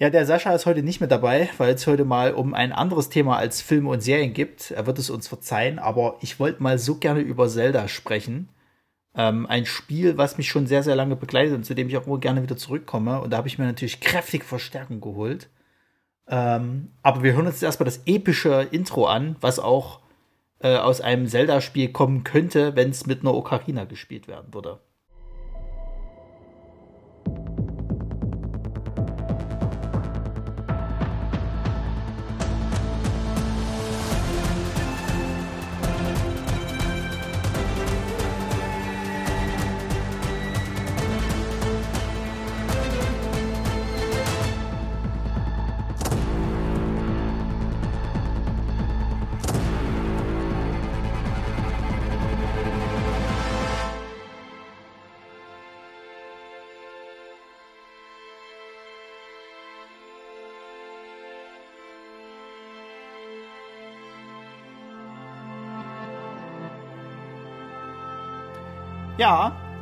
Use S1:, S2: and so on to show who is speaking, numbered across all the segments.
S1: Ja, der Sascha ist heute nicht mehr dabei, weil es heute mal um ein anderes Thema als Filme und Serien gibt. Er wird es uns verzeihen, aber ich wollte mal so gerne über Zelda sprechen. Ähm, ein Spiel, was mich schon sehr, sehr lange begleitet und zu dem ich auch immer gerne wieder zurückkomme. Und da habe ich mir natürlich kräftig Verstärkung geholt. Ähm, aber wir hören uns erstmal das epische Intro an, was auch äh, aus einem Zelda-Spiel kommen könnte, wenn es mit einer Ocarina gespielt werden würde.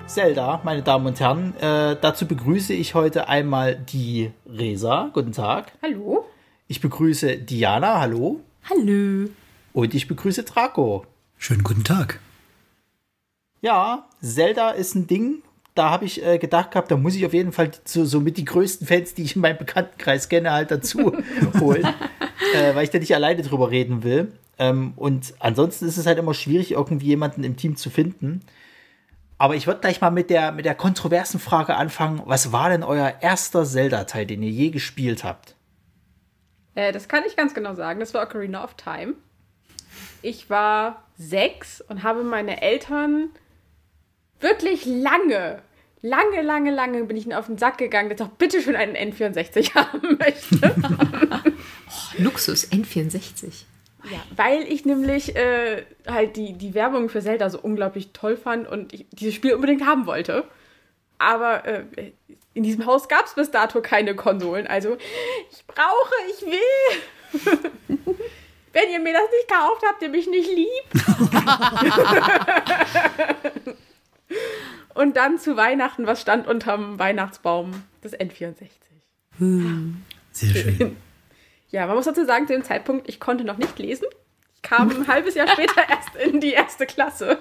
S1: Zelda, meine Damen und Herren. Äh, dazu begrüße ich heute einmal die Resa. Guten Tag.
S2: Hallo.
S1: Ich begrüße Diana. Hallo.
S2: Hallo.
S1: Und ich begrüße Draco.
S3: Schönen guten Tag.
S1: Ja, Zelda ist ein Ding. Da habe ich äh, gedacht gehabt, da muss ich auf jeden Fall so, so mit die größten Fans, die ich in meinem Bekanntenkreis kenne, halt dazu holen. äh, weil ich da nicht alleine drüber reden will. Ähm, und ansonsten ist es halt immer schwierig, irgendwie jemanden im Team zu finden. Aber ich würde gleich mal mit der, mit der kontroversen Frage anfangen. Was war denn euer erster Zelda-Teil, den ihr je gespielt habt?
S2: Äh, das kann ich ganz genau sagen. Das war Ocarina of Time. Ich war sechs und habe meine Eltern wirklich lange, lange, lange, lange bin ich ihnen auf den Sack gegangen, dass ich doch bitte schon einen N64 haben möchte.
S4: oh, Luxus, N64.
S2: Ja, weil ich nämlich äh, halt die, die Werbung für Zelda so unglaublich toll fand und ich dieses Spiel unbedingt haben wollte. Aber äh, in diesem Haus gab es bis dato keine Konsolen. Also, ich brauche, ich will. Wenn ihr mir das nicht kauft, habt ihr mich nicht lieb. und dann zu Weihnachten, was stand unterm Weihnachtsbaum? Das N64.
S3: Hm. Sehr schön.
S2: Ja, man muss dazu sagen, zu dem Zeitpunkt, ich konnte noch nicht lesen. Ich kam ein halbes Jahr später erst in die erste Klasse.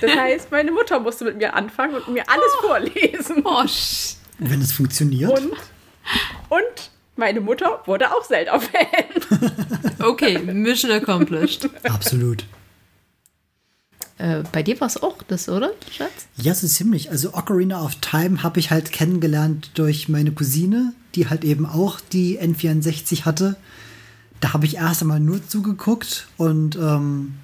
S2: Das heißt, meine Mutter musste mit mir anfangen und mir alles oh. vorlesen.
S4: Oh,
S3: Wenn es funktioniert.
S2: Und, und meine Mutter wurde auch Zelda-Fan.
S4: okay, Mission accomplished.
S3: Absolut.
S4: Äh, bei dir war es auch das, oder, Schatz?
S3: Ja, so ziemlich. Also Ocarina of Time habe ich halt kennengelernt durch meine Cousine, die halt eben auch die N64 hatte. Da habe ich erst einmal nur zugeguckt und ähm,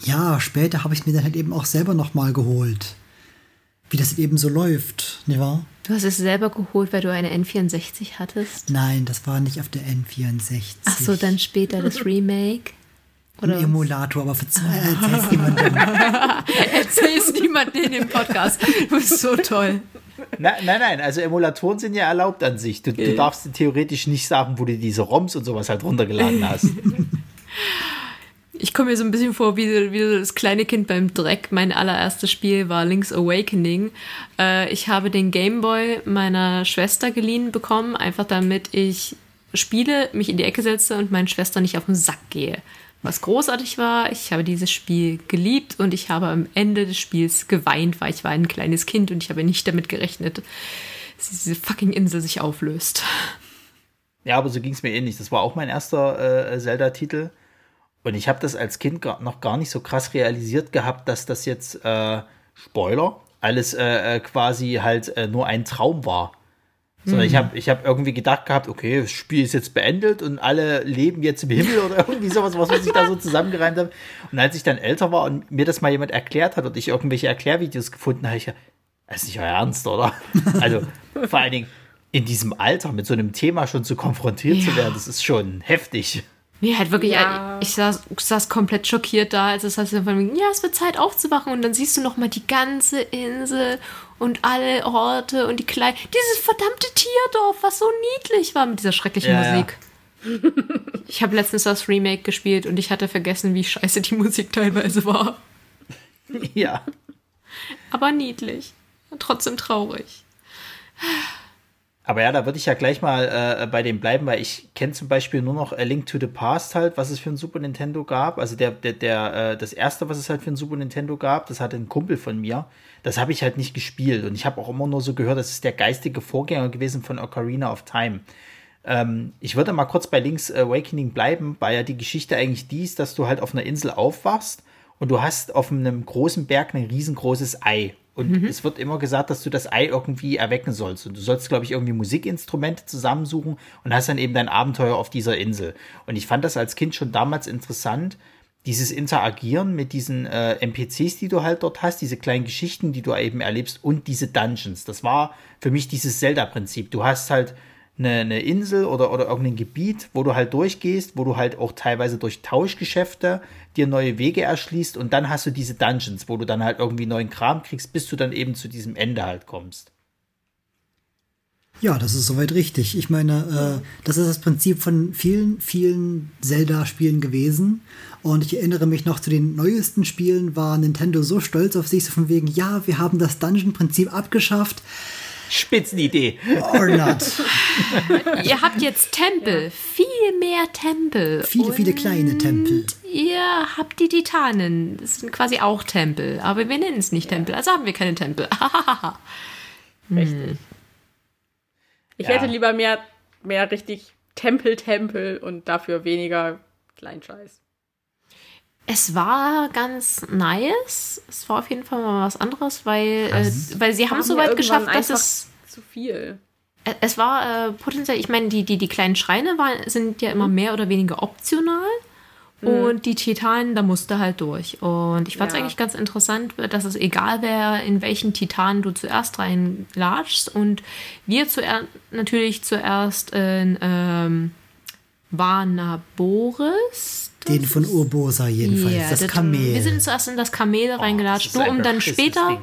S3: ja, später habe ich mir dann halt eben auch selber nochmal geholt. Wie das eben so läuft, nicht wahr?
S4: Du hast es selber geholt, weil du eine N64 hattest?
S3: Nein, das war nicht auf der N64.
S4: Ach so, dann später das Remake.
S3: Oder Ein Emulator, aber erzähl's niemandem.
S4: erzähl's niemandem in dem Podcast. Du bist so toll.
S1: Na, nein, nein, also Emulatoren sind ja erlaubt an sich. Du, du darfst theoretisch nicht sagen, wo du diese ROMs und sowas halt runtergeladen hast.
S4: Ich komme mir so ein bisschen vor wie, wie das kleine Kind beim Dreck. Mein allererstes Spiel war Link's Awakening. Äh, ich habe den Gameboy meiner Schwester geliehen bekommen, einfach damit ich spiele, mich in die Ecke setze und meinen Schwestern nicht auf den Sack gehe was großartig war. Ich habe dieses Spiel geliebt und ich habe am Ende des Spiels geweint, weil ich war ein kleines Kind und ich habe nicht damit gerechnet, dass diese fucking Insel sich auflöst.
S1: Ja, aber so ging es mir ähnlich. Das war auch mein erster äh, Zelda-Titel. Und ich habe das als Kind gar, noch gar nicht so krass realisiert gehabt, dass das jetzt, äh, Spoiler, alles äh, äh quasi halt äh, nur ein Traum war. Sondern mhm. ich habe ich hab irgendwie gedacht gehabt, okay, das Spiel ist jetzt beendet und alle leben jetzt im Himmel oder irgendwie sowas, was sich da so zusammengereimt hat. Und als ich dann älter war und mir das mal jemand erklärt hat und ich irgendwelche Erklärvideos gefunden habe, ich ja, das ist nicht euer Ernst, oder? Also vor allen Dingen in diesem Alter mit so einem Thema schon zu konfrontiert ja. zu werden, das ist schon heftig.
S4: Nee, halt wirklich, ja. ich saß, saß komplett schockiert da, als es heißt, ja, es wird Zeit aufzuwachen und dann siehst du nochmal die ganze Insel und alle Orte und die kleinen, dieses verdammte Tierdorf, was so niedlich war mit dieser schrecklichen ja, Musik. Ja. Ich habe letztens das Remake gespielt und ich hatte vergessen, wie scheiße die Musik teilweise war.
S1: Ja.
S4: Aber niedlich und trotzdem traurig.
S1: Aber ja, da würde ich ja gleich mal äh, bei dem bleiben, weil ich kenne zum Beispiel nur noch A Link to the Past halt, was es für ein Super Nintendo gab. Also der, der, der, äh, das erste, was es halt für ein Super Nintendo gab, das hatte ein Kumpel von mir. Das habe ich halt nicht gespielt. Und ich habe auch immer nur so gehört, das ist der geistige Vorgänger gewesen von Ocarina of Time. Ähm, ich würde mal kurz bei Link's Awakening bleiben, weil ja die Geschichte eigentlich die ist, dass du halt auf einer Insel aufwachst und du hast auf einem großen Berg ein riesengroßes Ei. Und mhm. es wird immer gesagt, dass du das Ei irgendwie erwecken sollst. Und du sollst, glaube ich, irgendwie Musikinstrumente zusammensuchen und hast dann eben dein Abenteuer auf dieser Insel. Und ich fand das als Kind schon damals interessant, dieses Interagieren mit diesen äh, NPCs, die du halt dort hast, diese kleinen Geschichten, die du eben erlebst und diese Dungeons. Das war für mich dieses Zelda-Prinzip. Du hast halt eine, eine Insel oder, oder irgendein Gebiet, wo du halt durchgehst, wo du halt auch teilweise durch Tauschgeschäfte dir neue Wege erschließt und dann hast du diese Dungeons, wo du dann halt irgendwie neuen Kram kriegst, bis du dann eben zu diesem Ende halt kommst.
S3: Ja, das ist soweit richtig. Ich meine, äh, das ist das Prinzip von vielen, vielen Zelda-Spielen gewesen. Und ich erinnere mich noch zu den neuesten Spielen, war Nintendo so stolz auf sich, so von wegen, ja, wir haben das Dungeon-Prinzip abgeschafft.
S1: Spitzenidee.
S3: Or not.
S4: ihr habt jetzt Tempel, ja. viel mehr Tempel.
S3: Viele, viele kleine Tempel.
S4: Ihr habt die Titanen, das sind quasi auch Tempel, aber wir nennen es nicht. Tempel, also haben wir keine Tempel.
S2: Richtig. Hm. Ich ja. hätte lieber mehr, mehr richtig Tempel-Tempel und dafür weniger Kleinscheiß.
S4: Es war ganz nice. Es war auf jeden Fall mal was anderes, weil, äh, weil sie haben es so weit geschafft, dass es.
S2: Zu viel.
S4: Äh, es war äh, potenziell, ich meine, die, die, die kleinen Schreine war, sind ja immer mhm. mehr oder weniger optional. Mhm. Und die Titanen, da musste halt durch. Und ich fand es ja. eigentlich ganz interessant, dass es egal wäre, in welchen Titan du zuerst reinlatschst. Und wir zuerst natürlich zuerst in ähm, Vanaboris
S3: den von Urbosa jedenfalls, yeah, das, Kamel.
S4: Wir sind zuerst in das Kamel oh, reingelatscht, nur um dann später.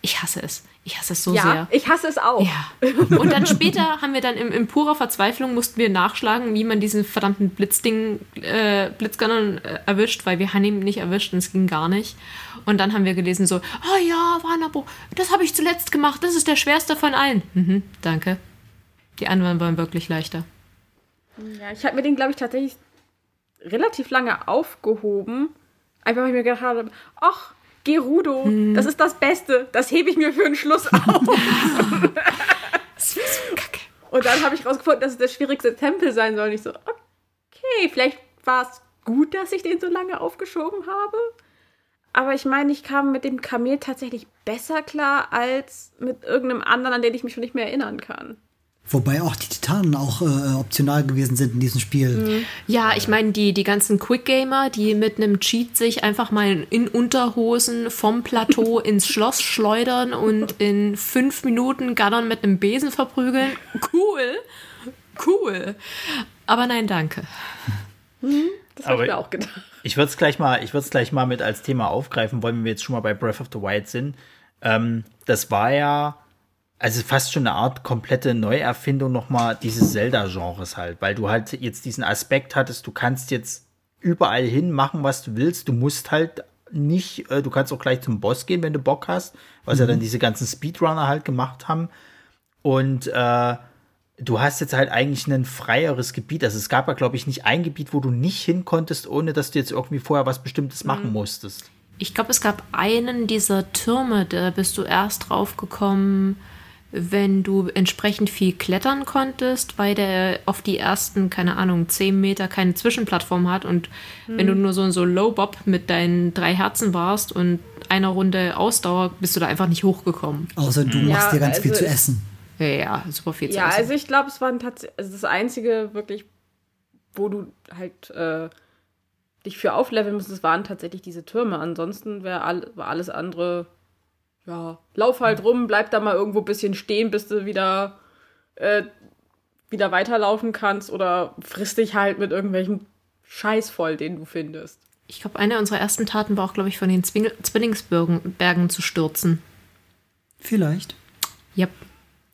S4: Ich hasse es. Ich hasse es so
S2: ja,
S4: sehr.
S2: Ich hasse es auch.
S4: Ja. Und dann später haben wir dann in, in purer Verzweiflung mussten wir nachschlagen, wie man diesen verdammten Blitzding, äh, Blitzgunnern äh, erwischt, weil wir haben ihn nicht erwischt und es ging gar nicht. Und dann haben wir gelesen so, oh ja, Wanabo, das habe ich zuletzt gemacht, das ist der schwerste von allen. Mhm, danke. Die anderen waren wirklich leichter.
S2: Ja, ich habe mir den, glaube ich, tatsächlich relativ lange aufgehoben. Einfach weil ich mir gedacht habe, ach, Gerudo, hm. das ist das Beste. Das hebe ich mir für den Schluss auf.
S4: das ist so kacke.
S2: Und dann habe ich rausgefunden, dass es der schwierigste Tempel sein soll. Und ich so, okay, vielleicht war es gut, dass ich den so lange aufgeschoben habe. Aber ich meine, ich kam mit dem Kamel tatsächlich besser klar als mit irgendeinem anderen, an den ich mich schon nicht mehr erinnern kann.
S3: Wobei auch die Titanen auch äh, optional gewesen sind in diesem Spiel. Mhm.
S4: Ja, ich meine, die, die ganzen Quick-Gamer, die mit einem Cheat sich einfach mal in Unterhosen vom Plateau ins Schloss schleudern und in fünf Minuten Gaddern mit einem Besen verprügeln. Cool. Cool. Aber nein, danke.
S2: Mhm, das habe ich mir auch gedacht.
S1: Ich würde es gleich, mal, gleich mal mit als Thema aufgreifen, wollen wir jetzt schon mal bei Breath of the Wild sind. Ähm, das war ja also fast schon eine Art komplette Neuerfindung nochmal dieses Zelda-Genres halt, weil du halt jetzt diesen Aspekt hattest, du kannst jetzt überall hin machen, was du willst. Du musst halt nicht, äh, du kannst auch gleich zum Boss gehen, wenn du Bock hast, was mhm. ja dann diese ganzen Speedrunner halt gemacht haben. Und äh, du hast jetzt halt eigentlich ein freieres Gebiet. Also es gab ja, glaube ich, nicht ein Gebiet, wo du nicht hin konntest, ohne dass du jetzt irgendwie vorher was Bestimmtes mhm. machen musstest.
S4: Ich glaube, es gab einen dieser Türme, da bist du erst drauf gekommen, wenn du entsprechend viel klettern konntest, weil der auf die ersten, keine Ahnung, 10 Meter keine Zwischenplattform hat und mhm. wenn du nur so, so Low-Bob mit deinen drei Herzen warst und einer Runde Ausdauer, bist du da einfach nicht hochgekommen.
S3: Außer du machst ja, dir ganz also viel zu essen.
S4: Ja, ja, super viel
S2: zu ja, essen. Ja, also ich glaube, es war tatsächlich also das Einzige wirklich, wo du halt äh, dich für aufleveln musstest, waren tatsächlich diese Türme. Ansonsten wär all, war alles andere ja, lauf halt rum, bleib da mal irgendwo ein bisschen stehen, bis du wieder, äh, wieder weiterlaufen kannst oder frisst dich halt mit irgendwelchem Scheiß voll, den du findest.
S4: Ich glaube, eine unserer ersten Taten war auch, glaube ich, von den Zwing Zwillingsbergen zu stürzen.
S3: Vielleicht.
S4: Yep.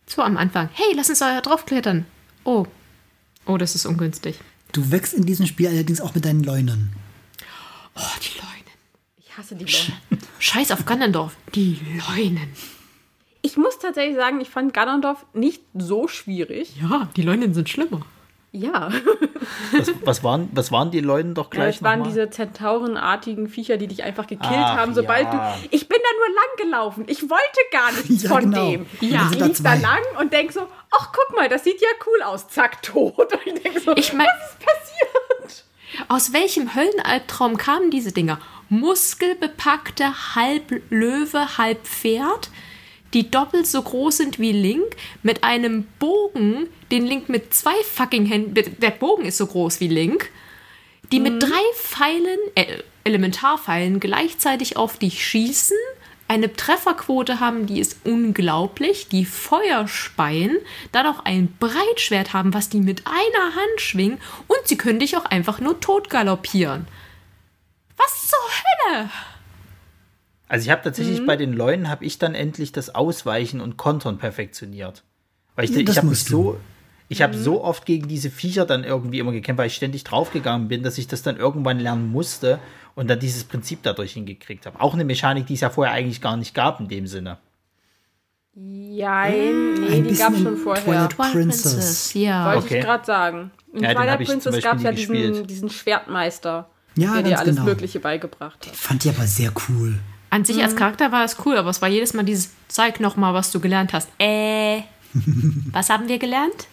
S4: So am Anfang. Hey, lass uns da draufklettern. Oh. Oh, das ist ungünstig.
S3: Du wächst in diesem Spiel allerdings auch mit deinen Leunen.
S4: Oh, die Leunen.
S2: Ich hasse die Leunen.
S4: Scheiß auf Gannendorf. Die Leunen.
S2: Ich muss tatsächlich sagen, ich fand Ganondorf nicht so schwierig.
S4: Ja, die Leunen sind schlimmer.
S2: Ja.
S1: Was, was, waren, was waren die Leuten doch
S2: Ja,
S1: gleich
S2: es waren
S1: nochmal?
S2: diese Zentaurenartigen Viecher, die dich einfach gekillt
S1: Ach,
S2: haben, sobald
S1: ja.
S2: du. Ich bin da nur lang gelaufen. Ich wollte gar nichts
S3: Ja,
S2: von
S3: genau.
S2: dem. Ja, ich lief da lang und denk so, ach guck mal, das sieht ja cool aus. Zack, tot. Und ich denk so,
S4: Ich mein-
S2: was ist passiert?
S4: Aus welchem Höllenalbtraum kamen diese Dinger? Muskelbepackte halb Löwe, halb Pferd, die doppelt so groß sind wie Link, mit einem Bogen, den Link mit zwei fucking Händen, der Bogen ist so groß wie Link, die mit drei Pfeilen, äh, Elementarpfeilen gleichzeitig auf dich schießen, eine Trefferquote haben, die ist unglaublich, die Feuer speien, dann auch ein Breitschwert haben, was die mit einer Hand schwingen und sie können dich auch einfach nur tot galoppieren. Was zur Hölle?
S1: Also ich habe tatsächlich
S2: Mhm.
S1: bei den Leunen habe ich dann endlich das Ausweichen und Kontern perfektioniert. Weil ich,
S3: Ja,
S1: ich habe so, ich
S2: Mhm.
S1: habe so oft gegen diese Viecher dann irgendwie immer gekämpft, weil ich ständig draufgegangen bin, dass ich das dann irgendwann lernen musste und dann dieses Prinzip dadurch hingekriegt habe. Auch eine Mechanik, die es ja vorher eigentlich gar nicht gab in dem Sinne.
S2: Jein, nee,
S3: Ein
S2: die gab schon
S3: in
S2: vorher.
S3: Twilight Princess.
S4: ja.
S2: Wollte
S1: Okay.
S2: ich gerade sagen. In
S1: Ja,
S2: Twilight Princess gab es ja diesen, diesen Schwertmeister,
S3: Ja,
S2: der dir alles
S3: genau.
S2: Mögliche beigebracht hat.
S3: Fand ich aber sehr cool.
S4: An sich als Charakter war es cool, aber es war jedes Mal dieses, zeig noch mal, was du gelernt hast. Äh, was haben wir gelernt?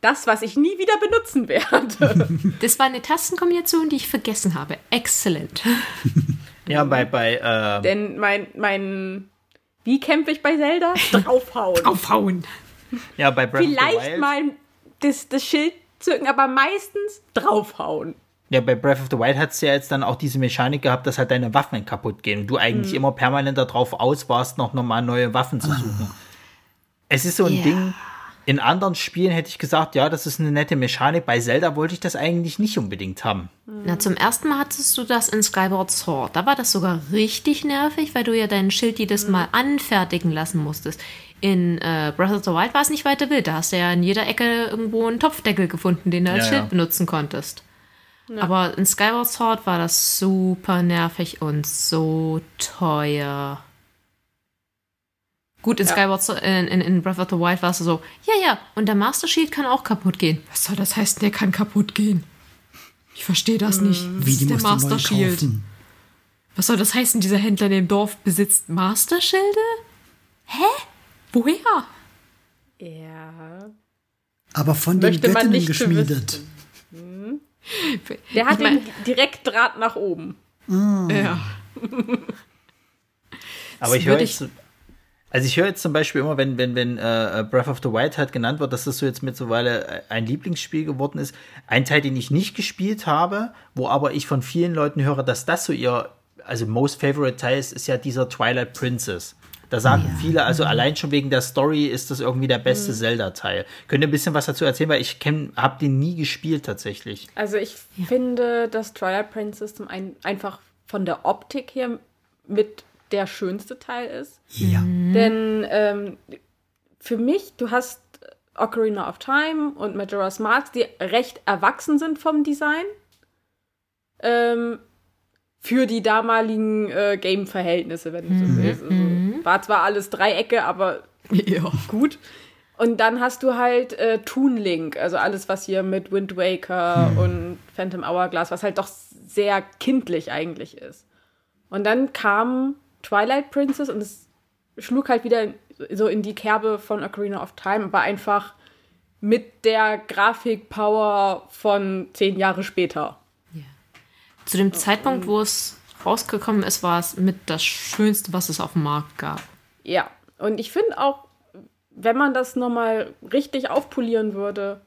S2: Das, was ich nie wieder benutzen werde.
S4: Das war eine Tastenkombination, die ich vergessen habe. Exzellent.
S1: Ja, bei, bei, äh,
S2: Denn mein, mein, wie kämpfe ich bei Zelda? Draufhauen.
S4: Aufhauen.
S1: ja, bei Breath of the
S2: Vielleicht
S1: Wild.
S2: mal das, das Schild zücken, aber meistens draufhauen.
S1: Ja, bei Breath of the Wild hat es ja jetzt dann auch diese Mechanik gehabt, dass halt deine Waffen kaputt gehen und du eigentlich immer permanent darauf aus warst, noch normal neue Waffen zu suchen. Es ist so ein
S4: Ja.
S1: Ding, in anderen Spielen hätte ich gesagt, ja, das ist eine nette Mechanik. Bei Zelda wollte ich das eigentlich nicht unbedingt haben.
S4: Na, zum ersten Mal hattest du das in Skyward Sword. Da war das sogar richtig nervig, weil du ja dein Schild jedes Mal anfertigen lassen musstest. In äh, Breath of the Wild war es nicht weiter wild. Da hast du ja in jeder Ecke irgendwo einen Topfdeckel gefunden, den du als
S1: Ja,
S4: Schild
S1: ja.
S4: benutzen konntest. Aber in Skyward Sword war das super nervig und so teuer. Gut, in
S2: Ja.
S4: Skyward Sword, in, in, in Breath of the Wild war es so, ja, ja, und der Master Shield kann auch kaputt gehen. Was soll das heißen, der kann kaputt gehen? Ich verstehe das nicht. Das
S3: Wie
S4: ist
S3: die
S4: der
S3: du neu
S4: Master Shield.
S3: kaufen.
S4: Was soll das heißen, dieser Händler in dem Dorf besitzt Master Schilde? Hä? Woher?
S2: Ja.
S3: Aber von den
S2: Möchte man
S3: Göttinnen geschmiedet.
S2: Der hat
S4: Ich mein-
S2: den direkt Draht nach oben.
S4: Ja.
S1: Aber ich höre jetzt, also ich höre jetzt zum Beispiel immer, wenn, wenn, wenn äh, Breath of the Wild halt genannt wird, dass das so jetzt mittlerweile ein Lieblingsspiel geworden ist. Ein Teil, den ich nicht gespielt habe, wo aber ich von vielen Leuten höre, dass das so ihr, also most favorite Teil ist, ist ja dieser Twilight Princess. Da sagen viele, also allein schon wegen der Story ist das irgendwie der beste Zelda-Teil. Könnt ihr ein bisschen was dazu erzählen, weil ich habe den nie gespielt tatsächlich.
S2: Also ich finde, dass Twilight Princess zum einen einfach von der Optik her mit der schönste Teil ist.
S3: Ja.
S2: Denn ähm, für mich, du hast Ocarina of Time und Majora's Mask, die recht erwachsen sind vom Design. Ähm, für die damaligen äh, Game-Verhältnisse, wenn du so willst. Also, war zwar alles Dreiecke, aber
S4: Ja.
S2: gut. Und dann hast du halt äh, Toon Link, also alles, was hier mit Wind Waker und Phantom Hourglass, was halt doch sehr kindlich eigentlich ist. Und dann kam Twilight Princess und es schlug halt wieder so in die Kerbe von Ocarina of Time, aber einfach mit der Grafikpower von zehn Jahre später.
S4: Zu dem Zeitpunkt, wo es rausgekommen ist, war es mit das Schönste, was es auf dem Markt gab.
S2: Ja, und ich finde auch, wenn man das nochmal richtig aufpolieren würde,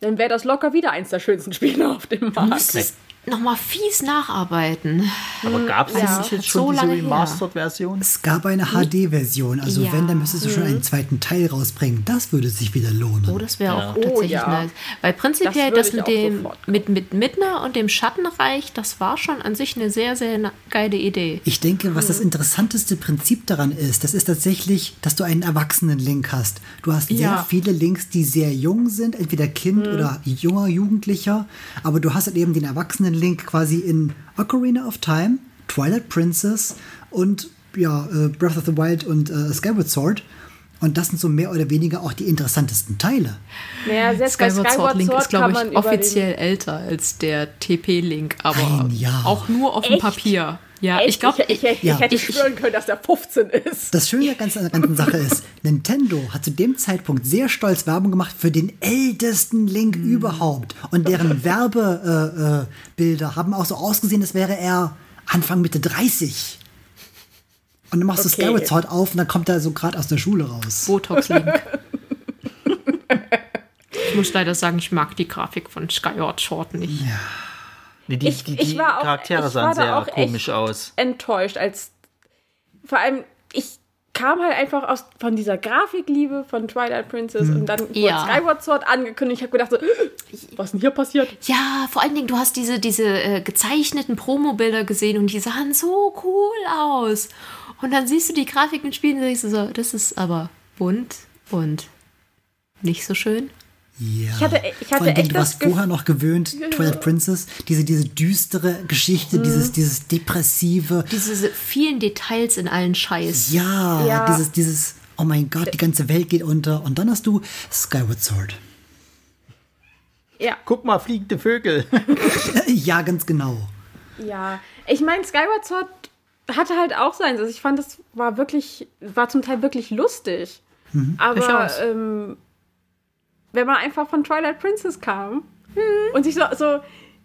S2: dann wäre das locker wieder eins der schönsten Spiele auf dem
S4: Du
S2: Markt.
S4: müsstest nochmal fies nacharbeiten.
S1: Aber gab es
S2: ja.
S1: nicht jetzt
S4: So
S1: schon diese
S4: lange her.
S1: Remastered-Version?
S3: Es gab eine HD-Version, also
S4: Ja.
S3: wenn, dann müsstest du schon einen zweiten Teil rausbringen. Das würde sich wieder lohnen.
S4: Oh, das wäre auch
S2: Oh,
S4: tatsächlich
S2: ja.
S4: nice. Weil prinzipiell
S2: Das
S4: das, mit dem mit, mit Midna und dem Schattenreich, das war schon an sich eine sehr, sehr geile Idee.
S3: Ich denke, was das interessanteste Prinzip daran ist, das ist tatsächlich, dass du einen erwachsenen Link hast. Du hast sehr
S4: Ja.
S3: viele Links, die sehr jung sind, entweder Kind oder junger Jugendlicher, aber du hast halt eben den erwachsenen Link quasi in Ocarina of Time, Twilight Princess und ja, äh, Breath of the Wild und äh, Skyward Sword. Und das sind so mehr oder weniger auch die interessantesten Teile.
S2: Naja, selbst bei
S4: Skyward Sword Link ist,
S2: kann
S4: glaube ich, offiziell älter als der TP-Link, aber auch nur auf dem? Papier. Ja,
S2: Echt?
S4: ich glaube,
S2: ich, ich, ich,
S3: Ja.
S2: hätte
S4: ich-
S2: schwören können, dass der 15 ist.
S3: Das Schöne ganz an der ganzen Sache ist, Nintendo hat zu dem Zeitpunkt sehr stolz Werbung gemacht für den ältesten Link
S2: Hm.
S3: überhaupt. Und deren Werbebilder äh, Bilder haben auch so ausgesehen, als wäre er Anfang Mitte 30. Und dann machst du
S2: Okay.
S3: Skyward Sword auf und dann kommt er so gerade aus der Schule raus.
S4: Botox-Link. ich muss leider sagen, ich mag die Grafik von Skyward Sword nicht.
S1: Nee, die,
S2: Ich-
S1: die,
S2: ich
S1: die
S2: war auch-
S1: Charaktere
S2: ich
S1: sahen
S2: war da
S1: sehr
S2: auch
S1: komisch
S2: echt-
S1: aus.
S2: Enttäuscht, als vor allem ich kam halt einfach aus von dieser Grafikliebe von Twilight Princess und dann wurde
S4: Ja.
S2: Skyward Sword angekündigt. Ich habe gedacht so, was ist denn hier passiert?
S4: Ja, vor allen Dingen, du hast diese, diese äh, gezeichneten Promo-Bilder gesehen und die sahen so cool aus. Und dann siehst du die Grafiken spielen und denkst du so, das ist aber bunt und nicht so schön.
S3: Ja.
S2: Ich hatte- ich hatte
S3: Vor allem,
S2: echt
S3: du warst vorher noch gewöhnt, Twilight Princess, diese, diese düstere Geschichte,
S2: Mhm.
S3: dieses, dieses depressive,
S4: Diese vielen Details in allen Scheiß.
S3: ja,
S2: Ja.
S3: dieses, dieses, oh mein Gott, die ganze Welt geht unter. Und dann hast du Skyward Sword.
S2: Ja,
S1: Guck mal, fliegende Vögel.
S3: Ja, ganz genau.
S2: ja. Ich meine, Skyward Sword hatte halt auch seins. Also ich fand, das war wirklich, war zum Teil wirklich lustig. Aber
S4: Durchaus.
S2: ähm, wenn man einfach von Twilight Princess kam und sich so, so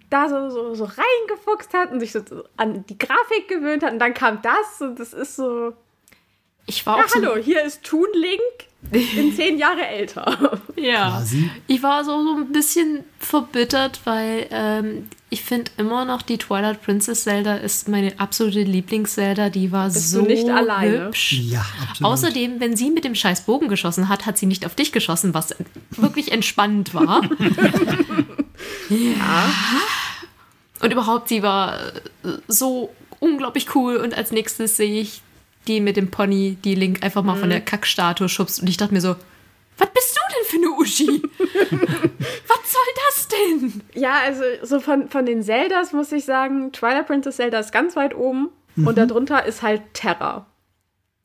S2: da so, so, so reingefuchst hat und sich so an die Grafik gewöhnt hat und dann kam das und das ist so,
S4: Ich war
S2: ja
S4: auch so,
S2: hallo, hier ist Toon Link in zehn Jahre älter.
S4: Ja.
S3: Quasi.
S4: Ich war so, so ein bisschen verbittert, weil ähm, ich finde immer noch, die Twilight Princess Zelda ist meine absolute Lieblings-Zelda. Die war
S2: Bist
S4: so
S2: du nicht alleine?
S4: hübsch.
S3: Ja, absolut.
S4: Außerdem, wenn sie mit dem scheiß Bogen geschossen hat, hat sie nicht auf dich geschossen, was wirklich entspannend war. ja. Und überhaupt, sie war so unglaublich cool. Und als nächstes sehe ich die mit dem Pony, die Link einfach mal von der Kackstatue schubst. Und ich dachte mir so, was bist du denn für eine Uschi? was soll das denn?
S2: Ja, also so von, von den Zeldas muss ich sagen, Twilight Princess Zelda ist ganz weit oben und darunter ist halt Terra.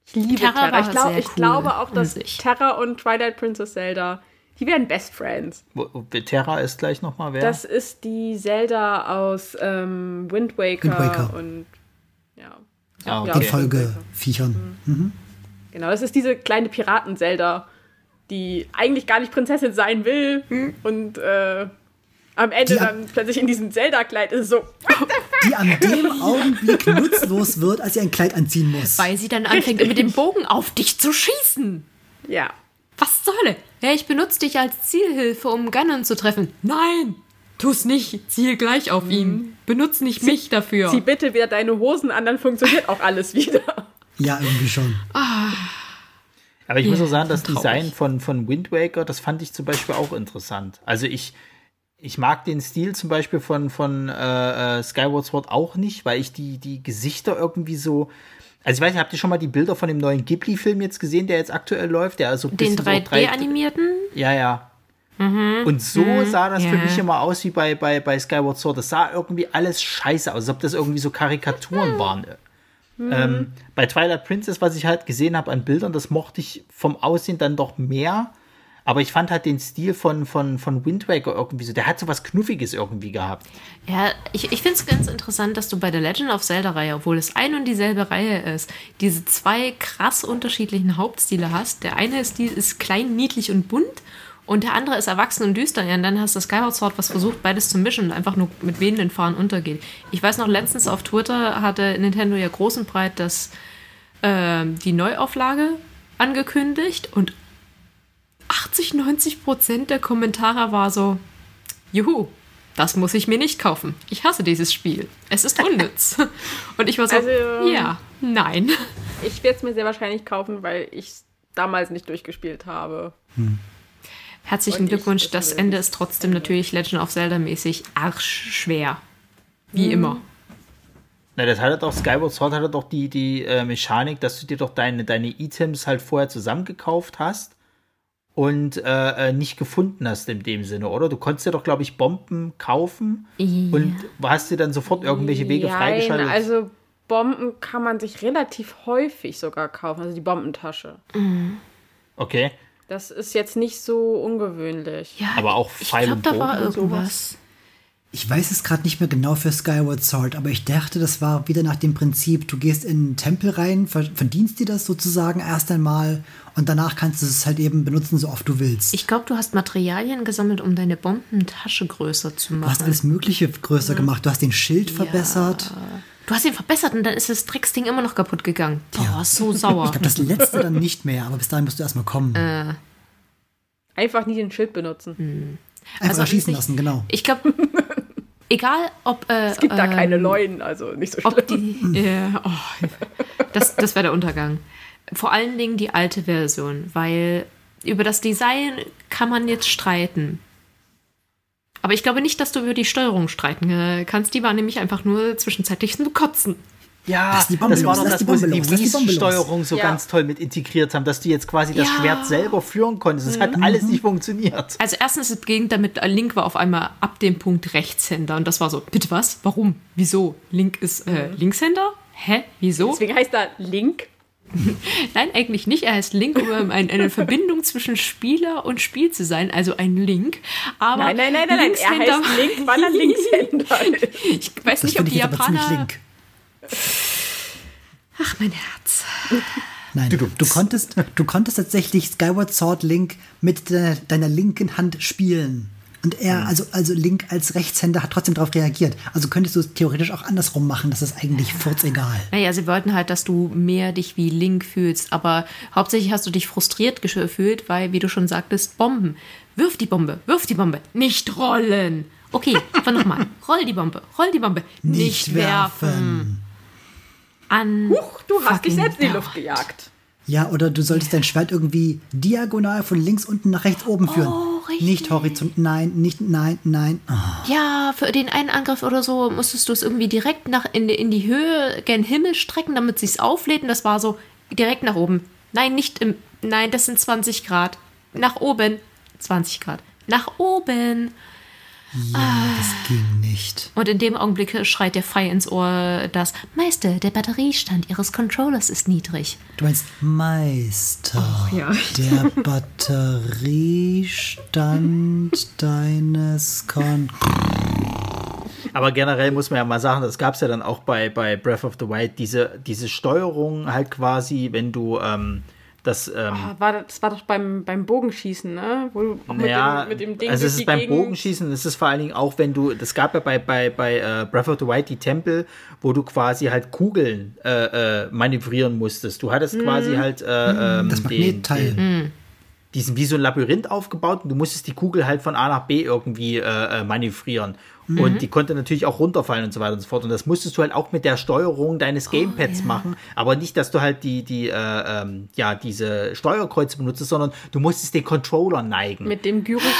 S2: Ich liebe
S4: Terra
S2: Terra.
S4: war
S2: Ich, glaub,
S4: sehr
S2: ich
S4: cool
S2: glaube auch, dass
S4: sich.
S2: Terra und Twilight Princess Zelda, die werden Best Friends.
S1: Wo- wo- Terra ist gleich nochmal wer?
S2: Das ist die Zelda aus ähm, Wind, Waker
S3: Wind Waker.
S2: und ja.
S1: Ah,
S2: ja,
S3: Die
S1: okay.
S3: Folgeviechern.
S2: Genau, das ist diese kleine Piraten-Zelda, die eigentlich gar nicht Prinzessin sein will und äh, am Ende
S3: Die-
S2: dann plötzlich in diesem Zelda-Kleid ist so.
S3: Die an dem Augenblick nutzlos wird, als sie ein Kleid anziehen muss.
S4: Weil sie dann anfängt, mit dem Bogen auf dich zu schießen.
S2: Ja.
S4: Was zur Hölle? Ja, ich benutze dich als Zielhilfe, um Ganon zu treffen. Nein, tu's nicht. Ziel gleich auf ihn. Benutz nicht mich dafür.
S2: Zieh bitte wieder deine Hosen an, dann funktioniert auch alles wieder.
S3: Ja, irgendwie schon.
S1: Aber ich muss
S4: Ja,
S1: auch sagen, das
S4: traurig.
S1: Design von, von Wind Waker, das fand ich zum Beispiel auch interessant. Also ich, ich mag den Stil zum Beispiel von, von äh, äh, Skyward Sword auch nicht, weil ich die, die Gesichter irgendwie so. Also ich weiß nicht, habt ihr schon mal die Bilder von dem neuen Ghibli-Film jetzt gesehen, der jetzt aktuell läuft? Der also
S4: Den
S1: bisschen so
S4: 3D-animierten?
S1: Ja, ja. Und so sah das für
S4: ja.
S1: mich immer aus wie bei, bei, bei Skyward Sword. Das sah irgendwie alles scheiße aus, als ob das irgendwie so Karikaturen waren. Ähm, bei Twilight Princess, was ich halt gesehen habe an Bildern, das mochte ich vom Aussehen dann doch mehr. Aber ich fand halt den Stil von, von, von Wind Waker irgendwie so, der hat so was Knuffiges irgendwie gehabt.
S4: Ja, ich, ich finde es ganz interessant, dass du bei der Legend of Zelda-Reihe, obwohl es ein und dieselbe Reihe ist, diese zwei krass unterschiedlichen Hauptstile hast. Der eine ist, die, ist klein, niedlich und bunt und der andere ist erwachsen und düster. Ja, und dann hast du Skyward Sword, was versucht, beides zu mischen und einfach nur mit wehenden Fahnen untergeht. Ich weiß noch, letztens auf Twitter hatte Nintendo ja groß und breit das, ähm, die Neuauflage angekündigt und 80, 90 Prozent der Kommentare war so, juhu, das muss ich mir nicht kaufen. Ich hasse dieses Spiel. Es ist unnütz. Und ich war so,
S2: Also,
S4: ja, nein.
S2: Ich werde es mir sehr wahrscheinlich kaufen, weil ich es damals nicht durchgespielt habe.
S4: Herzlichen Glückwunsch.
S2: das
S4: Ende ist trotzdem natürlich Legend of Zelda mäßig arschschwer. Wie
S2: Mhm.
S4: immer.
S1: Na, das hatte doch, Skyward Sword hatte doch die, die äh, Mechanik, dass du dir doch deine, deine Items halt vorher zusammengekauft hast und äh, äh, nicht gefunden hast in dem Sinne, oder? Du konntest dir doch, glaube ich, Bomben kaufen
S4: Ja.
S1: und hast dir dann sofort irgendwelche Wege
S2: Jein,
S1: freigeschaltet.
S2: Also Bomben kann man sich relativ häufig sogar kaufen, also die Bombentasche.
S1: Okay.
S2: Das ist jetzt nicht so ungewöhnlich.
S4: Ja,
S1: Aber auch
S4: ich
S1: Pfeil
S4: glaube,
S1: und
S4: da war irgendwas.
S3: Ich weiß es gerade nicht mehr genau für Skyward Sword, aber ich dachte, das war wieder nach dem Prinzip, du gehst in einen Tempel rein, ver- verdienst dir das sozusagen erst einmal und danach kannst du es halt eben benutzen, so oft du willst.
S4: Ich glaube, du hast Materialien gesammelt, um deine Bombentasche größer zu
S3: du hast
S4: machen.
S3: alles Mögliche größer gemacht, du hast den Schild verbessert.
S4: Du hast ihn verbessert und dann ist das Drecksding immer noch kaputt gegangen. Boah, so sauer.
S3: Ich glaube, das letzte dann nicht mehr, aber bis dahin musst du erstmal kommen.
S2: Einfach nie den Schild benutzen.
S3: Einfach
S4: also
S3: erschießen
S4: ich-
S3: lassen, genau.
S4: Ich glaube, egal ob. Äh,
S2: Es gibt da
S4: ähm,
S2: keine Leuen, also nicht so schlimm.
S4: Ob die, ja, oh, das das wäre der Untergang. Vor allen Dingen die alte Version, weil über das Design kann man jetzt streiten. Aber ich glaube nicht, dass du über die Steuerung streiten äh, kannst. Die war nämlich einfach nur zwischenzeitlich zum Kotzen.
S1: Ja, das war doch das,
S3: die
S1: wo sie
S3: Bombe
S1: die. Wii-Steuerung so
S2: Ja.
S1: ganz toll mit integriert haben, dass du jetzt quasi das
S4: Ja.
S1: Schwert selber führen konntest. Es hat alles nicht funktioniert.
S4: Also erstens, es beginnt damit, äh, Link war auf einmal ab dem Punkt Rechtshänder. Und das war so, bitte was? Warum? Wieso? Link ist äh, Linkshänder? Hä? Wieso?
S2: Deswegen heißt er Link.
S4: Nein, eigentlich nicht. Er heißt Link, um ein, eine Verbindung zwischen Spieler und Spiel zu sein, also ein Link. Aber
S2: Nein, nein, nein, nein, nein. Er heißt Link, weil er Linkshänder ist.
S4: Ich weiß
S3: Das
S4: nicht, ob die Japaner.
S3: link.
S4: Ach, mein Herz.
S3: Nein, du, konntest, du konntest tatsächlich Skyward Sword Link mit deiner, deiner linken Hand spielen. Und er, also, also Link als Rechtshänder, hat trotzdem darauf reagiert. Also könntest du es theoretisch auch andersrum machen, das ist eigentlich furzegal.
S4: Naja, sie wollten halt, dass du mehr dich wie Link fühlst, aber hauptsächlich hast du dich frustriert gefühlt, weil, wie du schon sagtest, Bomben. Wirf die Bombe, wirf die Bombe, nicht rollen. Okay, aber nochmal. Roll die Bombe, roll die Bombe, nicht, werfen. An.
S2: Huch, du hast dich selbst in die. Luft gejagt.
S3: Ja, oder du solltest dein Schwert irgendwie diagonal von links unten nach rechts oben führen.
S4: Oh, richtig.
S3: nicht horizont, nein, nicht, nein, nein. Ah.
S4: Ja, für den einen Angriff oder so musstest du es irgendwie direkt nach in, die- in die Höhe, gen Himmel strecken, damit sich's auflädt. Und das war so direkt nach oben. Nein, nicht im. Nein, das sind 20 Grad. Nach oben. 20 Grad. Nach oben.
S3: Ja, das ging nicht.
S4: Und in dem Augenblick schreit der Fei ins Ohr, dass Meister, der Batteriestand ihres Controllers ist niedrig.
S3: Du meinst Meister.
S4: ja.
S3: Der Batteriestand deines Kon.
S1: Aber generell muss man ja mal sagen, das gab es ja dann auch bei, bei Breath of the Wild, diese, diese Steuerung halt quasi, wenn du ähm, das. Ähm,
S2: Ah, War, das war doch beim, beim Bogenschießen, ne? Wo du auch mit,
S1: ja,
S2: dem, mit dem Ding
S1: also es
S2: die
S1: ist beim
S2: Gegend-
S1: Bogenschießen, es ist vor allen Dingen auch, wenn du, das gab ja bei, bei, bei äh, Breath of the Wild die Tempel, wo du quasi halt Kugeln äh, äh, manövrieren musstest. Du hattest quasi halt äh, ähm,
S3: Das
S1: den,
S3: Magnetteil.
S1: den, diesen wie so ein Labyrinth aufgebaut und du musstest die Kugel halt von A nach B irgendwie äh, manövrieren. Und die konnte natürlich auch runterfallen und so weiter und so fort. Und das musstest du halt auch mit der Steuerung deines Gamepads machen. Aber nicht, dass du halt die, die, äh, ähm, ja, diese Steuerkreuze benutzt, sondern du musstest den Controller neigen.
S2: Mit dem Gyroskop.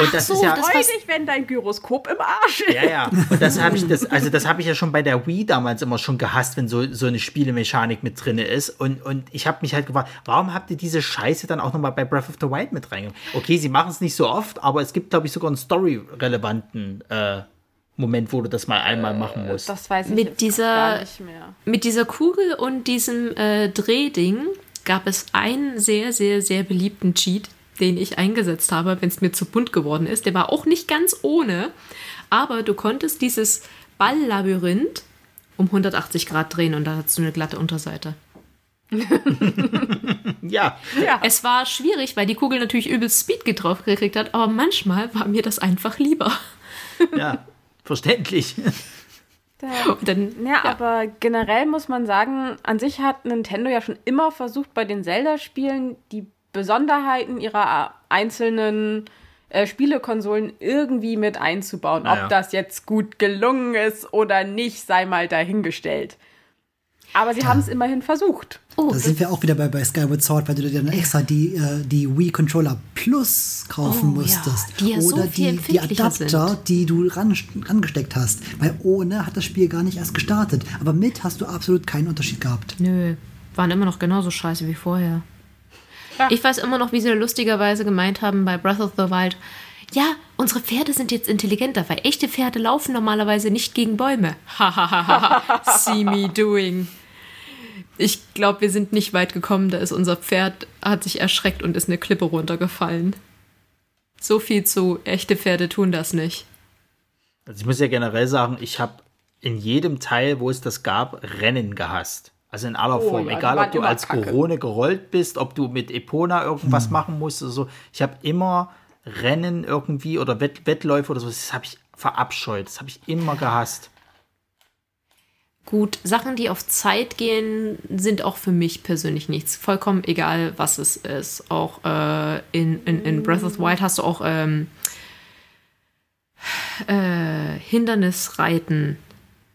S1: und das
S4: so,
S1: ist ja,
S4: das
S2: Freu
S4: was-
S2: dich, wenn dein Gyroskop im Arsch ist.
S1: ja, ja. Und das habe ich das, also das habe ich ja schon bei der Wii damals immer schon gehasst, wenn so, so eine Spielemechanik mit drin ist. Und, und ich habe mich halt gefragt, warum habt ihr diese Scheiße dann auch nochmal bei Breath of the Wild mit reingenommen? Okay, sie machen es nicht so oft, aber es gibt, glaube ich, sogar einen story-relevanten äh, Moment, wo du das mal einmal machen musst.
S2: Das weiß ich
S4: Mit
S2: jetzt
S4: dieser-
S2: gar nicht mehr.
S4: Mit dieser Kugel und diesem äh, Drehding gab es einen sehr, sehr, sehr beliebten Cheat, den ich eingesetzt habe, wenn es mir zu bunt geworden ist. Der war auch nicht ganz ohne, aber du konntest dieses Balllabyrinth um 180 Grad drehen und da hast du eine glatte Unterseite.
S1: ja,
S2: Ja.
S4: Es war schwierig, weil die Kugel natürlich übelst Speed drauf gekriegt hat, aber manchmal war mir das einfach lieber.
S1: ja, verständlich.
S4: Dann,
S2: Ja, aber generell muss man sagen, an sich hat Nintendo ja schon immer versucht, bei den Zelda-Spielen die Besonderheiten ihrer einzelnen äh, Spielekonsolen irgendwie mit einzubauen.
S1: Naja.
S2: Ob das jetzt gut gelungen ist oder nicht, sei mal dahingestellt. Aber sie haben es immerhin versucht.
S4: oh,
S3: Da sind wir auch wieder bei, bei Skyward Sword, weil du dir dann extra die, äh, die Wii Controller Plus kaufen
S4: Oh, ja,
S3: musstest.
S4: die ja so
S3: Oder
S4: viel
S3: die, die Adapter,
S4: sind.
S3: die du ran, rangesteckt hast. Weil ohne hat das Spiel gar nicht erst gestartet. Aber mit hast du absolut keinen Unterschied gehabt.
S4: Nö, waren immer noch genauso scheiße wie vorher.
S2: Ja.
S4: Ich weiß immer noch, wie sie lustigerweise gemeint haben bei Breath of the Wild. ja, unsere Pferde sind jetzt intelligenter, weil echte Pferde laufen normalerweise nicht gegen Bäume. Hahaha, see me doing. Ich glaube, wir sind nicht weit gekommen, da ist unser Pferd, hat sich erschreckt und ist eine Klippe runtergefallen. So viel zu, echte Pferde tun das nicht.
S1: Also ich muss ja generell sagen, ich habe in jedem Teil, wo es das gab, Rennen gehasst. Also in aller
S2: Oh
S1: Form.
S2: ja,
S1: Egal, ob du als
S2: kacke.
S1: Corone gerollt bist, ob du mit Epona irgendwas machen musst oder so. Ich habe immer Rennen irgendwie oder Wett Wettläufe oder so, das habe ich verabscheut. Das habe ich immer gehasst.
S4: Gut, Sachen, die auf Zeit gehen, sind auch für mich persönlich nichts. Vollkommen egal, was es ist. Auch äh, in, in, in Breath of the Wild hast du auch ähm, äh, Hindernisreiten,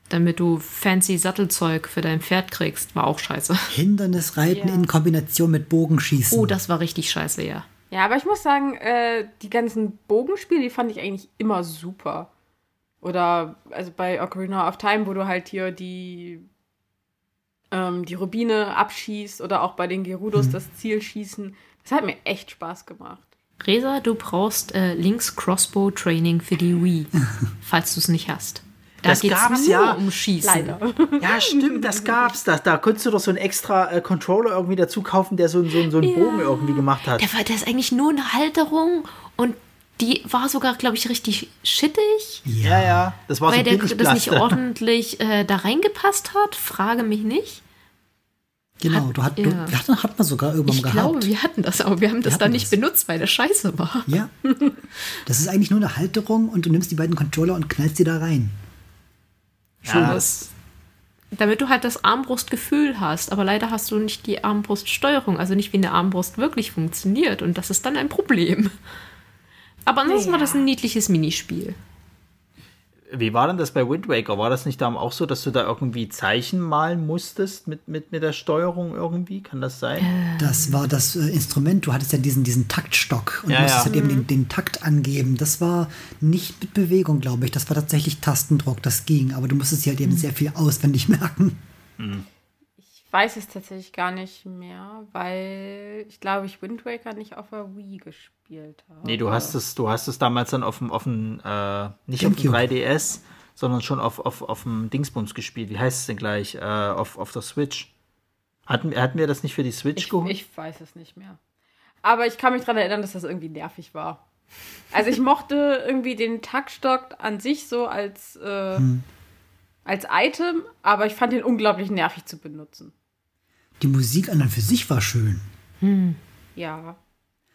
S4: damit du fancy Sattelzeug für dein Pferd kriegst. War auch scheiße.
S3: Hindernisreiten
S2: Ja.
S3: in Kombination mit Bogenschießen.
S4: Oh, das war richtig scheiße, ja.
S2: Ja, aber ich muss sagen, äh, die ganzen Bogenspiele, die fand ich eigentlich immer super. Oder also bei Ocarina of Time, wo du halt hier die, ähm, die Rubine abschießt oder auch bei den Gerudos das Ziel schießen. Das hat mir echt Spaß gemacht.
S4: Resa, du brauchst äh, Links Crossbow Training für die Wii, falls du es nicht hast. Da
S1: Das gab's
S4: nur
S1: ja.
S4: um Schießen.
S2: Leider.
S1: Ja, stimmt, das gab's. Da, da konntest du doch so einen extra äh, Controller irgendwie dazu kaufen, der so, so, so einen Bogen irgendwie gemacht hat.
S4: Der, war, der ist eigentlich nur eine Halterung und die war sogar, glaube ich, richtig schittig,
S1: Ja, ja. Das war
S4: weil
S1: so
S4: der das nicht ordentlich äh, da reingepasst hat. Frage mich nicht.
S3: genau, du hat,
S4: ja.
S3: du, wir hatten, hat man sogar irgendwann
S4: Ich
S3: gehabt.
S4: glaube, wir hatten das, aber wir haben das dann nicht
S3: das.
S4: benutzt, weil das scheiße war.
S3: Ja. Das ist eigentlich nur eine Halterung und du nimmst die beiden Controller und knallst sie da rein.
S1: Ja,
S4: das, damit du halt das Armbrustgefühl hast, aber leider hast du nicht die Armbruststeuerung, also nicht wie eine Armbrust wirklich funktioniert und das ist dann ein Problem. Aber ansonsten war das ein niedliches Minispiel.
S1: Wie war denn das bei Wind Waker? War das nicht da auch so, dass du da irgendwie Zeichen malen musstest mit, mit, mit der Steuerung irgendwie? Kann das sein?
S3: Das war das äh, Instrument. Du hattest ja diesen, diesen Taktstock und
S1: Ja,
S3: musstest
S1: ja.
S3: halt eben den, den Takt angeben. Das war nicht mit Bewegung, glaube ich. Das war tatsächlich Tastendruck. Das ging. Aber du musstest dir halt eben sehr viel auswendig merken.
S2: Ich weiß es tatsächlich gar nicht mehr, weil ich glaube, ich Wind Waker nicht auf der Wii gespielt habe.
S1: Nee, du hast es, du hast es damals dann auf dem, auf dem äh, nicht auf dem
S3: Gamecube.
S1: 3DS, sondern schon auf, auf, auf dem Dingsbums gespielt. Wie heißt es denn gleich? Äh, auf, auf der Switch. Hatten, hatten wir das nicht für die Switch
S2: Ich,
S1: geholt?
S2: ich weiß es nicht mehr. Aber ich kann mich daran erinnern, dass das irgendwie nervig war. Also ich mochte irgendwie den Taktstock an sich so als, äh, als Item, aber ich fand den unglaublich nervig zu benutzen.
S3: Die Musik an und für sich war schön.
S2: Ja.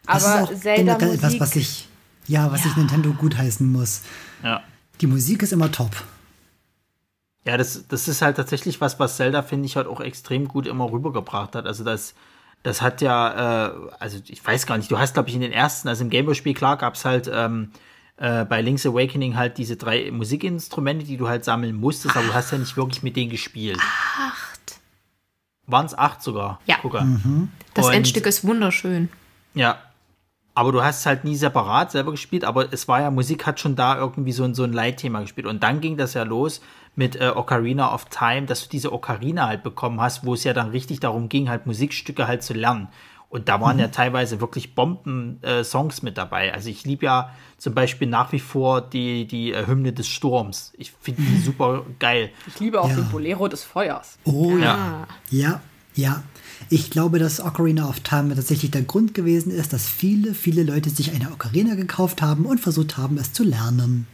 S3: Das
S2: aber
S3: ist auch
S2: Zelda
S3: generell etwas,
S2: Musik,
S3: was ich, ja, was ich Nintendo gutheißen muss.
S1: ja.
S3: Die Musik ist immer top.
S1: Ja, das, das ist halt tatsächlich was, was Zelda, finde ich, halt auch extrem gut immer rübergebracht hat. Also das, das hat ja, äh, also ich weiß gar nicht, du hast, glaube ich, in den ersten, also im Gameboy-Spiel, klar, gab es halt ähm, äh, bei Link's Awakening halt diese drei Musikinstrumente, die du halt sammeln musstest, aber du hast ja nicht wirklich mit denen gespielt.
S4: Acht.
S1: Waren es acht sogar?
S4: Ja.
S1: Gucke.
S4: Das
S1: Und-
S4: Endstück ist wunderschön.
S1: Ja. Aber du hast halt nie separat selber gespielt, aber es war ja, Musik hat schon da irgendwie so ein, so ein Leitthema gespielt. Und dann ging das ja los mit äh, Ocarina of Time, dass du diese Ocarina halt bekommen hast, wo es ja dann richtig darum ging, halt Musikstücke halt zu lernen. Und da waren ja teilweise wirklich Bomben-Songs mit dabei. Also ich liebe ja zum Beispiel nach wie vor die, die äh, Hymne des Sturms. Ich finde die super geil.
S2: Ich liebe auch
S3: Ja.
S2: den Bolero des Feuers.
S3: Oh
S1: Ja.
S3: Ja, ja. Ich glaube, dass Ocarina of Time tatsächlich der Grund gewesen ist, dass viele, viele Leute sich eine Ocarina gekauft haben und versucht haben, es zu lernen.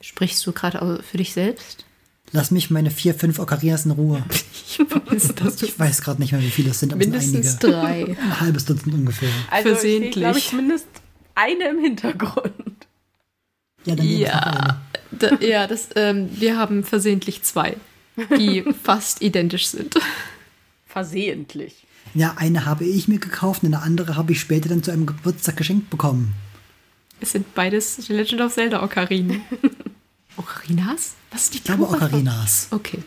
S4: Sprichst du gerade für dich selbst?
S3: Lass mich meine vier, fünf Ocarinas in Ruhe.
S4: Ich weiß, dass
S3: Ich weiß gerade nicht mehr, wie viele es sind, aber es sind
S4: mindestens
S3: einige.
S4: drei.
S3: Ein halbes Dutzend ungefähr.
S2: Also
S4: Versehentlich.
S2: glaube ich, zumindest eine im Hintergrund.
S3: Ja, dann ich
S4: Ja, da, ja das, ähm, wir haben versehentlich zwei, die fast identisch sind.
S2: Versehentlich.
S3: Ja, eine habe ich mir gekauft und eine andere habe ich später dann zu einem Geburtstag geschenkt bekommen.
S4: Es sind beides The Legend of Zelda Ocarinen. Okarinas? Was ist die
S3: Ich glaube Ocarinas.
S4: Okay.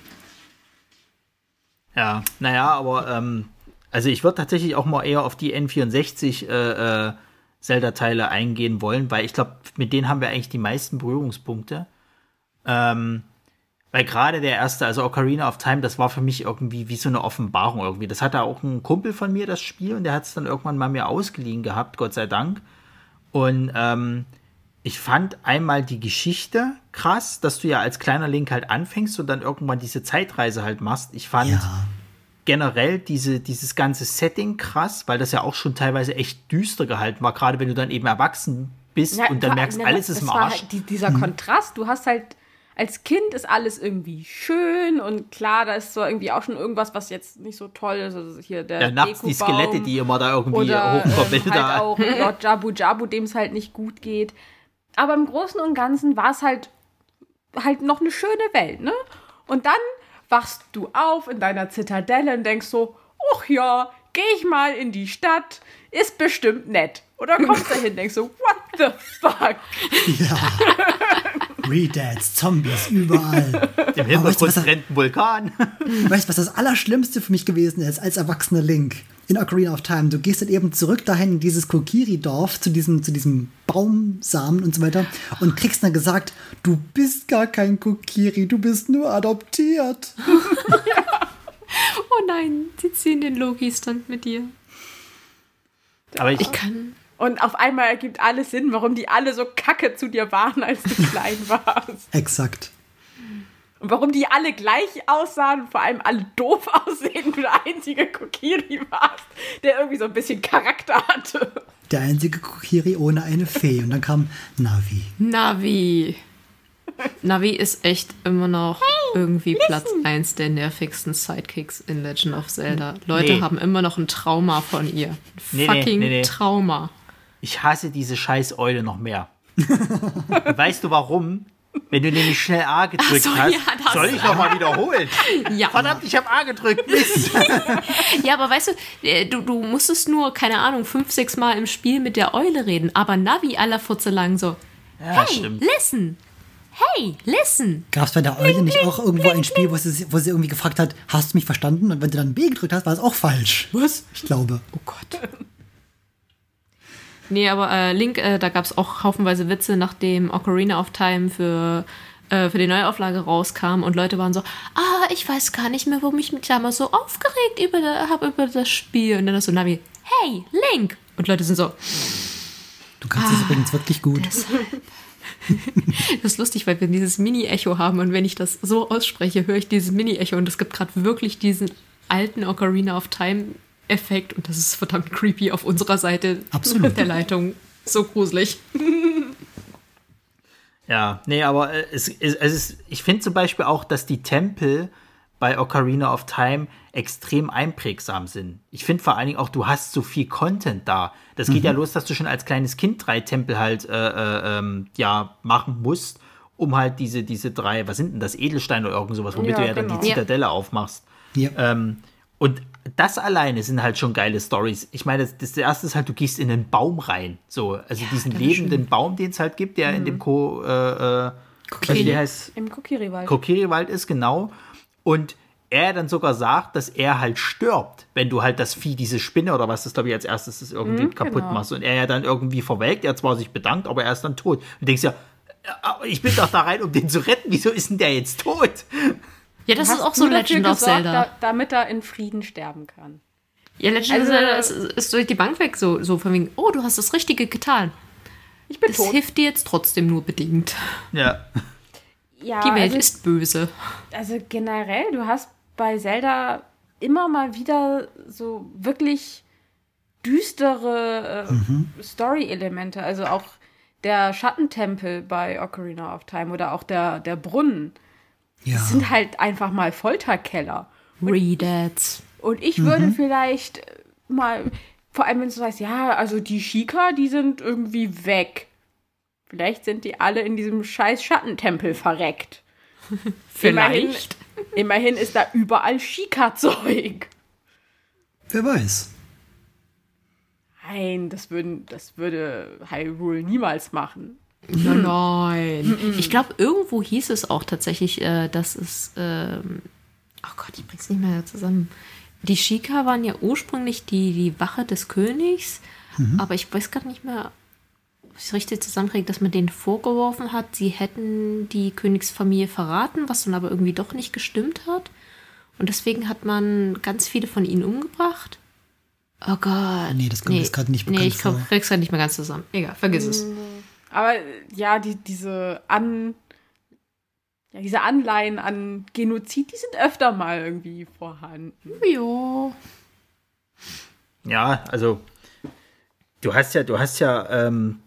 S1: Ja, naja, aber ähm, also ich würde tatsächlich auch mal eher auf die N64 äh, äh, Zelda-Teile eingehen wollen, weil ich glaube, mit denen haben wir eigentlich die meisten Berührungspunkte. Ähm, weil gerade der erste, also Ocarina of Time, das war für mich irgendwie wie so eine Offenbarung irgendwie. Das hatte auch ein Kumpel von mir, das Spiel, und der hat es dann irgendwann mal mir ausgeliehen gehabt, Gott sei Dank. Und ähm, ich fand einmal die Geschichte krass, dass du ja als kleiner Link halt anfängst und dann irgendwann diese Zeitreise halt machst. Ich fand
S3: Ja.
S1: generell diese, dieses ganze Setting krass, weil das ja auch schon teilweise echt düster gehalten war, gerade wenn du dann eben erwachsen bist
S2: Ja,
S1: und dann
S2: vor-
S1: merkst,
S2: ne,
S1: alles ist im
S2: war
S1: Arsch.
S2: Halt die, dieser Kontrast, du hast halt, als Kind ist alles irgendwie schön und klar, da ist so irgendwie auch schon irgendwas, was jetzt nicht so toll ist. Also hier der
S1: Ja, nachts die Skelette, die immer da irgendwie
S2: oder
S1: hochkommen.
S2: ähm, halt auch Lord Jabu Jabu, dem es halt nicht gut geht. Aber im Großen und Ganzen war es halt halt noch eine schöne Welt, ne? Und dann wachst du auf in deiner Zitadelle und denkst so, ach ja, geh ich mal in die Stadt, ist bestimmt nett. Oder kommst dahin und denkst so, what the fuck?
S3: Ja. Redads, Zombies, überall.
S1: Im
S3: Aber weißt du,
S1: Hintergrund brennt ein Vulkan.
S3: Weißt du, was das Allerschlimmste für mich gewesen ist als erwachsener Link in Ocarina of Time? Du gehst dann eben zurück dahin in dieses Kokiri-Dorf, zu diesem, zu diesem Baumsamen und so weiter und kriegst dann gesagt, du bist gar kein Kokiri, du bist nur adoptiert.
S4: Oh nein, sie ziehen den Loki-Stunt mit dir.
S1: Aber ich,
S4: Ich kann.
S2: Und auf einmal ergibt alles Sinn, warum die alle so kacke zu dir waren, als du klein warst.
S3: Exakt.
S2: Und warum die alle gleich aussahen und vor allem alle doof aussehen und du der einzige Kokiri warst, der irgendwie so ein bisschen Charakter hatte.
S3: Der einzige Kokiri ohne eine Fee. Und dann kam Navi.
S4: Navi. Navi ist echt immer noch irgendwie Platz 1 der nervigsten Sidekicks in Legend of Zelda. Leute
S1: Nee.
S4: haben immer noch ein Trauma von ihr. Ein
S1: Nee, nee,
S4: fucking
S1: nee, nee.
S4: Trauma.
S1: ich hasse diese scheiß Eule noch mehr. weißt du warum? Wenn du nämlich schnell A gedrückt
S4: so,
S1: hast,
S4: ja,
S1: soll ich nochmal wiederholen?
S4: Ja.
S1: Verdammt, ich habe A gedrückt. Mist.
S4: ja, aber weißt du, äh, du, du musstest nur, keine Ahnung, fünf, sechs Mal im Spiel mit der Eule reden, aber Navi aller Furze lang so,
S1: Ja,
S4: hey,
S1: stimmt.
S4: listen, hey, listen.
S3: Gab es bei der Eule nicht auch irgendwo ein Spiel, wo sie, wo sie irgendwie gefragt hat, hast du mich verstanden? Und wenn du dann B gedrückt hast, war es auch falsch.
S4: Was?
S3: Ich glaube.
S4: Oh Gott. Nee, aber äh, Link, äh, da gab es auch haufenweise Witze, nachdem Ocarina of Time für, äh, für die Neuauflage rauskam und Leute waren so, ah, ich weiß gar nicht mehr, warum ich mich damals so aufgeregt über, habe über das Spiel. Und dann ist so Navi, hey, Link. Und Leute sind so,
S3: Du kannst das übrigens wirklich gut.
S4: das ist lustig, weil wir dieses Mini-Echo haben und wenn ich das so ausspreche, höre ich dieses Mini-Echo und es gibt gerade wirklich diesen alten Ocarina of Time-Effekt und das ist verdammt creepy auf unserer Seite
S3: Absolut.
S4: der Leitung. So gruselig.
S1: Ja, nee, aber äh, es, es, es ist, ich finde zum Beispiel auch, dass die Tempel bei Ocarina of Time extrem einprägsam sind. Ich finde vor allen Dingen auch, du hast so viel Content da. Das geht ja los, dass du schon als kleines Kind drei Tempel halt äh, äh, ähm, ja machen musst, um halt diese, diese drei, was sind denn das, Edelsteine oder irgend sowas, womit
S2: Ja,
S1: du ja dann
S2: genau.
S1: die Zitadelle aufmachst.
S3: Ja.
S1: Ähm, und das alleine sind halt schon geile Stories. Ich meine, das, das erste ist halt, du gehst in einen Baum rein. So, also diesen
S4: der war
S1: lebenden Baum, den es halt gibt, der in dem Ko, äh, äh,
S3: Kokiri.
S1: heißt
S2: Im Kokiri-Wald.
S1: Kokiri-Wald ist, genau. Und er dann sogar sagt, dass er halt stirbt, wenn du halt das Vieh, diese Spinne oder was das, glaube ich, als erstes ist, irgendwie kaputt
S2: genau.
S1: machst. Und er ja dann irgendwie verwelkt, er zwar sich bedankt, aber er ist dann tot. Und du denkst ja, aber ich bin doch da rein, um den zu retten. Wieso ist denn der jetzt tot?
S4: Ja, das ist auch so Legend of
S2: gesorgt,
S4: Zelda.
S2: Da, damit er in Frieden sterben kann.
S4: Ja, Legend
S2: Also-
S4: of Zelda ist, ist durch die Bank weg so, so von wegen, oh, du hast das Richtige getan.
S2: Ich bin
S4: Das
S2: tot.
S4: hilft dir jetzt trotzdem nur bedingt.
S1: Ja.
S2: Ja,
S4: Die Welt
S2: also,
S4: ist böse.
S2: also generell, du hast bei Zelda immer mal wieder so wirklich düstere äh, Story-Elemente. Also auch der Schattentempel bei Ocarina of Time oder auch der, der Brunnen
S3: Ja.
S2: sind halt einfach mal Folterkeller.
S4: Redads.
S2: Und ich würde vielleicht mal, vor allem wenn du sagst, ja, also die Shika, die sind irgendwie weg. Vielleicht sind die alle in diesem scheiß Schattentempel verreckt.
S4: Vielleicht.
S2: Immerhin, immerhin ist da überall Shika-Zeug.
S3: Wer weiß.
S2: Nein, das, würden, das würde Hyrule niemals machen.
S4: Nein, nein. Ich glaube, irgendwo hieß es auch tatsächlich, äh, dass es. Ähm, oh Gott, ich bring's nicht mehr zusammen. Die Shika waren ja ursprünglich die, die Wache des Königs, aber ich weiß gar nicht mehr, ob ich es richtig zusammenkriege, dass man denen vorgeworfen hat, sie hätten die Königsfamilie verraten, was dann aber irgendwie doch nicht gestimmt hat. Und deswegen hat man ganz viele von ihnen umgebracht. Oh Gott.
S3: Nee, das kommt jetzt gerade nicht
S4: Nee,
S3: bekannt
S4: ich komm-
S3: vor.
S4: krieg's gerade nicht mehr ganz zusammen. Egal, vergiss es.
S2: Aber ja, die, diese An. Ja, diese Anleihen an Genozid, die sind öfter mal irgendwie vorhanden.
S4: Jo.
S1: Ja, also du hast ja, du hast ja, ähm,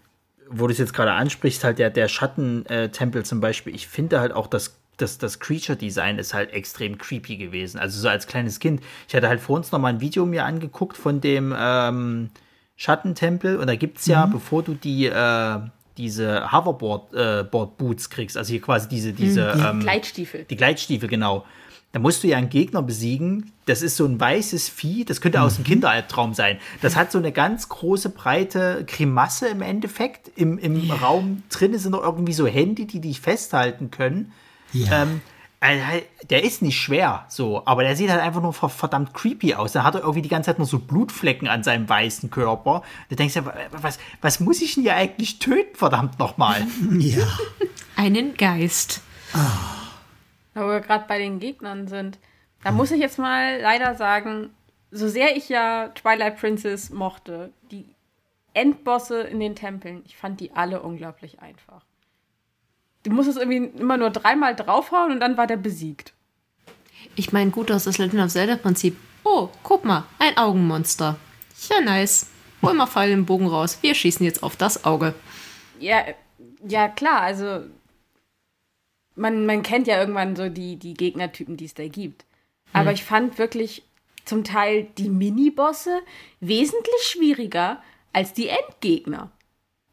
S1: wo du es jetzt gerade ansprichst, halt der, der Schattentempel zum Beispiel, ich finde halt auch das, das, das Creature-Design ist halt extrem creepy gewesen. Also so als kleines Kind. Ich hatte halt vor uns noch mal ein Video mir angeguckt von dem ähm, Schattentempel und da gibt es ja, bevor du die äh, diese Hoverboard-Boots äh, kriegst, also hier quasi diese, diese ähm,
S2: Gleitstiefel.
S1: die Gleitstiefel, genau. Da musst du ja einen Gegner besiegen. Das ist so ein weißes Vieh, das könnte aus dem Kinderalbtraum sein. Das hat so eine ganz große, breite Grimasse im Endeffekt. Im, im Raum drin sind noch irgendwie so Hände, die dich festhalten können.
S3: Ja.
S1: Ähm, der ist nicht schwer, so, aber der sieht halt einfach nur ver- verdammt creepy aus. Da hat er irgendwie die ganze Zeit nur so Blutflecken an seinem weißen Körper. Du denkst ja, was, was muss ich denn hier eigentlich töten, verdammt nochmal?
S3: ja.
S4: Einen Geist.
S2: Aber wir gerade bei den Gegnern sind, da muss ich jetzt mal leider sagen, so sehr ich ja Twilight Princess mochte, die Endbosse in den Tempeln, ich fand die alle unglaublich einfach. Du musstest irgendwie immer nur dreimal draufhauen und dann war der besiegt.
S4: Ich meine, gut aus das Legend of Zelda-Prinzip. Oh, guck mal, ein Augenmonster. Ja, nice. Hol mal Pfeil im Bogen raus. Wir schießen jetzt auf das Auge.
S2: Ja, ja klar, also man, man kennt ja irgendwann so die, die Gegnertypen, die es da gibt. Aber ich fand wirklich zum Teil die Minibosse wesentlich schwieriger als die Endgegner.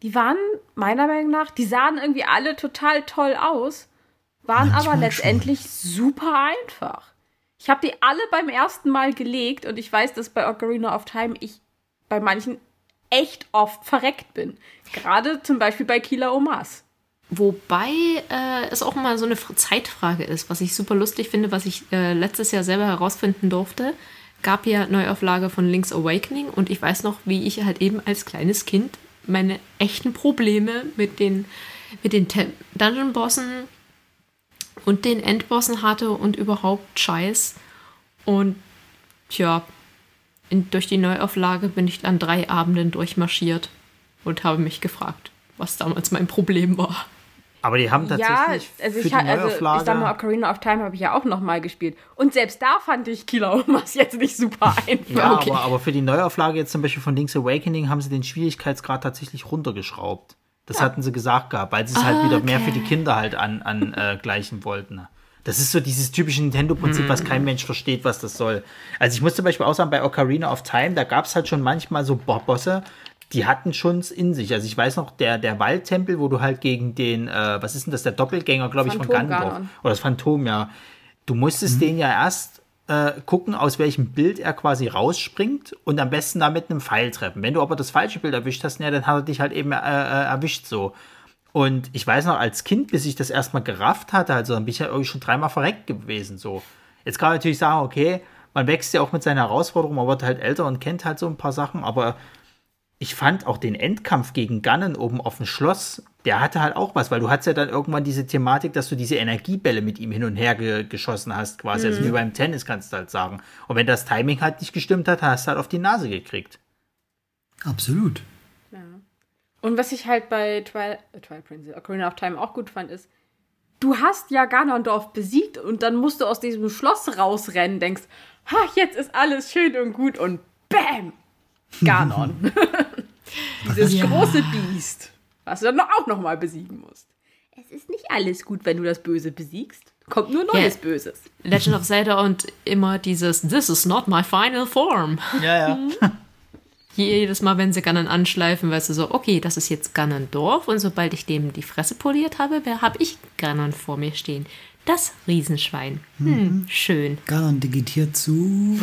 S2: Die waren meiner Meinung nach, die sahen irgendwie alle total toll aus, waren
S3: Manchmal
S2: aber letztendlich super einfach. Ich habe die alle beim ersten Mal gelegt und ich weiß, dass bei Ocarina of Time ich bei manchen echt oft verreckt bin. Gerade zum Beispiel bei Kila Omas.
S4: Wobei äh, es auch mal so eine Zeitfrage ist, was ich super lustig finde, was ich äh, letztes Jahr selber herausfinden durfte. Gab ja Neuauflage von Link's Awakening und ich weiß noch, wie ich halt eben als kleines Kind meine echten Probleme mit den, mit den Dungeon-Bossen und den Endbossen hatte und überhaupt Scheiß. Und tja, in, durch die Neuauflage bin ich an drei Abenden durchmarschiert und habe mich gefragt, was damals mein Problem war.
S1: Aber die haben
S2: Ja,
S1: tatsächlich
S2: also
S1: für
S2: ich,
S1: die
S2: also
S1: Neuauflage...
S2: ich sag mal, Ocarina of Time habe ich ja auch noch mal gespielt. Und selbst da fand ich Kila Omas jetzt nicht super einfach.
S1: Ja,
S4: okay.
S1: aber, aber für die Neuauflage jetzt zum Beispiel von Link's Awakening haben sie den Schwierigkeitsgrad tatsächlich runtergeschraubt. Das hatten sie gesagt gehabt, weil sie es halt wieder mehr für die Kinder halt an, an äh, gleichen wollten. Das ist so dieses typische Nintendo-Prinzip, was kein Mensch versteht, was das soll. Also ich muss zum Beispiel auch sagen, bei Ocarina of Time, da gab es halt schon manchmal so Bo- Bosse, die hatten schon's in sich. Also ich weiß noch, der, der Waldtempel, wo du halt gegen den, äh, was ist denn das, der Doppelgänger, glaube ich, von.
S2: Ganon.
S1: Oder das Phantom, ja. Du musstest den ja erst äh, gucken, aus welchem Bild er quasi rausspringt und am besten da mit einem Pfeil treffen. Wenn du aber das falsche Bild erwischt hast, ja, dann hat er dich halt eben äh, äh, erwischt so. Und ich weiß noch, als Kind, bis ich das erstmal gerafft hatte, also dann bin ich ja irgendwie schon dreimal verreckt gewesen so. Jetzt kann man natürlich sagen, okay, man wächst ja auch mit seiner Herausforderung, man wird halt älter und kennt halt so ein paar Sachen, aber ich fand auch den Endkampf gegen Ganon oben auf dem Schloss, der hatte halt auch was, weil du hattest ja dann irgendwann diese Thematik, dass du diese Energiebälle mit ihm hin und her ge geschossen hast, quasi. Also wie beim Tennis kannst du halt sagen. Und wenn das Timing halt nicht gestimmt hat, hast du halt auf die Nase gekriegt.
S3: Absolut.
S2: Und was ich halt bei Twilight, äh, Twilight Princess, Ocarina of Time auch gut fand, ist, du hast ja Ganondorf besiegt und dann musst du aus diesem Schloss rausrennen, denkst, ha, jetzt ist alles schön und gut und bam, Ganon. Dieses
S3: Ja.
S2: große Biest, was du dann auch noch mal besiegen musst. Es ist nicht alles gut, wenn du das Böse besiegst. Kommt nur neues
S4: Ja.
S2: Böses.
S4: Legend of Zelda und immer dieses This is not my final form.
S1: Ja, ja.
S4: Jedes Mal, wenn sie Ganon anschleifen, weißt du so, okay, das ist jetzt Ganondorf und sobald ich dem die Fresse poliert habe, habe ich Ganon vor mir stehen. Das Riesenschwein. Hm, schön.
S3: Ganon digitiert zu.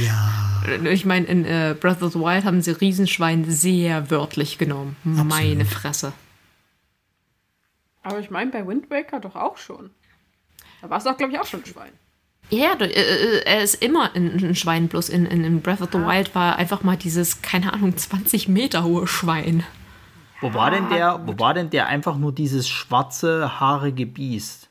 S3: Ja.
S4: Ich meine, in äh, Breath of the Wild haben sie Riesenschwein sehr wörtlich genommen. Meine Fresse.
S2: Aber ich meine, bei Wind Waker doch auch schon. Da war es doch, glaube ich, auch schon ein Schwein.
S4: Ja, du- äh, äh, er ist immer ein, ein Schwein, bloß in, in, in Breath of the Wild war einfach mal dieses, keine Ahnung, 20 Meter hohe Schwein.
S1: Wo war denn der, wo war denn der einfach nur dieses schwarze, haarige Biest?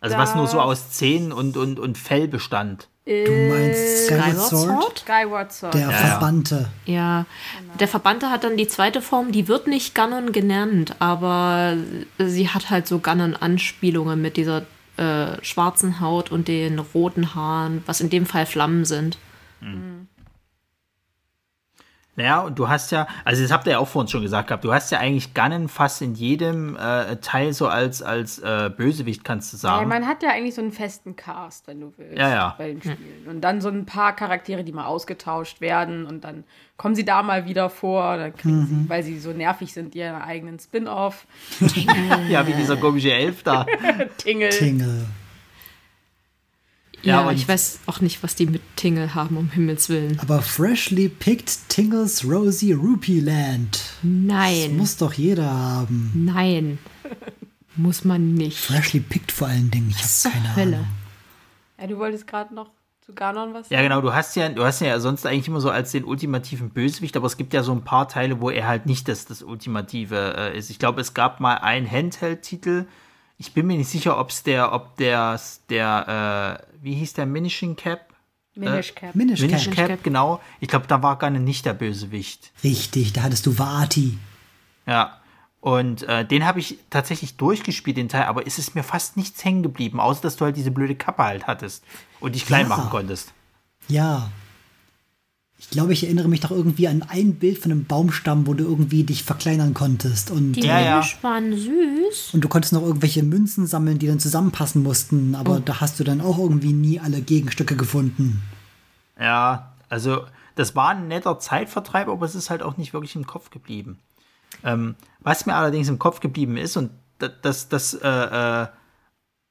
S1: Also was nur so aus Zähnen und, und, und Fell bestand.
S3: Du meinst Skyward
S4: Skyward
S3: Sword?
S2: Skyward Sword.
S3: Der Verbannte.
S4: Ja, der Verbannte hat dann die zweite Form, die wird nicht Ganon genannt, aber sie hat halt so Ganon-Anspielungen mit dieser äh, schwarzen Haut und den roten Haaren, was in dem Fall Flammen sind.
S1: Naja, und du hast ja, also das habt ihr ja auch vorhin schon gesagt gehabt, du hast ja eigentlich Ganon fast in jedem äh, Teil so als, als äh, Bösewicht, kannst du
S2: Ja,
S1: sagen.
S2: man hat ja eigentlich so einen festen Cast, wenn du willst,
S1: Ja, ja.
S2: bei den Spielen. Und dann so ein paar Charaktere, die mal ausgetauscht werden und dann kommen sie da mal wieder vor, dann kriegen sie, weil sie so nervig sind, ihren eigenen Spin-off.
S1: ja, wie dieser komische Elf da.
S2: Tingle.
S3: Tingle.
S1: Ja,
S4: Ja, ich weiß auch nicht, was die mit Tingle haben, um Himmels Willen.
S3: Aber freshly picked Tingles Rosy Rupee Land. Das
S4: Nein,
S3: muss doch jeder haben.
S4: nein, muss man nicht.
S3: Freshly picked vor allen Dingen. Ich habe keine
S4: Hölle.
S3: Ahnung.
S2: Ja, du wolltest gerade noch zu Ganon was
S1: Ja, genau, du hast ja, du hast ja sonst eigentlich immer so als den ultimativen Bösewicht, aber es gibt ja so ein paar Teile, wo er halt nicht das, das Ultimative äh, ist. Ich glaube, es gab mal einen Handheld-Titel. Ich bin mir nicht sicher, ob es der, ob der, der, äh, wie hieß der Minishing Cap?
S2: Minish Cap.
S3: Minish
S1: Minish
S3: Cap.
S1: Cap,
S4: Cap.
S1: genau. Ich glaube, da war gar nicht der Bösewicht.
S3: Richtig, da hattest du Vati.
S1: Ja. Und äh, den habe ich tatsächlich durchgespielt, den Teil, aber es ist mir fast nichts hängen geblieben, außer dass du halt diese blöde Kappe halt hattest und dich klein
S3: Ja.
S1: machen konntest.
S3: Ja. Ich glaube, ich erinnere mich doch irgendwie an ein Bild von einem Baumstamm, wo du irgendwie dich verkleinern konntest. Und,
S4: Die
S1: Ja, ja.
S4: Waren süß.
S3: und du konntest noch irgendwelche Münzen sammeln, die dann zusammenpassen mussten. Aber
S1: Oh.
S3: da hast du dann auch irgendwie nie alle Gegenstücke gefunden.
S1: Ja, also das war ein netter Zeitvertreib, aber es ist halt auch nicht wirklich im Kopf geblieben. Ähm, was mir allerdings im Kopf geblieben ist, und das, das, das äh, äh,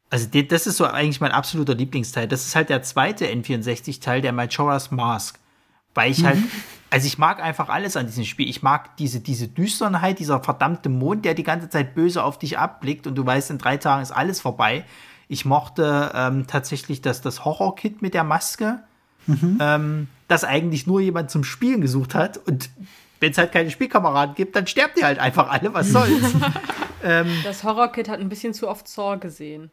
S1: also das ist so eigentlich mein absoluter Lieblingsteil. Das ist halt der zweite N64-Teil, der Majora's Mask. Weil ich halt, also ich mag einfach alles an diesem Spiel. Ich mag diese, diese Düsternheit, dieser verdammte Mond, der die ganze Zeit böse auf dich abblickt und du weißt, in drei Tagen ist alles vorbei. Ich mochte ähm, tatsächlich das, das Horror-Kit mit der Maske, ähm, das eigentlich nur jemand zum Spielen gesucht hat. Und wenn es halt keine Spielkameraden gibt, dann sterbt ihr halt einfach alle, was soll's.
S2: Das Horror-Kit hat ein bisschen zu oft Saw gesehen.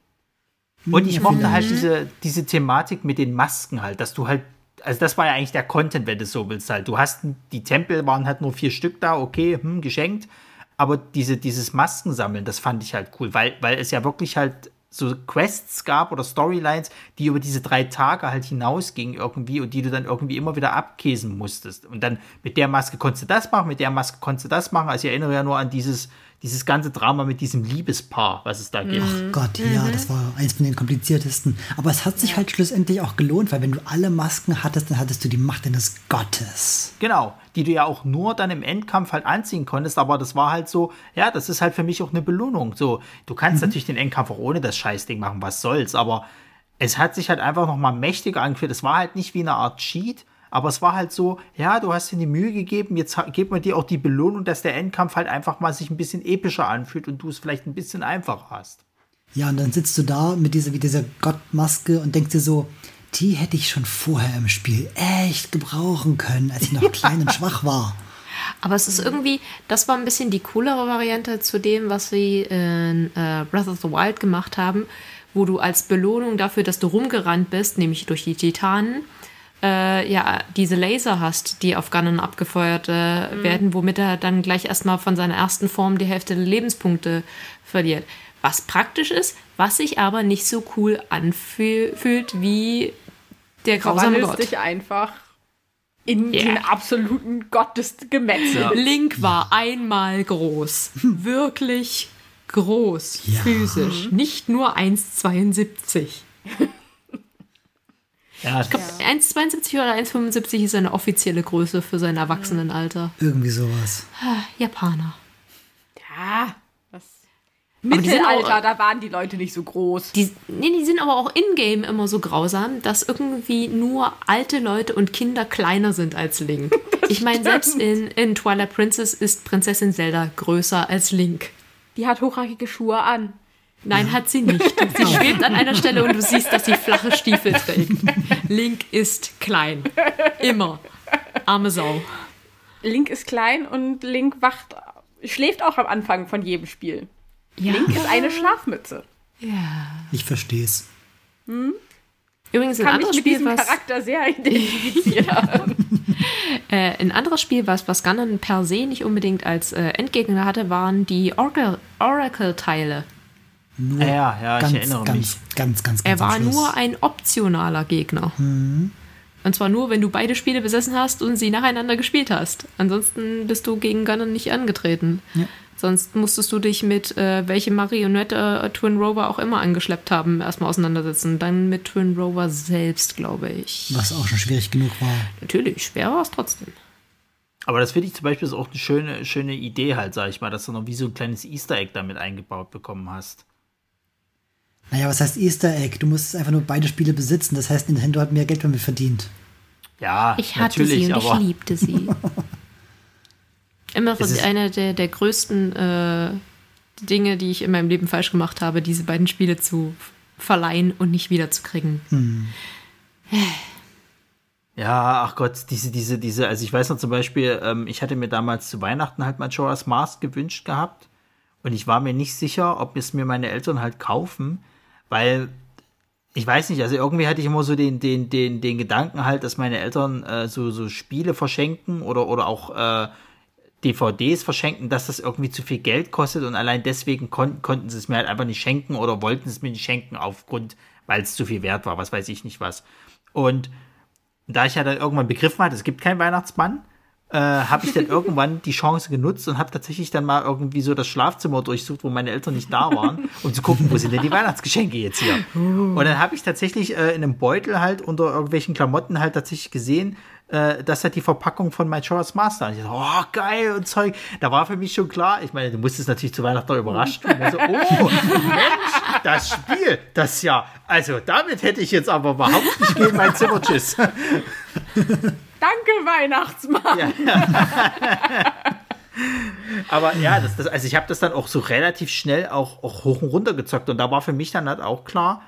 S1: Und ich mochte halt diese, diese Thematik mit den Masken halt, dass du halt, also das war ja eigentlich der Content, wenn du so willst halt. Du hast, die Tempel waren halt nur vier Stück da, okay, hm, geschenkt. Aber diese, dieses Maskensammeln, das fand ich halt cool, weil, weil es ja wirklich halt so Quests gab oder Storylines, die über diese drei Tage halt hinausgingen irgendwie und die du dann irgendwie immer wieder abkäsen musstest. Und dann mit der Maske konntest du das machen, mit der Maske konntest du das machen. Also ich erinnere ja nur an dieses, dieses ganze Drama mit diesem Liebespaar, was es da gibt.
S3: Ach Gott, ja, das war eins von den kompliziertesten. Aber es hat sich halt schlussendlich auch gelohnt, weil wenn du alle Masken hattest, dann hattest du die Macht eines Gottes.
S1: Genau, die du ja auch nur dann im Endkampf halt anziehen konntest, aber das war halt so, ja, das ist halt für mich auch eine Belohnung. So, du kannst natürlich den Endkampf auch ohne das Scheißding machen, was soll's, aber es hat sich halt einfach nochmal mächtiger angefühlt. Es war halt nicht wie eine Art Cheat, aber es war halt so, ja, du hast dir die Mühe gegeben, jetzt gibt man dir auch die Belohnung, dass der Endkampf halt einfach mal sich ein bisschen epischer anfühlt und du es vielleicht ein bisschen einfacher hast.
S3: Ja, und dann sitzt du da mit dieser, mit dieser Gottmaske und denkst dir so, die hätte ich schon vorher im Spiel echt gebrauchen können, als ich noch klein und schwach war.
S4: Aber es ist irgendwie, das war ein bisschen die coolere Variante zu dem, was sie in äh, Breath of the Wild gemacht haben, wo du als Belohnung dafür, dass du rumgerannt bist, nämlich durch die Titanen, äh, ja, diese Laser hast, die auf Ganon abgefeuert äh, werden, womit er dann gleich erstmal von seiner ersten Form die Hälfte der Lebenspunkte verliert. Was praktisch ist, was sich aber nicht so cool anfühlt wie der grausame Gott.
S2: dich einfach in
S4: Ja.
S2: den absoluten Gott des Gemetzels.
S4: Link war einmal groß. Wirklich groß.
S3: Ja.
S4: Physisch. Nicht nur 1,72.
S1: Ja,
S4: 1,72 oder 1,75 ist eine offizielle Größe für sein Erwachsenenalter.
S3: Irgendwie sowas.
S4: Ah, Japaner.
S2: Ja, das Mittelalter,
S4: auch-
S2: da waren die Leute nicht so groß.
S4: Die, nee, die sind aber auch in-game immer so grausam, dass irgendwie nur alte Leute und Kinder kleiner sind als Link. ich meine, selbst in, in Twilight Princess ist Prinzessin Zelda größer als Link.
S2: Die hat hochhackige Schuhe an.
S4: Nein, hat sie nicht. Sie schwebt an einer Stelle und du siehst, dass sie flache Stiefel trägt. Link ist klein. Immer. Arme Sau.
S2: Link ist klein und Link wacht, schläft auch am Anfang von jedem Spiel.
S4: Ja.
S2: Link ist eine Schlafmütze.
S4: Ja.
S3: Ich verstehe es.
S4: Übrigens ein anderes Spiel, was,
S2: Charakter sehr identifizieren.
S4: äh, ein anderes Spiel, was, was Ganon per se nicht unbedingt als äh, Endgegner hatte, waren die Oracle- Oracle-Teile.
S3: Nur
S1: Ja, ja, ich
S3: ganz,
S1: erinnere
S3: ganz,
S1: mich.
S3: Ganz, ganz, ganz,
S4: Er war nur ein optionaler Gegner. Und zwar nur, wenn du beide Spiele besessen hast und sie nacheinander gespielt hast. Ansonsten bist du gegen Ganon nicht angetreten.
S3: Ja.
S4: Sonst musstest du dich mit äh, welche Marionette äh, Twin Rover auch immer angeschleppt haben, erstmal auseinandersetzen. Dann mit Twin Rover selbst, glaube ich.
S3: Was auch schon schwierig genug war.
S4: Natürlich, schwer war es trotzdem.
S1: Aber das finde ich zum Beispiel ist auch eine schöne, schöne Idee halt, sag ich mal, dass du noch wie so ein kleines Easter Egg damit eingebaut bekommen hast.
S3: Naja, was heißt Easter Egg? Du musst einfach nur beide Spiele besitzen. Das heißt, Nintendo hat mehr Geld damit verdient.
S1: Ja,
S4: Ich hatte
S1: natürlich,
S4: sie und
S1: aber
S4: ich liebte sie. Immer
S1: Es ist-
S4: eine der, der größten äh, Dinge, die ich in meinem Leben falsch gemacht habe, diese beiden Spiele zu verleihen und nicht wiederzukriegen.
S1: Ja, ach Gott, diese, diese, diese, also ich weiß noch zum Beispiel, ähm, ich hatte mir damals zu Weihnachten halt Majora's Mask gewünscht gehabt und ich war mir nicht sicher, ob es mir meine Eltern halt kaufen, weil ich weiß nicht, also irgendwie hatte ich immer so den, den, den, den Gedanken halt, dass meine Eltern äh, so, so Spiele verschenken oder, oder auch äh, DVDs verschenken, dass das irgendwie zu viel Geld kostet und allein deswegen kon konnten sie es mir halt einfach nicht schenken oder wollten es mir nicht schenken aufgrund, weil es zu viel wert war, was weiß ich nicht was. Und da ich ja dann irgendwann begriffen hatte, es gibt keinen Weihnachtsmann, äh, habe ich dann irgendwann die Chance genutzt und habe tatsächlich dann mal irgendwie so das Schlafzimmer durchsucht, wo meine Eltern nicht da waren, um zu gucken, wo sind denn die Weihnachtsgeschenke jetzt hier. Und dann habe ich tatsächlich äh, in einem Beutel halt unter irgendwelchen Klamotten halt tatsächlich gesehen, äh, dass halt die Verpackung von Majora's Master. Und ich dachte, oh, geil und Zeug. Da war für mich schon klar, ich meine, du musstest natürlich zu Weihnachten überrascht werden. Also, oh, Mensch, das Spiel, das ja, also damit hätte ich jetzt aber überhaupt nicht gegen mein Zimmer. Tschüss.
S2: Weihnachtsmann.
S1: Aber ja, das, das, also ich habe das dann auch so relativ schnell auch, auch hoch und runter gezockt. Und da war für mich dann halt auch klar,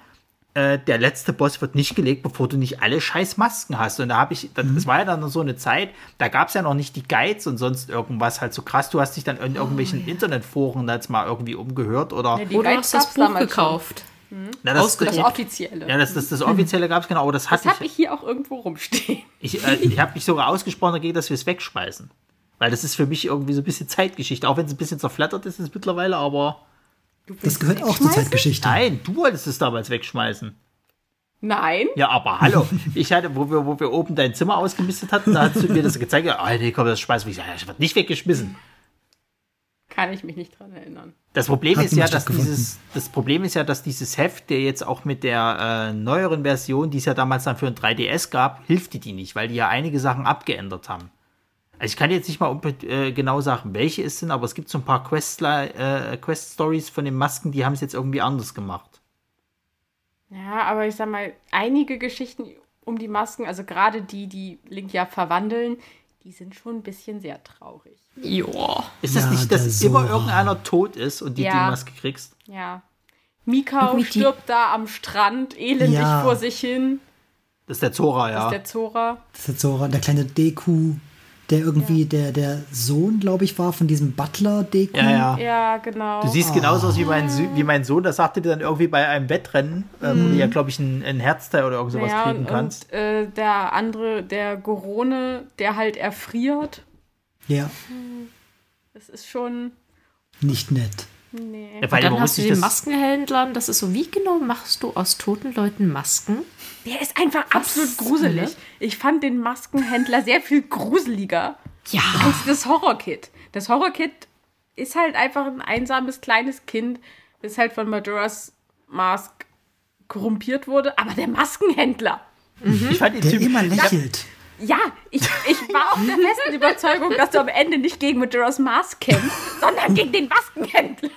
S1: äh, der letzte Boss wird nicht gelegt, bevor du nicht alle scheiß Masken hast. Und da habe ich, das, das war ja dann so eine Zeit, da gab es ja noch nicht die Guides und sonst irgendwas halt so krass. Du hast dich dann in irgendwelchen Internetforen jetzt mal irgendwie umgehört oder.
S2: Ja, die
S4: Oder
S2: Guides
S4: hast das Buch
S2: damals schon.
S4: Gekauft.
S1: Na, das,
S2: Das Offizielle.
S1: ja, das, das, das offizielle gab es genau, aber das
S2: das
S1: hatte
S2: habe ich hier auch irgendwo rumstehen.
S1: Ich, äh, ich habe mich sogar ausgesprochen dagegen, dass wir es wegschmeißen. Weil das ist für mich irgendwie so ein bisschen Zeitgeschichte. Auch wenn es ein bisschen zerflattert ist, ist es mittlerweile, aber.
S3: Das gehört auch zur Zeitgeschichte.
S1: Nein, du wolltest es damals wegschmeißen.
S2: Nein.
S1: Ja, aber hallo. Ich hatte, wo wir, wo wir oben dein Zimmer ausgemistet hatten, da hast du mir das gezeigt. Ja, oh, nee, komm, das schmeißen wir. Ich ja, das wird nicht weggeschmissen.
S2: Kann ich mich nicht dran erinnern.
S1: Das Problem
S3: Hat
S1: ist ja, dass dieses, das Problem ist ja, dass dieses Heft, der jetzt auch mit der äh, neueren Version, die es ja damals dann für ein 3DS gab, hilft die die nicht, weil die ja einige Sachen abgeändert haben. Also ich kann jetzt nicht mal äh, genau sagen, welche es sind, aber es gibt so ein paar Quest, äh, Quest-Stories von den Masken, die haben es jetzt irgendwie anders gemacht.
S2: Ja, aber ich sag mal, einige Geschichten um die Masken, also gerade die, die Link ja verwandeln, die sind schon ein bisschen sehr traurig.
S4: Joa.
S1: Ist das
S3: Ja,
S1: nicht, dass
S3: der
S1: immer irgendeiner tot ist und die
S2: Ja.
S1: die Maske kriegst?
S2: Ja. Mikau
S4: Irgendwie die-
S2: stirbt da am Strand elendig
S3: Ja.
S2: vor sich hin.
S1: Das ist der Zora,
S2: Das
S1: ja.
S2: ist der Zora.
S3: Das ist jetzt so der kleine Deku, der irgendwie der, der Sohn, glaube ich, war von diesem Butler Deku.
S1: ja, ja.
S2: Ja, genau.
S1: Du siehst genauso aus wie mein, Sü- wie mein Sohn, das sagte dir dann irgendwie bei einem Wettrennen, äh, wo du ja, glaube ich, ein, ein Herzteil oder irgend sowas
S2: ja,
S1: kriegen
S2: und,
S1: kannst.
S2: und äh, der andere, der Gorone, der halt erfriert.
S3: Ja,
S2: Das ist schon.
S3: nicht nett.
S2: Nee.
S1: Ja, weil
S4: Dann hast du den
S1: das-
S4: Maskenhändler, das ist so, wie genau machst du aus toten Leuten Masken?
S2: Der ist einfach absolut gruselig. Ich fand den Maskenhändler sehr viel gruseliger
S4: Ja.
S2: als das Horrorkit. Das Horrorkit ist halt einfach ein einsames kleines Kind, das halt von Majora's Mask korrumpiert wurde. Aber der Maskenhändler.
S1: Ich fand ihn
S3: Der
S1: ziemlich-
S3: immer lächelt.
S2: Ja, ich, ich war auch der festen Überzeugung, dass du am Ende nicht gegen Majora's Mask kämpfst, sondern gegen den Maskenhändler.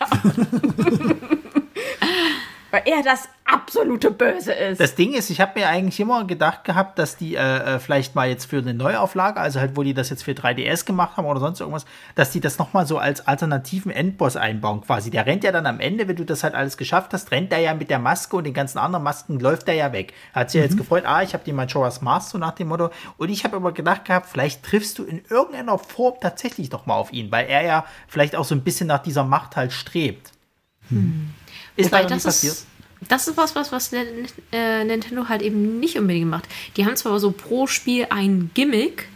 S2: Weil er das absolute Böse ist.
S1: Das Ding ist, ich habe mir eigentlich immer gedacht gehabt, dass die äh, äh, vielleicht mal jetzt für eine Neuauflage, also halt, wo die das jetzt für 3DS gemacht haben oder sonst irgendwas, dass die das nochmal so als alternativen Endboss einbauen quasi. Der rennt ja dann am Ende, wenn du das halt alles geschafft hast, rennt er ja mit der Maske und den ganzen anderen Masken, läuft er ja weg. Hat sich ja jetzt gefreut, ah, ich habe die Majora's Mask, so nach dem Motto. Und ich habe aber gedacht gehabt, vielleicht triffst du in irgendeiner Form tatsächlich nochmal auf ihn, weil er ja vielleicht auch so ein bisschen nach dieser Macht halt strebt. Ist
S4: Wobei das
S1: passiert.
S4: ist, das ist was, was, was äh, Nintendo halt eben nicht unbedingt macht. Die haben zwar so pro Spiel ein Gimmick,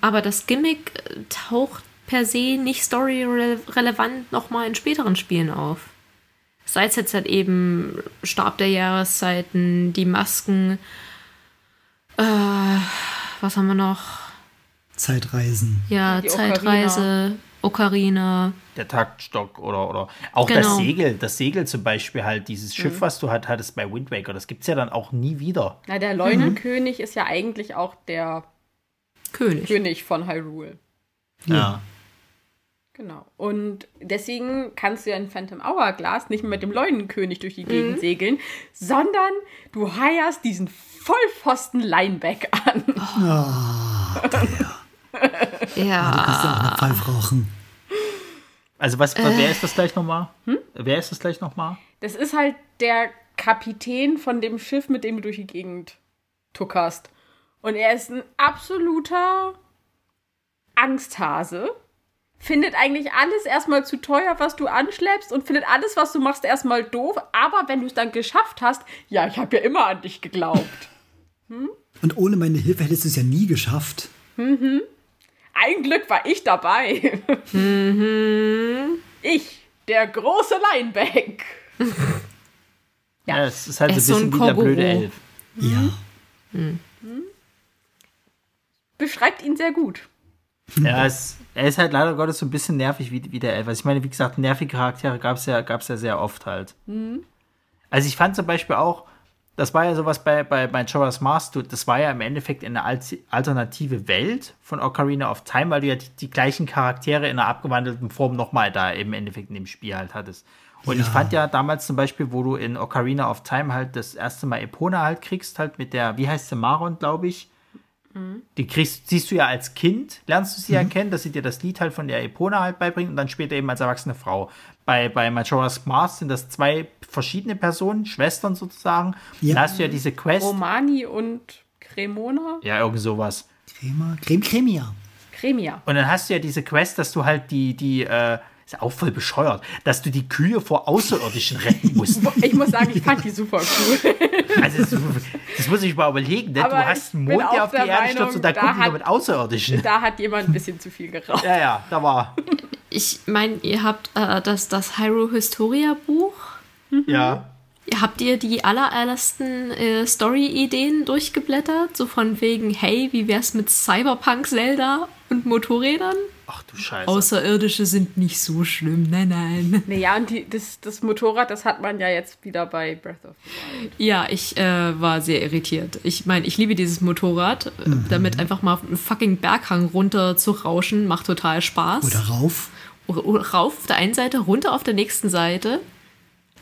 S4: aber das Gimmick äh, taucht per se nicht story-relevant nochmal in späteren Spielen auf. Sei es jetzt halt eben Stab der Jahreszeiten, die Masken, äh, was haben wir noch?
S3: Zeitreisen.
S4: Ja,
S2: Die
S4: Zeitreise, Ocarina.
S1: Der Taktstock oder, oder auch das
S4: Genau.
S1: Segel. Das Segel zum Beispiel halt, dieses Schiff, was du halt hattest bei Wind Waker, das gibt es ja dann auch nie wieder.
S2: Na, der Leunenkönig ist ja eigentlich auch der
S4: König.
S2: König von Hyrule.
S1: Ja.
S2: Genau. Und deswegen kannst du ja in Phantom Hourglass nicht mehr mit dem Leunenkönig durch die Gegend segeln, sondern du heierst diesen Vollpfosten Lineback an.
S3: Ah, der. Du kannst ja
S4: Ja.
S3: auch eine Pfeife rauchen.
S1: Also was, wer ist das gleich nochmal? Wer ist das gleich nochmal?
S2: Das ist halt der Kapitän von dem Schiff, mit dem du durch die Gegend tuckerst. Und er ist ein absoluter Angsthase. Findet eigentlich alles erstmal zu teuer, was du anschleppst und findet alles, was du machst, erstmal doof. Aber wenn du es dann geschafft hast, ja, ich habe ja immer an dich geglaubt.
S3: Und ohne meine Hilfe hättest du es ja nie geschafft.
S2: Ein Glück war ich dabei. Ich, der große Lineback.
S1: Ja, es ist halt
S4: Er
S1: so
S4: ist so
S1: ein
S4: ein
S1: bisschen wie der blöde. Elf.
S3: Ja.
S2: Beschreibt ihn sehr gut.
S1: Ja, es, er ist halt leider Gottes so ein bisschen nervig wie, wie der Elf. Also ich meine, wie gesagt, nervige Charaktere gab es ja, gab's ja sehr oft halt. Also ich fand zum Beispiel auch, das war ja sowas bei, bei, bei Jorah's Mask, das war ja im Endeffekt eine Al- alternative Welt von Ocarina of Time, weil du ja die, die gleichen Charaktere in einer abgewandelten Form nochmal da im Endeffekt in dem Spiel halt hattest. Und ich
S3: Ja.
S1: fand ja damals zum Beispiel, wo du in Ocarina of Time halt das erste Mal Epona halt kriegst, halt mit der, wie heißt sie, Maron, glaube ich. Die kriegst, siehst du ja als Kind, lernst du sie ja kennen, dass sie dir das Lied halt von der Epona halt beibringt und dann später eben als erwachsene Frau. Bei, bei Majora's Mask sind das zwei verschiedene Personen, Schwestern sozusagen.
S3: Ja.
S1: Da hast du ja diese Quest.
S2: Romani und Cremona?
S1: Ja, irgend sowas.
S3: Crema, Creme Cremia.
S2: Cremia.
S1: Und dann hast du ja diese Quest, dass du halt die, die, äh, ist auch voll bescheuert, dass du die Kühe vor Außerirdischen retten musst.
S2: Ich muss sagen, ich fand die super cool.
S1: Also das, das muss ich mal überlegen. Ne? Du hast einen Mond, der auf die
S2: der
S1: Erde stürzt und da
S2: da hat-
S1: noch mit Außerirdischen.
S2: Da hat jemand ein bisschen zu viel geraucht.
S1: Ja, ja, da war.
S4: Ich meine, ihr habt äh, das, das Hyrule Historia Buch.
S1: Ja.
S4: Habt ihr die allerersten äh, Story-Ideen durchgeblättert? So von wegen, hey, wie wär's mit Cyberpunk, Zelda und Motorrädern?
S1: Ach du Scheiße.
S4: Außerirdische sind nicht so schlimm, nein, nein.
S2: Naja, und die, das, das Motorrad, das hat man ja jetzt wieder bei Breath of the Wild.
S4: Ja, ich äh, war sehr irritiert. Ich meine, ich liebe dieses Motorrad. Äh, Damit einfach mal auf einen fucking Berghang runter zu rauschen, macht total Spaß.
S3: Oder rauf.
S4: Oder rauf auf der einen Seite, runter auf der nächsten Seite.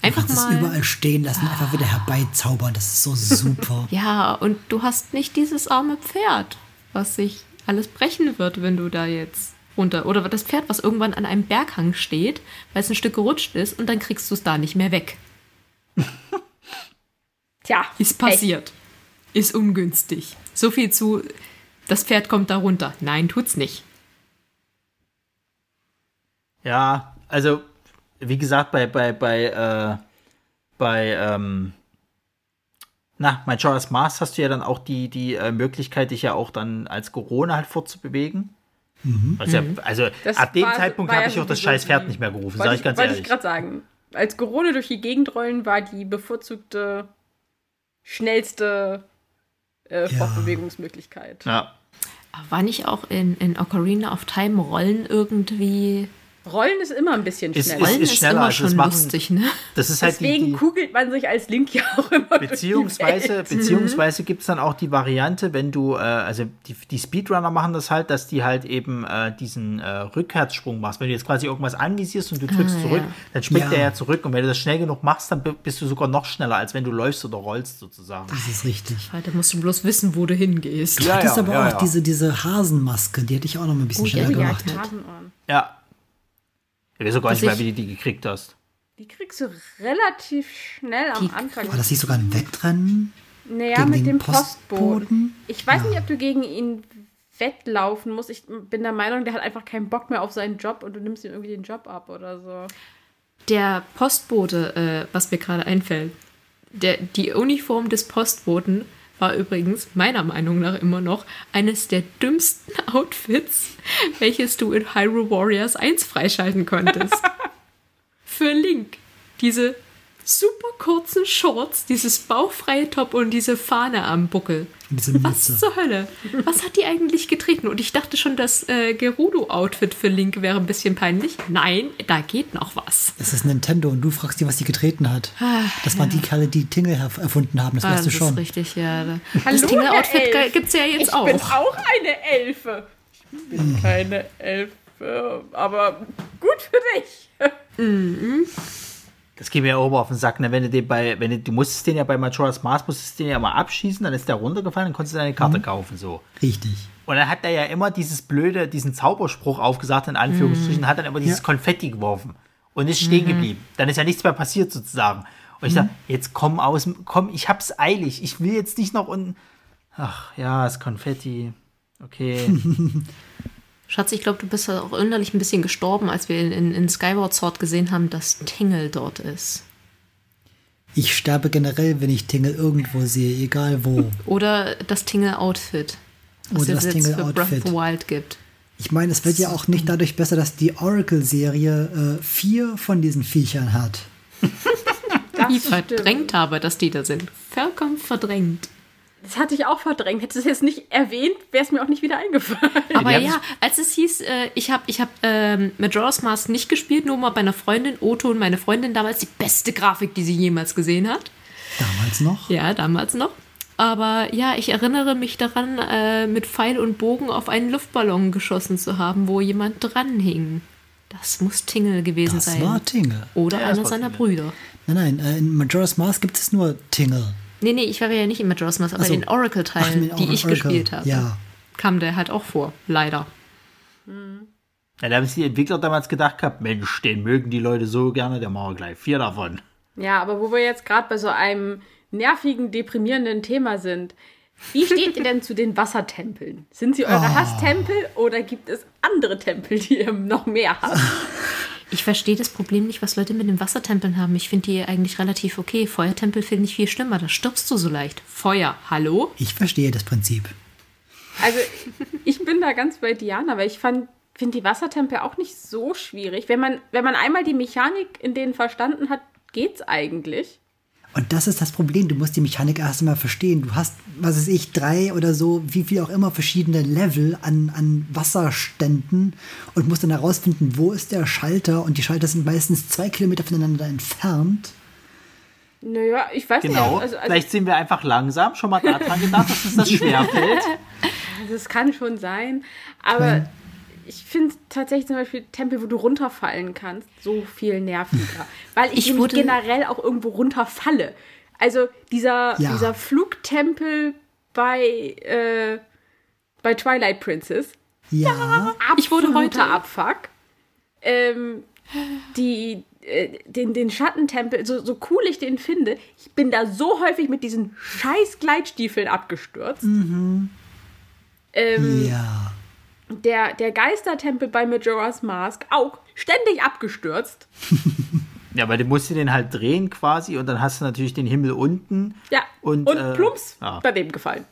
S4: Einfach
S3: es
S4: mal.
S3: überall stehen lassen, einfach wieder herbeizaubern. Das ist so super.
S4: Ja, und du hast nicht dieses arme Pferd, was sich alles brechen wird, wenn du da jetzt runter. Oder das Pferd, was irgendwann an einem Berghang steht, weil es ein Stück gerutscht ist und dann kriegst du es da nicht mehr weg.
S2: Tja,
S4: Ist passiert. Ist ungünstig. So viel zu, das Pferd kommt da runter. Nein, tut's nicht.
S1: Ja, also, wie gesagt, bei, bei, bei, äh, bei, ähm, na, Majora's Mask hast du ja dann auch die, die äh, Möglichkeit, dich ja auch dann als Corona halt fortzubewegen. Also, ja, also ab dem
S2: war-
S1: Zeitpunkt habe
S2: ja
S1: ich auch das scheiß Pferd nicht mehr gerufen,
S2: wollte
S1: sage ich ganz
S2: wollte
S1: ehrlich.
S2: ich gerade sagen. Als Corona durch die Gegend rollen war die bevorzugte, schnellste äh,
S3: Ja.
S2: Fortbewegungsmöglichkeit.
S1: ja.
S4: Aber war nicht auch in, in Ocarina of Time Rollen irgendwie.
S2: Rollen ist immer ein bisschen
S1: Ist-
S2: schneller.
S4: Rollen
S1: ist
S4: ist,
S1: schneller,
S4: immer
S1: also das
S4: schon lustig, ne?
S1: Das ist halt
S2: Deswegen
S1: die, die
S2: kugelt man sich als Link ja auch immer
S1: beziehungsweise, beziehungsweise gibt es dann auch die Variante, wenn du, äh, also die, die Speedrunner machen das halt, dass die halt eben äh, diesen äh, Rückwärtssprung machst. Wenn du jetzt quasi irgendwas anvisierst und du drückst
S4: Ah,
S1: zurück,
S4: ja.
S1: dann springt
S3: Ja.
S1: der ja zurück. Und wenn du das schnell genug machst, dann bi- bist du sogar noch schneller, als wenn du läufst oder rollst sozusagen.
S3: Das ist richtig.
S4: Da musst du bloß wissen, wo du hingehst.
S3: Du
S1: Ja,
S3: hattest
S1: ja,
S3: aber
S1: ja,
S3: auch
S1: ja.
S3: diese, diese Hasenmaske, die hätte ich auch noch mal ein bisschen
S4: Oh, ja,
S3: schneller gemacht.
S2: Hasenohren.
S1: Ja. Ich weiß auch gar nicht mehr, wie du die gekriegt hast.
S2: Die kriegst du relativ schnell am
S4: Die-
S2: Anfang.
S3: War das nicht sogar ein Wettrennen?
S2: Naja,
S3: gegen
S2: mit
S3: den
S2: dem Postboten.
S3: Postboten?
S2: Ich weiß nicht, ob du gegen ihn wettlaufen musst. Ich bin der Meinung, der hat einfach keinen Bock mehr auf seinen Job und du nimmst ihm irgendwie den Job ab oder so.
S4: Der Postbote, äh, was mir gerade einfällt, der, die Uniform des Postboten war übrigens meiner Meinung nach immer noch eines der dümmsten Outfits, welches du in Hyrule Warriors 1 freischalten konntest. Für Link. Diese super kurzen Shorts, dieses bauchfreie Top und diese Fahne am Buckel.
S3: Diese
S4: Was zur Hölle? Was hat die eigentlich getreten? Und ich dachte schon, das äh, Gerudo-Outfit für Link wäre ein bisschen peinlich. Nein, da geht noch was.
S3: Es ist Nintendo und du fragst die, was die getreten hat. Das waren die Kerle, die Tingle erfunden haben, das
S4: Ah,
S3: weißt
S4: das
S3: du schon.
S4: ist richtig, ja.
S2: Hallo,
S4: Das Tingle-Outfit gibt es ja jetzt
S2: ich
S4: auch.
S2: bin auch eine Elfe. Ich bin keine Elfe, aber gut für dich.
S1: Das geht mir ja oben auf den Sack, ne? Wenn du den bei, wenn du, du musstest den ja bei Majora's Mask, musstest den ja mal abschießen, dann ist der runtergefallen, dann konntest du deine Karte kaufen, so.
S3: Richtig.
S1: Und dann hat er ja immer dieses blöde, diesen Zauberspruch aufgesagt, in Anführungsstrichen, hat dann immer dieses
S3: Ja.
S1: Konfetti geworfen und ist stehen geblieben. Dann ist ja nichts mehr passiert, sozusagen. Und ich dachte, jetzt komm aus, komm, ich hab's eilig, ich will jetzt nicht noch unten. Ach, ja, das Konfetti. Okay.
S4: Schatz, ich glaube, du bist auch innerlich ein bisschen gestorben, als wir in, in, in Skyward Sword gesehen haben, dass Tingle dort ist.
S3: Ich sterbe generell, wenn ich Tingle irgendwo sehe, egal wo.
S4: Oder das Tingle-Outfit.
S3: Oder
S4: es
S3: das
S4: jetzt für Breath of
S3: Tingle-Outfit.
S4: the Wild gibt.
S3: Ich meine, es wird ja auch nicht dadurch besser, dass die Oracle-Serie äh, vier von diesen Viechern hat.
S4: Wie
S2: stimmt.
S4: verdrängt habe, dass die da sind. Vollkommen verdrängt.
S2: Das hatte ich auch verdrängt. Hättest du es jetzt nicht erwähnt, wäre es mir auch nicht wieder eingefallen.
S4: Aber ja, als es hieß, äh, ich habe ich hab, ähm, Majora's Mask nicht gespielt, nur mal bei einer Freundin, Otto und meine Freundin damals, die beste Grafik, die sie jemals gesehen hat.
S3: Damals noch.
S4: Ja, damals noch. Aber ja, ich erinnere mich daran, äh, mit Pfeil und Bogen auf einen Luftballon geschossen zu haben, wo jemand dran hing. Das muss Tingle gewesen
S3: Das
S4: sein.
S3: war Tingle.
S4: Oder
S1: Ja, das
S4: einer seiner
S1: Tingle.
S4: Brüder.
S3: Nein, nein, äh, in Majora's Mask gibt es nur Tingle.
S4: Nee, nee, ich war ja nicht in Majora's Mask, aber
S3: so.
S4: in den
S3: Ach,
S4: Oracle-Teilen, die ich
S3: Oracle.
S4: gespielt habe.
S3: Ja.
S4: Kam der halt auch vor, leider.
S1: Ja, da haben sich die Entwickler damals gedacht gehabt, Mensch, den mögen die Leute so gerne, der machen wir gleich vier davon.
S2: Ja, aber wo wir jetzt gerade bei so einem nervigen, deprimierenden Thema sind. Wie steht ihr denn zu den Wassertempeln? Sind sie eure Hasstempel oder gibt es andere Tempel, die ihr noch mehr habt?
S4: Ich verstehe das Problem nicht, was Leute mit den Wassertempeln haben. Ich finde die eigentlich relativ okay. Feuertempel finde ich viel schlimmer. Da stirbst du so leicht. Feuer, hallo?
S3: Ich verstehe das Prinzip.
S2: Also, ich bin da ganz bei Diana, weil ich fand, finde die Wassertempel auch nicht so schwierig. Wenn man, wenn man einmal die Mechanik in denen verstanden hat, geht's eigentlich.
S3: Und das ist das Problem. Du musst die Mechanik erst einmal verstehen. Du hast, was weiß ich, drei oder so, wie viel auch immer verschiedene Level an, an Wasserständen und musst dann herausfinden, wo ist der Schalter. Und die Schalter sind meistens zwei Kilometer voneinander entfernt.
S2: Naja, ich weiß
S1: Genau.
S2: nicht. Also, also,
S1: Vielleicht sind wir einfach langsam schon mal daran gedacht, dass uns das schwerfällt.
S2: Das kann schon sein. Aber ich finde tatsächlich zum Beispiel Tempel, wo du runterfallen kannst, so viel nerviger. Weil ich,
S4: Ich wurde-
S2: generell auch irgendwo runterfalle. Also dieser,
S3: Ja.
S2: dieser Flugtempel bei, äh, bei Twilight Princess.
S3: Ja.
S4: Ich wurde heute-
S2: Abfuck. Ähm, die, äh, den, den Schattentempel, so, so cool ich den finde, ich bin da so häufig mit diesen scheiß Gleitstiefeln abgestürzt. Ähm,
S3: Ja.
S2: Der, der Geistertempel bei Majora's Mask auch ständig abgestürzt.
S1: Ja, weil du musst dir den halt drehen quasi und dann hast du natürlich den Himmel unten.
S2: Ja,
S1: Und,
S2: und,
S1: äh,
S2: plumps
S1: ja.
S2: daneben gefallen.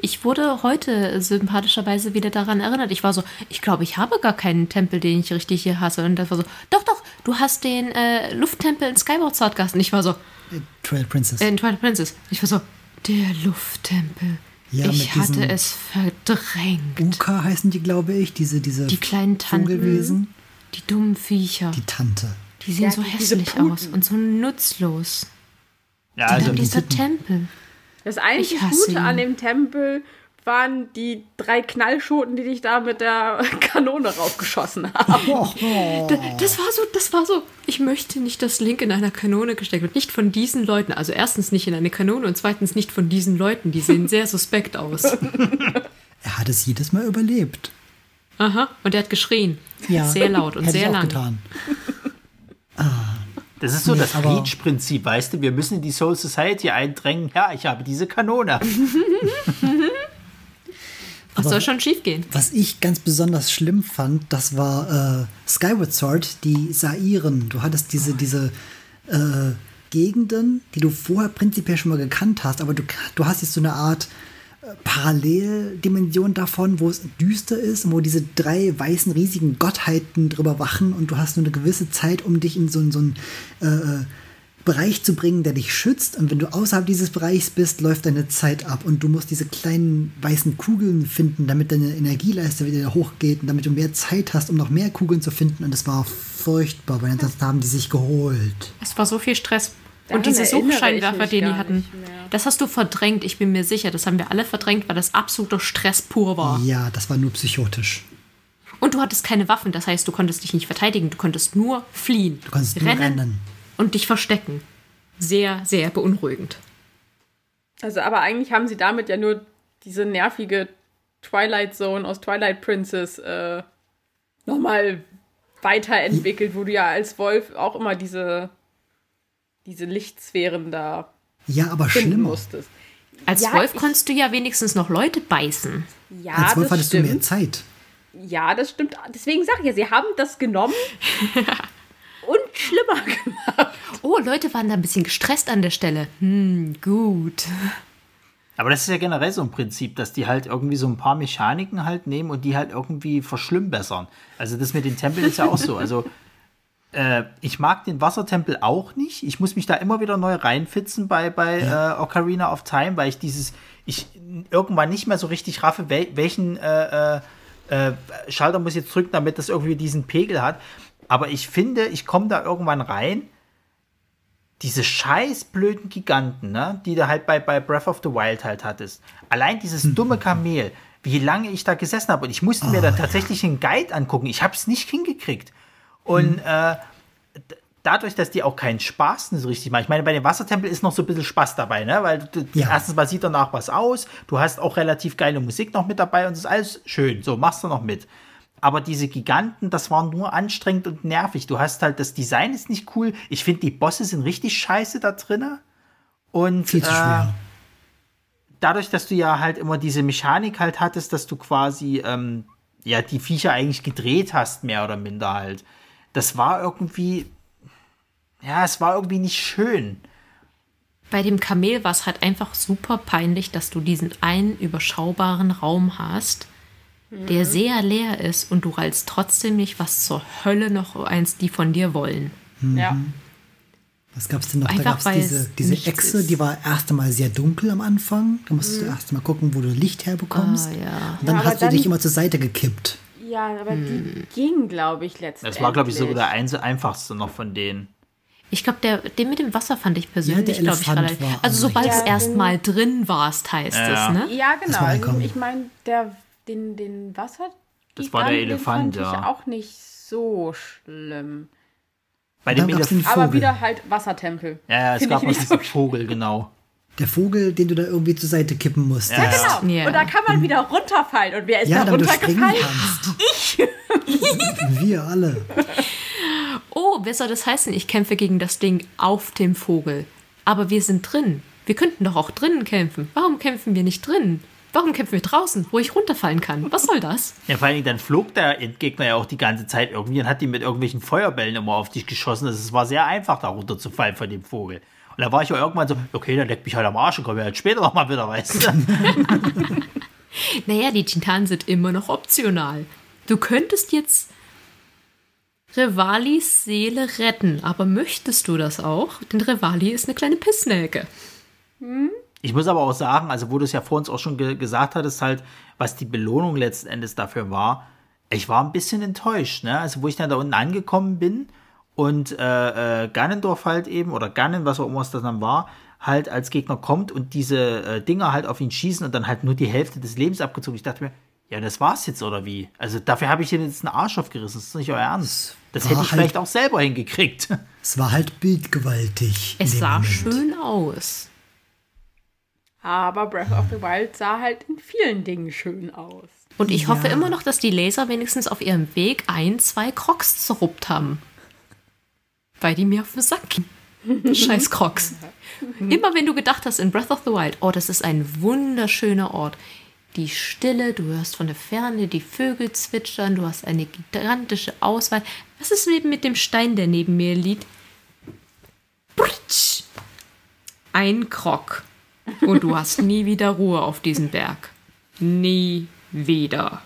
S4: Ich wurde heute sympathischerweise wieder daran erinnert. Ich war so, ich glaube, ich habe gar keinen Tempel, den ich richtig hier hasse. Und das war so, doch, doch, du hast den äh, Lufttempel in Skyward Sword. Und ich war so,
S3: Äh, Trail Princess.
S4: äh, in Twilight Princess. Ich war so, der Lufttempel.
S3: Ja,
S4: ich hatte es verdrängt.
S3: Uka heißen die, glaube ich. Diese, diese
S4: Die kleinen Tanten.
S3: Vogelwesen.
S4: Die dummen Viecher.
S3: Die Tante.
S4: Die sehen
S2: Ja,
S4: so hässlich aus und so nutzlos.
S1: Ja,
S4: Und
S1: also
S4: dann dieser. Tempel.
S2: Das einzige
S4: Ich hasse
S2: Gute an dem Tempel waren die drei Knallschoten, die dich da mit der Kanone raufgeschossen haben.
S3: Oh,
S4: Da- Das war so, das war so. Ich möchte nicht, dass Link in einer Kanone gesteckt wird. Nicht von diesen Leuten. Also erstens nicht in eine Kanone und zweitens nicht von diesen Leuten. Die sehen sehr suspekt aus.
S3: er hat es jedes Mal überlebt.
S4: Aha. Und er hat geschrien.
S3: Ja.
S4: Sehr laut und
S3: Hätte
S4: sehr
S3: ich auch
S4: lang.
S3: getan.
S1: das ist so
S3: Nee,
S1: das Reach-Prinzip, weißt du? Wir müssen in die Soul Society eindrängen. Ja, ich habe diese Kanone.
S4: Was soll schon schief gehen?
S3: Was ich ganz besonders schlimm fand, das war äh, Skyward Sword, die Sairen. Du hattest diese, diese äh, Gegenden, die du vorher prinzipiell schon mal gekannt hast, aber du, du hast jetzt so eine Art äh, Paralleldimension davon, wo es düster ist, wo diese drei weißen riesigen Gottheiten drüber wachen und du hast nur eine gewisse Zeit, um dich in so, so einen äh, Bereich zu bringen, der dich schützt. Und wenn du außerhalb dieses Bereichs bist, läuft deine Zeit ab und du musst diese kleinen weißen Kugeln finden, damit deine Energieleiste wieder hochgeht und damit du mehr Zeit hast, um noch mehr Kugeln zu finden. Und das war furchtbar, weil ansonsten haben die sich geholt.
S4: Es war so viel Stress.
S2: Daran
S4: Und diese Suchscheinwerfer, die die hatten, das hast du verdrängt, ich bin mir sicher. Das haben wir alle verdrängt, weil das absoluter Stress pur war.
S3: Ja, das war nur psychotisch.
S4: Und du hattest keine Waffen, das heißt, du konntest dich nicht verteidigen, du konntest nur fliehen.
S3: Du konntest nur rennen.
S4: Und dich verstecken. Sehr, sehr beunruhigend.
S2: Also, aber eigentlich haben sie damit ja nur diese nervige Twilight Zone aus Twilight Princess äh, nochmal weiterentwickelt, wo du ja als Wolf auch immer diese, diese Lichtsphären da
S3: Ja, aber schlimmer.
S2: musstest.
S4: Als
S2: Ja,
S4: Wolf konntest du ja wenigstens noch Leute beißen.
S2: Ja,
S3: Als Wolf
S2: das
S3: hattest du mehr
S2: stimmt.
S3: Zeit.
S2: Ja, das stimmt. Deswegen sage ich ja, sie haben das genommen und schlimmer gemacht.
S4: Oh, Leute waren da ein bisschen gestresst an der Stelle. Hm, gut.
S1: Aber das ist ja generell so ein Prinzip, dass die halt irgendwie so ein paar Mechaniken halt nehmen und die halt irgendwie verschlimmbessern. Also das mit den Tempeln ist ja auch so. Also äh, ich mag den Wassertempel auch nicht. Ich muss mich da immer wieder neu reinfitzen bei, bei äh, Ocarina of Time, weil ich dieses, ich irgendwann nicht mehr so richtig raffe, wel, welchen äh, äh, äh, Schalter muss ich jetzt drücken, damit das irgendwie diesen Pegel hat. Aber ich finde, ich komme da irgendwann rein diese scheiß blöden Giganten, ne, die du halt bei, bei Breath of the Wild halt hattest. Allein dieses dumme Kamel, wie lange ich da gesessen habe. Und ich musste mir da tatsächlich einen Guide angucken. Ich habe es nicht hingekriegt. Und äh, d- dadurch, dass die auch keinen Spaß so richtig machen. Ich meine, bei dem Wassertempel ist noch so ein bisschen Spaß dabei, ne? Weil du,
S3: Ja.
S1: erstens mal sieht danach was aus. Du hast auch relativ geile Musik noch mit dabei und es ist alles schön. So, machst du noch mit. Aber diese Giganten, das war nur anstrengend und nervig. Du hast halt, das Design ist nicht cool. Ich finde, die Bosse sind richtig scheiße da drinne. Und
S3: Viel zu
S1: äh,
S3: schwer.
S1: dadurch, dass du ja halt immer diese Mechanik halt hattest, dass du quasi ähm, ja die Viecher eigentlich gedreht hast, mehr oder minder halt. Das war irgendwie, ja, es war irgendwie nicht schön.
S4: Bei dem Kamel war es halt einfach super peinlich, dass du diesen einen überschaubaren Raum hast, der sehr leer ist und du rallst trotzdem nicht, was zur Hölle noch eins die von dir wollen.
S2: Ja.
S3: Was gab's denn noch?
S4: Einfach
S3: da diese,
S4: es
S3: diese
S4: nichts
S3: Echse,
S4: ist.
S3: die war erst einmal sehr dunkel am Anfang. Da musstest du erst mal gucken, wo du Licht herbekommst.
S4: Ah, ja.
S3: Und dann
S2: Ja,
S3: hast du dich immer zur Seite gekippt.
S2: Ja, aber
S4: Hm.
S2: die ging, glaube ich, letztendlich.
S1: Das war, glaube ich, so der einfachste noch von denen.
S4: Ich glaube, der, den mit dem Wasser fand ich persönlich,
S3: der
S4: glaube ich, relativ. Also sobald
S2: Ja,
S4: es erst
S2: den-
S4: mal drin warst, heißt
S1: Ja.
S4: es, ne?
S2: Ja,
S3: Das
S2: genau.
S3: war
S2: Also, ich meine, der, den, den Wasser.
S1: Das war der
S2: den
S1: Elefant,
S2: fand ich
S1: ja.
S2: auch nicht so schlimm.
S1: Bei dem
S3: den
S1: Elefant.
S2: Aber wieder halt Wassertempel.
S1: Ja, ja, es
S2: Find
S1: gab
S2: ich nicht
S1: diesen
S2: so
S1: Vogel, genau.
S3: Der Vogel, den du da irgendwie zur Seite kippen musst.
S1: Ja,
S2: Genau.
S4: Ja.
S2: Und da kann man wieder runterfallen. Und wer ist
S3: Ja,
S2: da runtergefallen?
S3: kannst. Wir alle.
S4: Oh, wer soll das heißen? Ich kämpfe gegen das Ding auf dem Vogel. Aber wir sind drin. Wir könnten doch auch drinnen kämpfen. Warum kämpfen wir nicht drinnen? Warum kämpfen wir draußen, wo ich runterfallen kann? Was soll das?
S1: Ja, vor allen Dingen, dann flog der Endgegner ja auch die ganze Zeit irgendwie und hat die mit irgendwelchen Feuerbällen immer auf dich geschossen. Also es war sehr einfach, da runterzufallen von dem Vogel. Und da war ich ja irgendwann so, okay, dann leck mich halt am Arsch und komm ja halt später noch mal wieder, weißt du?
S4: Naja, die Titanen sind immer noch optional. Du könntest jetzt Revalis Seele retten, aber möchtest du das auch? Denn Revali ist eine kleine Pissnelke.
S1: Ich muss aber auch sagen, also wo du es ja vor uns auch schon ge gesagt hattest, halt, was die Belohnung letzten Endes dafür war, ich war ein bisschen enttäuscht, ne? Also wo ich dann da unten angekommen bin und äh, äh, Ganondorf halt eben, oder Ganon, was auch immer es das dann war, halt als Gegner kommt und diese äh, Dinger halt auf ihn schießen und dann halt nur die Hälfte des Lebens abgezogen. Ich dachte mir, ja, das war's jetzt, oder wie? Also dafür habe ich hier jetzt einen Arsch aufgerissen, das ist nicht euer Ernst. Das
S3: war
S1: hätte ich
S3: halt-
S1: vielleicht auch selber hingekriegt.
S3: Es war halt bildgewaltig.
S4: Es sah
S3: Moment.
S4: schön aus.
S2: Aber Breath of the Wild sah halt in vielen Dingen schön aus.
S4: Und ich hoffe
S3: Ja.
S4: immer noch, dass die Laser wenigstens auf ihrem Weg ein, zwei Crocs zerruppt haben. Weil die mir auf den Sack gingen. Scheiß Crocs. Immer wenn du gedacht hast in Breath of the Wild, oh, das ist ein wunderschöner Ort. die Stille, du hörst von der Ferne die Vögel zwitschern, du hast eine gigantische Auswahl. Was ist eben mit dem Stein, der neben mir liegt? Ein Krog. Und du hast nie wieder Ruhe auf diesem Berg. Nie wieder.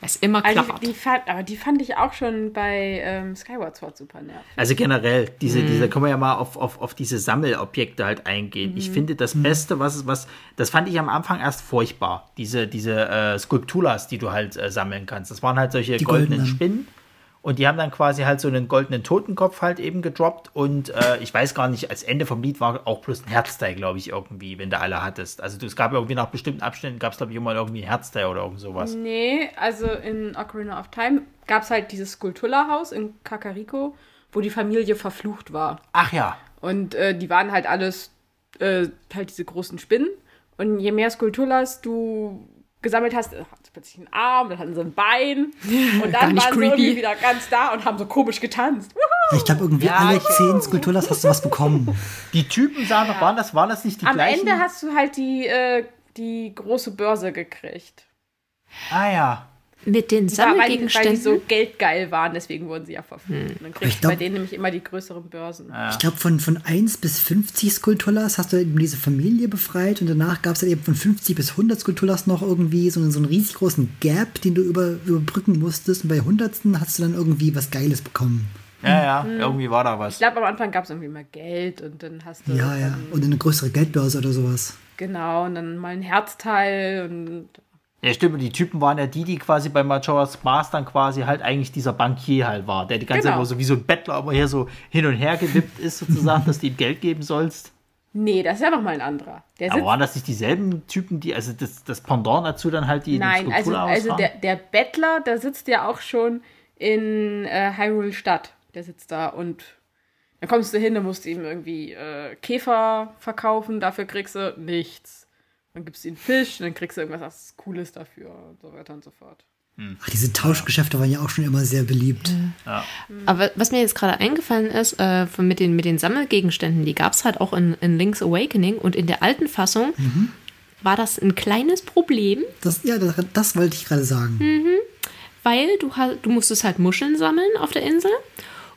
S4: Es immer
S2: Also
S4: klappert.
S2: die, die fand, aber die fand ich auch schon bei ähm, Skyward Sword super nervig.
S1: Also generell, diese, diese, können wir ja mal auf, auf, auf diese Sammelobjekte halt eingehen. Ich finde das Beste, was, was, das fand ich am Anfang erst furchtbar. Diese, diese äh, Skulpturas, die du halt äh, sammeln kannst. Das waren halt solche
S3: Die
S1: goldenen
S3: goldenen.
S1: Spinnen. Und die haben dann quasi halt so einen goldenen Totenkopf halt eben gedroppt. Und äh, ich weiß gar nicht, als Ende vom Lied war auch bloß ein Herzteil, glaube ich, irgendwie, wenn du alle hattest. Also es gab irgendwie nach bestimmten Abständen, gab es, glaube ich, immer irgendwie ein Herzteil oder irgend sowas.
S2: Nee, also in Ocarina of Time gab es halt dieses Skulpturhaus in Kakariko, wo die Familie verflucht war.
S1: Ach ja.
S2: Und äh, die waren halt alles äh, halt diese großen Spinnen. Und je mehr Skulpturas du gesammelt hast, äh, plötzlich einen Arm, dann hatten sie ein Bein. Und dann waren sie
S4: creepy.
S2: irgendwie wieder ganz da und haben so komisch getanzt.
S3: Ich glaube, irgendwie
S1: Ja,
S3: alle zehn Skulpturas hast du was bekommen.
S1: Die Typen sahen doch, waren das, waren das nicht die
S2: Am
S1: gleichen?
S2: Ende hast du halt die, äh, die große Börse gekriegt.
S1: ah ja.
S4: Mit den
S2: Die war, weil, die, weil die
S4: Sammelgegenständen.
S2: so geldgeil waren, deswegen wurden sie ja verflucht. Und dann kriegst
S3: Ich
S2: du
S3: glaub-
S2: bei denen nämlich immer die größeren Börsen.
S3: Ich glaube, von, von 1 bis 50 Skulpturas hast du eben diese Familie befreit und danach gab es dann eben von 50 bis 100 Skulpturas noch irgendwie so, einen- so einen riesig großen Gap, den du über, überbrücken musstest. Und bei 100. hast du dann irgendwie was Geiles bekommen.
S1: Ja, ja, irgendwie war da was.
S2: Ich glaube, am Anfang gab es irgendwie mal Geld und dann hast du.
S3: Ja, ja. Und eine größere Geldbörse oder sowas.
S2: Genau, und dann mal ein Herzteil und.
S1: Ja, stimmt. Die Typen waren ja die, die quasi bei Majora's Mask dann quasi halt eigentlich dieser Bankier halt war, der die ganze Zeit
S2: Genau.
S1: immer so wie so ein Bettler immer hier so hin und her gewippt ist, sozusagen, dass du ihm Geld geben sollst.
S2: Nee, das ist ja nochmal ein anderer. Der
S1: Aber waren das nicht dieselben Typen, die, also das, das Pendant dazu dann halt die in
S2: Nein, also,
S1: Skulpturhaus
S2: also
S1: waren?
S2: der, der Bettler, der sitzt ja auch schon in äh, Hyrule Stadt. Der sitzt da und dann kommst du hin, dann musst du ihm irgendwie äh, Käfer verkaufen, dafür kriegst du nichts. Dann gibst du ihm Fisch, dann kriegst du irgendwas was Cooles dafür und so weiter und so fort.
S3: Ach, diese Tauschgeschäfte waren ja auch schon immer sehr beliebt.
S4: Aber was mir jetzt gerade eingefallen ist, äh, von- mit, den, mit den Sammelgegenständen, die gab es halt auch in, in Link's Awakening und in der alten Fassung war das ein kleines Problem,
S3: Das, ja, das, das wollte ich gerade sagen.
S4: weil du, du musstest halt Muscheln sammeln auf der Insel.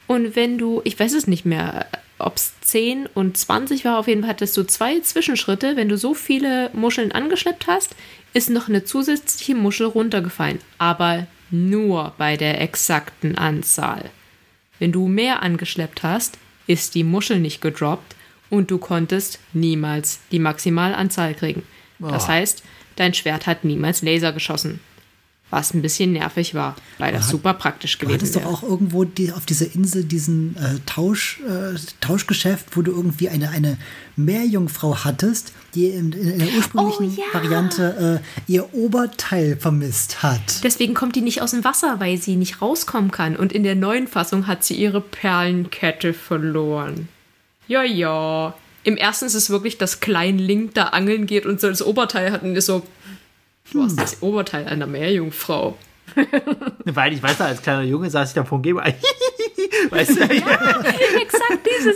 S4: Und wenn du, ich weiß es nicht mehr, ob es 10 und 20 war, auf jeden Fall hattest du zwei Zwischenschritte. Wenn du so viele Muscheln angeschleppt hast, ist noch eine zusätzliche Muschel runtergefallen. Aber nur bei der exakten Anzahl. Wenn du mehr angeschleppt hast, ist die Muschel nicht gedroppt und du konntest niemals die Maximalanzahl kriegen. Das heißt, dein Schwert hat niemals Laser geschossen. Was ein bisschen nervig war, weil das super praktisch
S3: Du
S4: gewesen
S3: hattest doch
S4: wäre.
S3: auch irgendwo die, auf dieser Insel diesen äh, Tausch, äh, Tauschgeschäft, wo du irgendwie eine, eine Meerjungfrau hattest, die in, in der ursprünglichen
S4: Oh, ja.
S3: Variante äh, ihr Oberteil vermisst hat.
S4: Deswegen kommt die nicht aus dem Wasser, weil sie nicht rauskommen kann. Und in der neuen Fassung hat sie ihre Perlenkette verloren. Ja, ja. Im ersten ist es wirklich, dass Klein Link da angeln geht und so das Oberteil hat und ist so, du hast das Oberteil einer Meerjungfrau.
S1: Weil ich weiß noch, als kleiner Junge saß ich da vor dem Game. weißt du?
S4: Exakt dieses.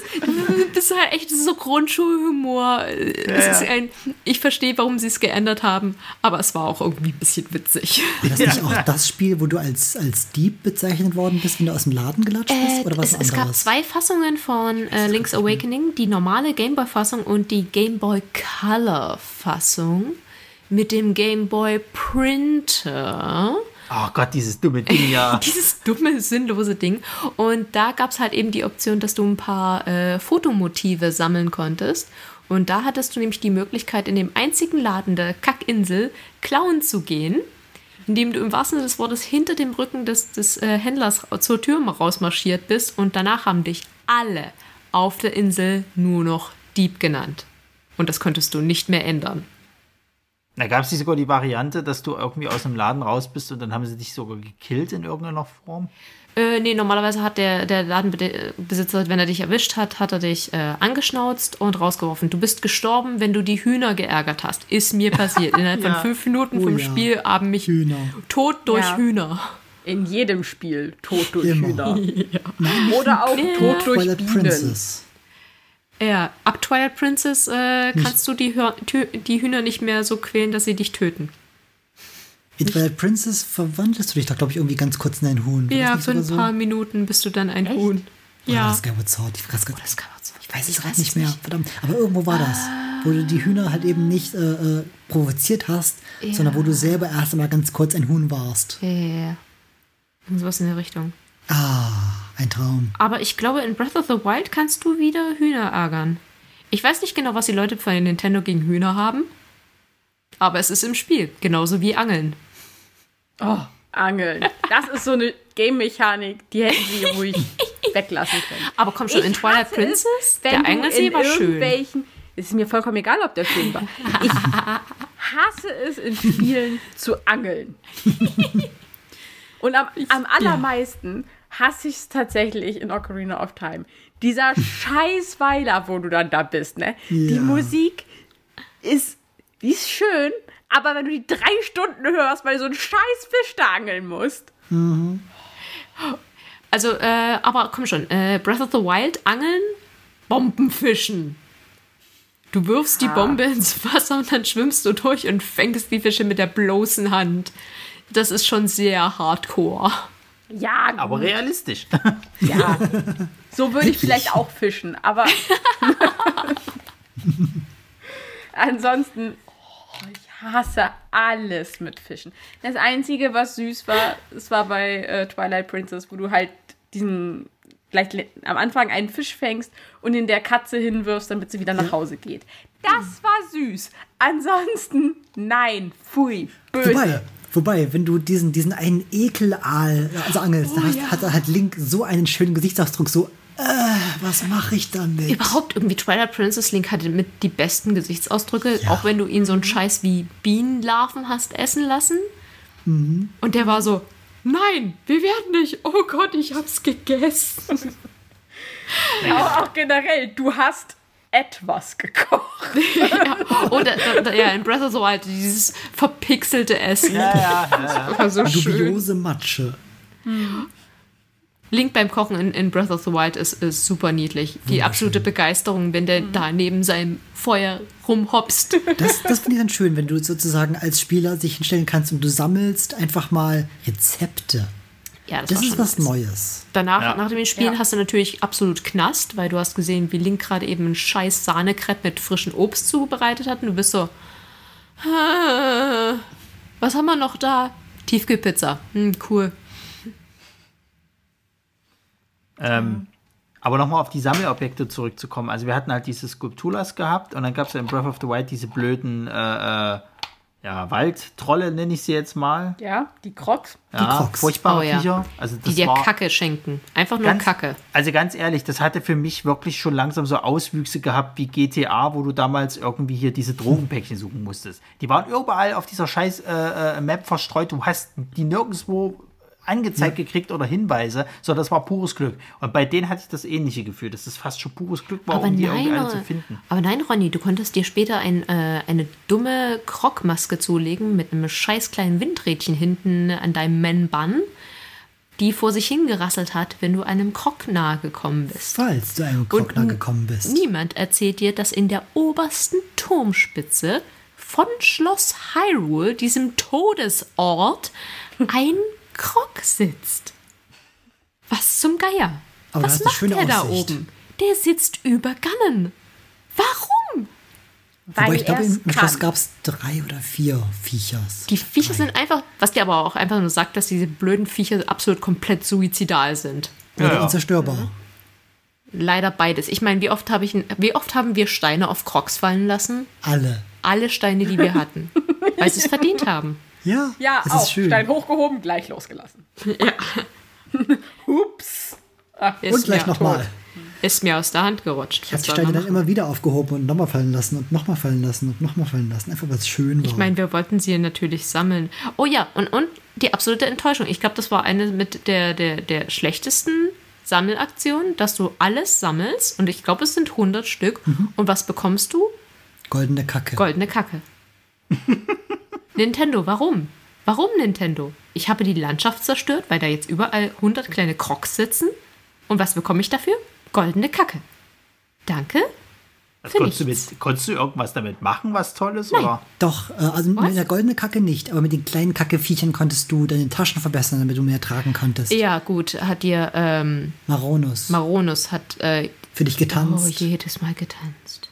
S4: Das ist halt echt das ist so Grundschulhumor. Es
S1: Ja,
S4: ist
S1: ja.
S4: ein, ich verstehe, warum sie es geändert haben, aber es war auch irgendwie ein bisschen witzig.
S3: War das nicht auch das Spiel, wo du als, als Dieb bezeichnet worden bist, wenn du aus dem Laden gelatscht bist?
S4: Äh,
S3: oder was
S4: es, es gab zwei Fassungen von äh, Link's Awakening, die normale Gameboy-Fassung und die Game Boy Color-Fassung mit dem Game Boy Printer.
S1: Oh Gott, dieses dumme Ding, ja.
S4: Dieses dumme, sinnlose Ding. Und da gab es halt eben die Option, dass du ein paar äh, Fotomotive sammeln konntest. Und da hattest du nämlich die Möglichkeit, in dem einzigen Laden der Kackinsel klauen zu gehen, indem du im wahrsten Sinne des Wortes hinter dem Rücken des, des äh, Händlers zur Tür rausmarschiert bist. Und danach haben dich alle auf der Insel nur noch Dieb genannt. Und das konntest du nicht mehr ändern.
S1: Da gab es nicht sogar die Variante, dass du irgendwie aus dem Laden raus bist und dann haben sie dich sogar gekillt in irgendeiner Form.
S4: Äh, nee, normalerweise hat der, der Ladenbesitzer, wenn er dich erwischt hat, hat er dich äh, angeschnauzt und rausgeworfen. Du bist gestorben, wenn du die Hühner geärgert hast. Ist mir passiert. Innerhalb
S1: Ja.
S4: von fünf Minuten
S3: Oh
S4: vom
S3: ja.
S4: Spiel haben mich
S3: Hühner.
S4: tot durch
S2: Ja.
S4: Hühner.
S2: In jedem Spiel Tod durch
S3: Immer.
S2: Hühner. Oder auch Tod durch Bienen.
S3: Princess.
S4: Ja, ab Twilight Princess äh, kannst du die, Hör die Hühner nicht mehr so quälen, dass sie dich töten.
S3: In Twilight Princess verwandelst du dich doch, glaube ich, irgendwie ganz kurz in ein Huhn. War
S4: Ja,
S3: das
S4: für ein
S3: sogar
S4: paar Minuten bist du dann ein Huhn.
S3: Oder war
S4: Ja.
S3: das Skyward Sword? Ich weiß, grad-
S4: Das man so.
S3: ich weiß es gerade nicht mehr.
S4: nicht.
S3: Verdammt. Aber irgendwo war das. Wo du die Hühner halt eben nicht äh, äh, provoziert hast,
S4: Ja.
S3: sondern wo du selber erst einmal ganz kurz ein Huhn warst.
S4: Ja, ja, ja. Sowas in der Richtung.
S3: Ah, ein Traum.
S4: Aber ich glaube, in Breath of the Wild kannst du wieder Hühner ärgern. Ich weiß nicht genau, was die Leute von Nintendo gegen Hühner haben. Aber es ist im Spiel. Genauso wie Angeln.
S2: Oh, Angeln. Das ist so eine Game-Mechanik, die hätten sie ruhig weglassen können.
S4: Aber komm schon, in
S2: Ich
S4: Twilight
S2: hasse
S4: Princess,
S2: es,
S4: der Angelsee
S2: in
S4: war schön.
S2: Es ist mir vollkommen egal, ob der schön war. Ich hasse es, in Spielen zu angeln. Und am, am allermeisten hasse ich es tatsächlich in Ocarina of Time. Dieser Scheißweiler, wo du dann da bist, ne? Die
S3: Ja.
S2: Musik ist, die ist schön, aber wenn du die drei Stunden hörst, weil du so einen scheiß Fisch da angeln musst.
S4: Also, äh, aber komm schon, äh, Breath of the Wild, Angeln, Bombenfischen. Du wirfst die Bombe ins Wasser und dann schwimmst du durch und fängst die Fische mit der bloßen Hand. Das ist schon sehr hardcore.
S2: Ja,
S1: Aber realistisch.
S2: Ja, so würde ich vielleicht auch fischen, aber ansonsten, oh, ich hasse alles mit Fischen. Das Einzige, was süß war, es war bei äh, Twilight Princess, wo du halt diesen gleich le- am Anfang einen Fisch fängst und in der Katze hinwirfst, damit sie wieder nach Hause geht. Das war süß. Ansonsten, nein, pfui, böse.
S3: Wobei, wobei, wenn du diesen, diesen einen Ekelaal also angelst,
S4: Oh,
S3: hast,
S4: ja.
S3: hat, hat Link so einen schönen Gesichtsausdruck, so, äh, was mache ich damit?
S4: Überhaupt irgendwie Twilight Princess Link hatte mit die besten Gesichtsausdrücke,
S3: Ja.
S4: auch wenn du ihn so einen Scheiß wie Bienenlarven hast essen lassen. Und der war so, nein, wir werden nicht. Oh Gott, ich hab's gegessen.
S2: Aber auch generell, du hast etwas gekocht.
S4: ja. Oder ja, in Breath of the Wild dieses verpixelte Essen.
S1: ja, ja, ja.
S4: War so schön.
S3: Dubiose Matsche.
S4: Link beim Kochen in, in Breath of the Wild ist, ist super niedlich. Die absolute Begeisterung, wenn der da neben seinem Feuer rumhopst.
S3: Das, das finde ich dann schön, wenn du sozusagen als Spieler sich hinstellen kannst und du sammelst einfach mal Rezepte.
S4: Ja, das,
S3: Das ist was. Neues.
S4: Danach,
S1: Ja.
S4: nach dem Spielen
S2: Ja.
S4: hast du natürlich absolut Knast, weil du hast gesehen, wie Link gerade eben einen scheiß Sahnekrepp mit frischem Obst zubereitet hat und du bist so, "Ah, was haben wir noch da? Tiefkühlpizza. Hm, cool.
S1: Ähm, aber nochmal auf die Sammelobjekte zurückzukommen. Also wir hatten halt diese Skulpturas gehabt und dann gab es ja in Breath of the Wild diese blöden äh, äh, ja, Waldtrolle, nenne ich sie jetzt mal.
S2: Ja, die Crocs.
S1: Ja,
S3: Crocs.
S1: furchtbare
S4: Oh ja.
S1: Viecher. Also
S4: Die dir
S1: war
S4: Kacke schenken. Einfach nur
S1: ganz,
S4: Kacke.
S1: Also ganz ehrlich, das hatte für mich wirklich schon langsam so Auswüchse gehabt wie GTA, wo du damals irgendwie hier diese Drogenpäckchen suchen musstest. Die waren überall auf dieser scheiß äh, äh, Map verstreut. Du hast die nirgendwo angezeigt gekriegt oder Hinweise, sondern das war pures Glück. Und bei denen hatte ich das ähnliche Gefühl, dass das fast schon pures Glück war,
S4: Aber
S1: um die
S4: nein,
S1: irgendwie alle zu finden.
S4: aber nein, Ronny, du konntest dir später ein, äh, eine dumme Krogmaske zulegen mit einem scheiß kleinen Windrädchen hinten an deinem Man-Bun, die vor sich hingerasselt hat, wenn du einem Krog nahe gekommen bist.
S3: Falls du einem Krogner
S4: n-
S3: gekommen bist.
S4: Niemand erzählt dir, dass in der obersten Turmspitze von Schloss Hyrule, diesem Todesort, ein Krog sitzt. Was zum Geier?
S3: Aber
S4: Was macht der da
S3: Aussicht.
S4: oben? Der sitzt über Gannen. Warum?
S2: Weil
S3: Wobei ich glaube,
S2: er
S3: im
S2: es
S3: im Schloss gab es drei oder vier Viechers.
S4: Die Viecher sind einfach, was dir aber auch einfach nur sagt, dass diese blöden Viecher absolut komplett suizidal sind.
S3: Oder
S1: ja.
S3: unzerstörbar.
S4: Leider beides. Ich meine, wie oft habe ich, wie oft haben wir Steine auf Crocs fallen lassen?
S3: Alle.
S4: Alle Steine, die wir hatten, weil sie es verdient haben.
S3: Ja,
S2: Ja,
S3: es
S2: auch.
S3: ist schön.
S2: Stein hochgehoben, gleich losgelassen. Hups.
S4: Ist
S3: Und gleich
S4: mir-
S3: nochmal.
S4: Ist mir aus der Hand gerutscht.
S3: Ich habe die Steine dann immer wieder aufgehoben und nochmal fallen lassen und nochmal fallen lassen und nochmal fallen lassen. Einfach weil es schön war.
S4: Ich meine, wir wollten sie natürlich sammeln. Oh ja, und, und die absolute Enttäuschung. Ich glaube, das war eine mit der, der, der schlechtesten Sammelaktionen, dass du alles sammelst. Und ich glaube, es sind 100 Stück. Und was bekommst du?
S3: Goldene Kacke.
S4: Goldene Kacke. Nintendo, warum? Warum Nintendo? Ich habe die Landschaft zerstört, weil da jetzt überall 100 kleine Crocs sitzen. Und was bekomme ich dafür? Goldene Kacke. Danke,
S1: Also konntest, du mit, konntest du irgendwas damit machen, was Tolles? Oder?
S3: Doch, äh, also mit der goldenen Kacke nicht, aber mit den kleinen Kackeviechern konntest du deine Taschen verbessern, damit du mehr tragen konntest.
S4: Ja, gut, hat dir ähm,
S3: Maronus.
S4: Maronus hat äh,
S3: für dich
S4: oh,
S3: getanzt.
S4: jedes Mal getanzt.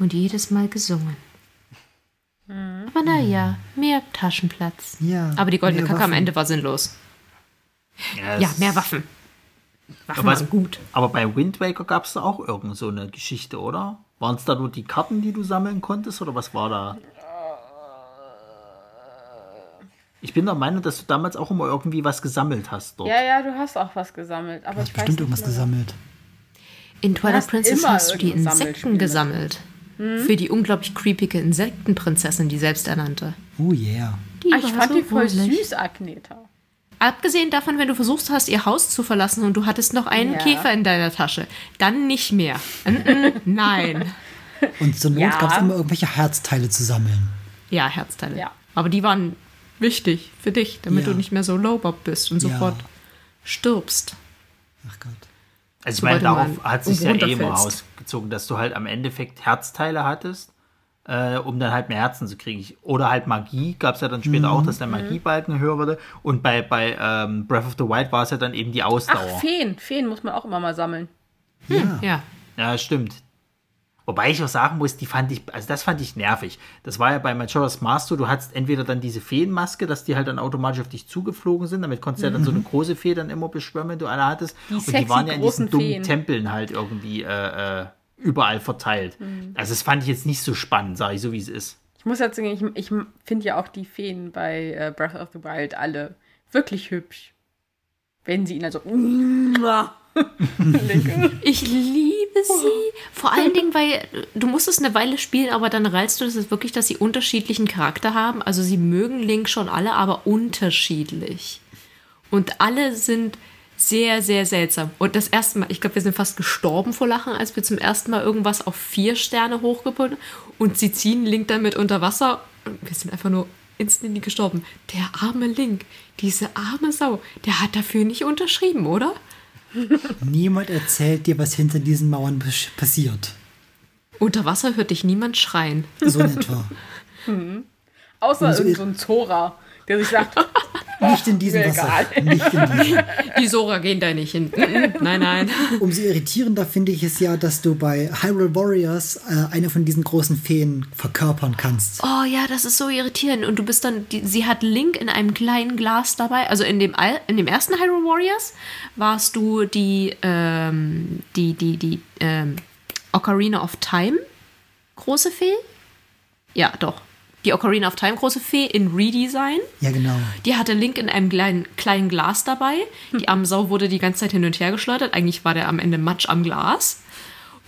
S4: Und jedes Mal gesungen. Aber naja, mehr Taschenplatz.
S3: Ja,
S4: Aber die goldene Kacke am
S3: Waffen.
S4: Ende war sinnlos.
S1: Ja,
S4: Ja, mehr Waffen. Waffen
S1: Aber,
S4: waren gut.
S1: aber bei Wind Waker gab es da auch irgend so eine Geschichte, oder? Waren es da nur die Karten, die du sammeln konntest, oder was war da? Ich bin der Meinung, dass du damals auch immer irgendwie was gesammelt hast dort.
S2: Ja, ja, du hast auch was gesammelt. Aber
S3: Du hast
S2: ich weiß
S3: bestimmt
S2: nicht
S3: irgendwas
S2: mehr.
S3: gesammelt.
S4: In Twilight Princess hast du die Insekten
S2: Sammelspiel.
S4: Gesammelt. Für die unglaublich creepige Insektenprinzessin, die selbst ernannte.
S3: Oh yeah.
S4: Die
S2: Ah, ich
S4: war
S2: fand
S4: so
S2: die voll
S4: gruselig.
S2: süß, Agneta.
S4: Abgesehen davon, wenn du versucht hast, ihr Haus zu verlassen und du hattest noch einen
S2: Ja.
S4: Käfer in deiner Tasche, dann nicht mehr. Mm, mm, Nein.
S3: Und zur Not
S2: Ja.
S3: gab es immer irgendwelche Herzteile zu sammeln.
S4: Ja, Herzteile.
S2: Ja.
S4: Aber die waren wichtig für dich, damit
S3: Ja.
S4: du nicht mehr so lowbob bist und
S3: Ja.
S4: sofort stirbst.
S3: Ach Gott.
S1: Also ich
S4: Sobald
S1: meine, darauf hat sich ja eh immer
S4: runterfällst.
S1: Ausgezogen, dass du halt am Endeffekt Herzteile hattest, äh, um dann halt mehr Herzen zu kriegen. Oder halt Magie, gab es ja dann später auch, dass der Magiebalken höher wurde. Und bei, bei ähm, Breath of the Wild war es ja dann eben die Ausdauer.
S2: Ach, Feen. Feen muss man auch immer mal sammeln.
S3: Ja.
S4: Ja.
S1: Ja, stimmt. Wobei ich auch sagen muss, die fand ich, also das fand ich nervig. Das war ja bei Majora's Mask so, du hattest entweder dann diese Feenmaske, dass die halt dann automatisch auf dich zugeflogen sind, damit konntest du ja dann so eine große Fee dann immer beschwören, wenn du eine hattest.
S2: Die
S1: Und die waren ja in diesen dummen
S2: Feen.
S1: Tempeln halt irgendwie äh, äh, überall verteilt. Also das fand ich jetzt nicht so spannend, sage ich so, wie es ist.
S2: Ich muss jetzt sagen, ich, ich finde ja auch die Feen bei äh, Breath of the Wild alle wirklich hübsch. Wenn sie ihn also.
S4: Ich liebe sie. Vor allen Dingen, weil du musst es eine Weile spielen, aber dann reizt du das wirklich, dass sie unterschiedlichen Charakter haben. Also sie mögen Link schon alle, aber unterschiedlich. Und alle sind sehr, sehr seltsam. Und das erste Mal, ich glaube, wir sind fast gestorben vor Lachen, als wir zum ersten Mal irgendwas auf vier Sterne hochgebunden und sie ziehen Link damit unter Wasser. Und wir sind einfach nur instantly gestorben. Der arme Link, diese arme Sau, der hat dafür nicht unterschrieben, oder?
S3: Niemand erzählt dir, was hinter diesen Mauern pass- passiert.
S4: Unter Wasser hört dich niemand schreien.
S3: So in etwa.
S2: Außer
S3: Und so
S2: so ein Zora, der sich sagt,
S3: Nicht in diesem Wasser.
S2: egal.
S3: Nicht in diesem.
S4: Die Sora gehen da nicht hin. Nein, nein.
S3: Umso irritierender finde ich es ja, dass du bei Hyrule Warriors äh, eine von diesen großen Feen verkörpern kannst.
S4: Oh ja, das ist so irritierend. Und du bist dann, die, sie hat Link in einem kleinen Glas dabei. Also in dem, Al- in dem ersten Hyrule Warriors warst du die, ähm, die, die, die, ähm, Ocarina of Time große Fee. Ja, doch. Die Ocarina of Time große Fee in Redesign.
S3: Ja, genau.
S4: Die hatte Link in einem kleinen, kleinen Glas dabei. Die arme Sau wurde die ganze Zeit hin und her geschleudert. Eigentlich war der am Ende Matsch am Glas.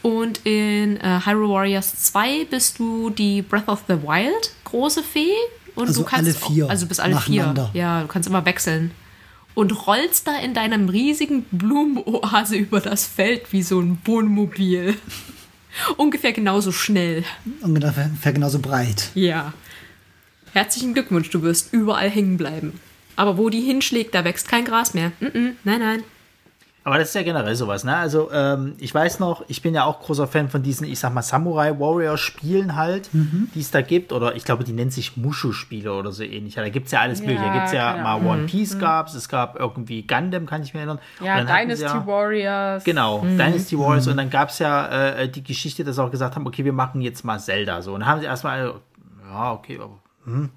S4: Und in äh, Hyrule Warriors 2 bist du die Breath of the Wild große Fee. Und
S3: Also
S4: du kannst
S3: alle vier
S4: Auch, also bis alle vier. Ja, du kannst immer wechseln. Und rollst da in deinem riesigen Blumenoase über das Feld wie so ein Wohnmobil. Ungefähr genauso schnell.
S3: Ungefähr genauso breit.
S4: Ja. Herzlichen Glückwunsch, du wirst überall hängen bleiben. Aber wo die hinschlägt, da wächst kein Gras mehr. Mm -mm, nein, nein.
S1: Aber das ist ja generell sowas, ne? Also, ähm, ich weiß noch, ich bin ja auch großer Fan von diesen, ich sag mal, Samurai-Warrior-Spielen halt, die es da gibt. Oder ich glaube, die nennt sich Mushu-Spiele oder so ähnlich. Ja, da gibt es ja alles Mögliche. Da gibt es ja
S2: keine
S1: mal. One Piece gab's, es gab irgendwie Gundam, kann ich mir erinnern.
S2: Ja, Dynasty
S1: ja,
S2: Warriors.
S1: Genau, Dynasty Warriors. Und dann gab es ja äh, die Geschichte, dass sie auch gesagt haben, okay, wir machen jetzt mal Zelda. So, und dann haben sie erstmal, ja, okay, aber, hm.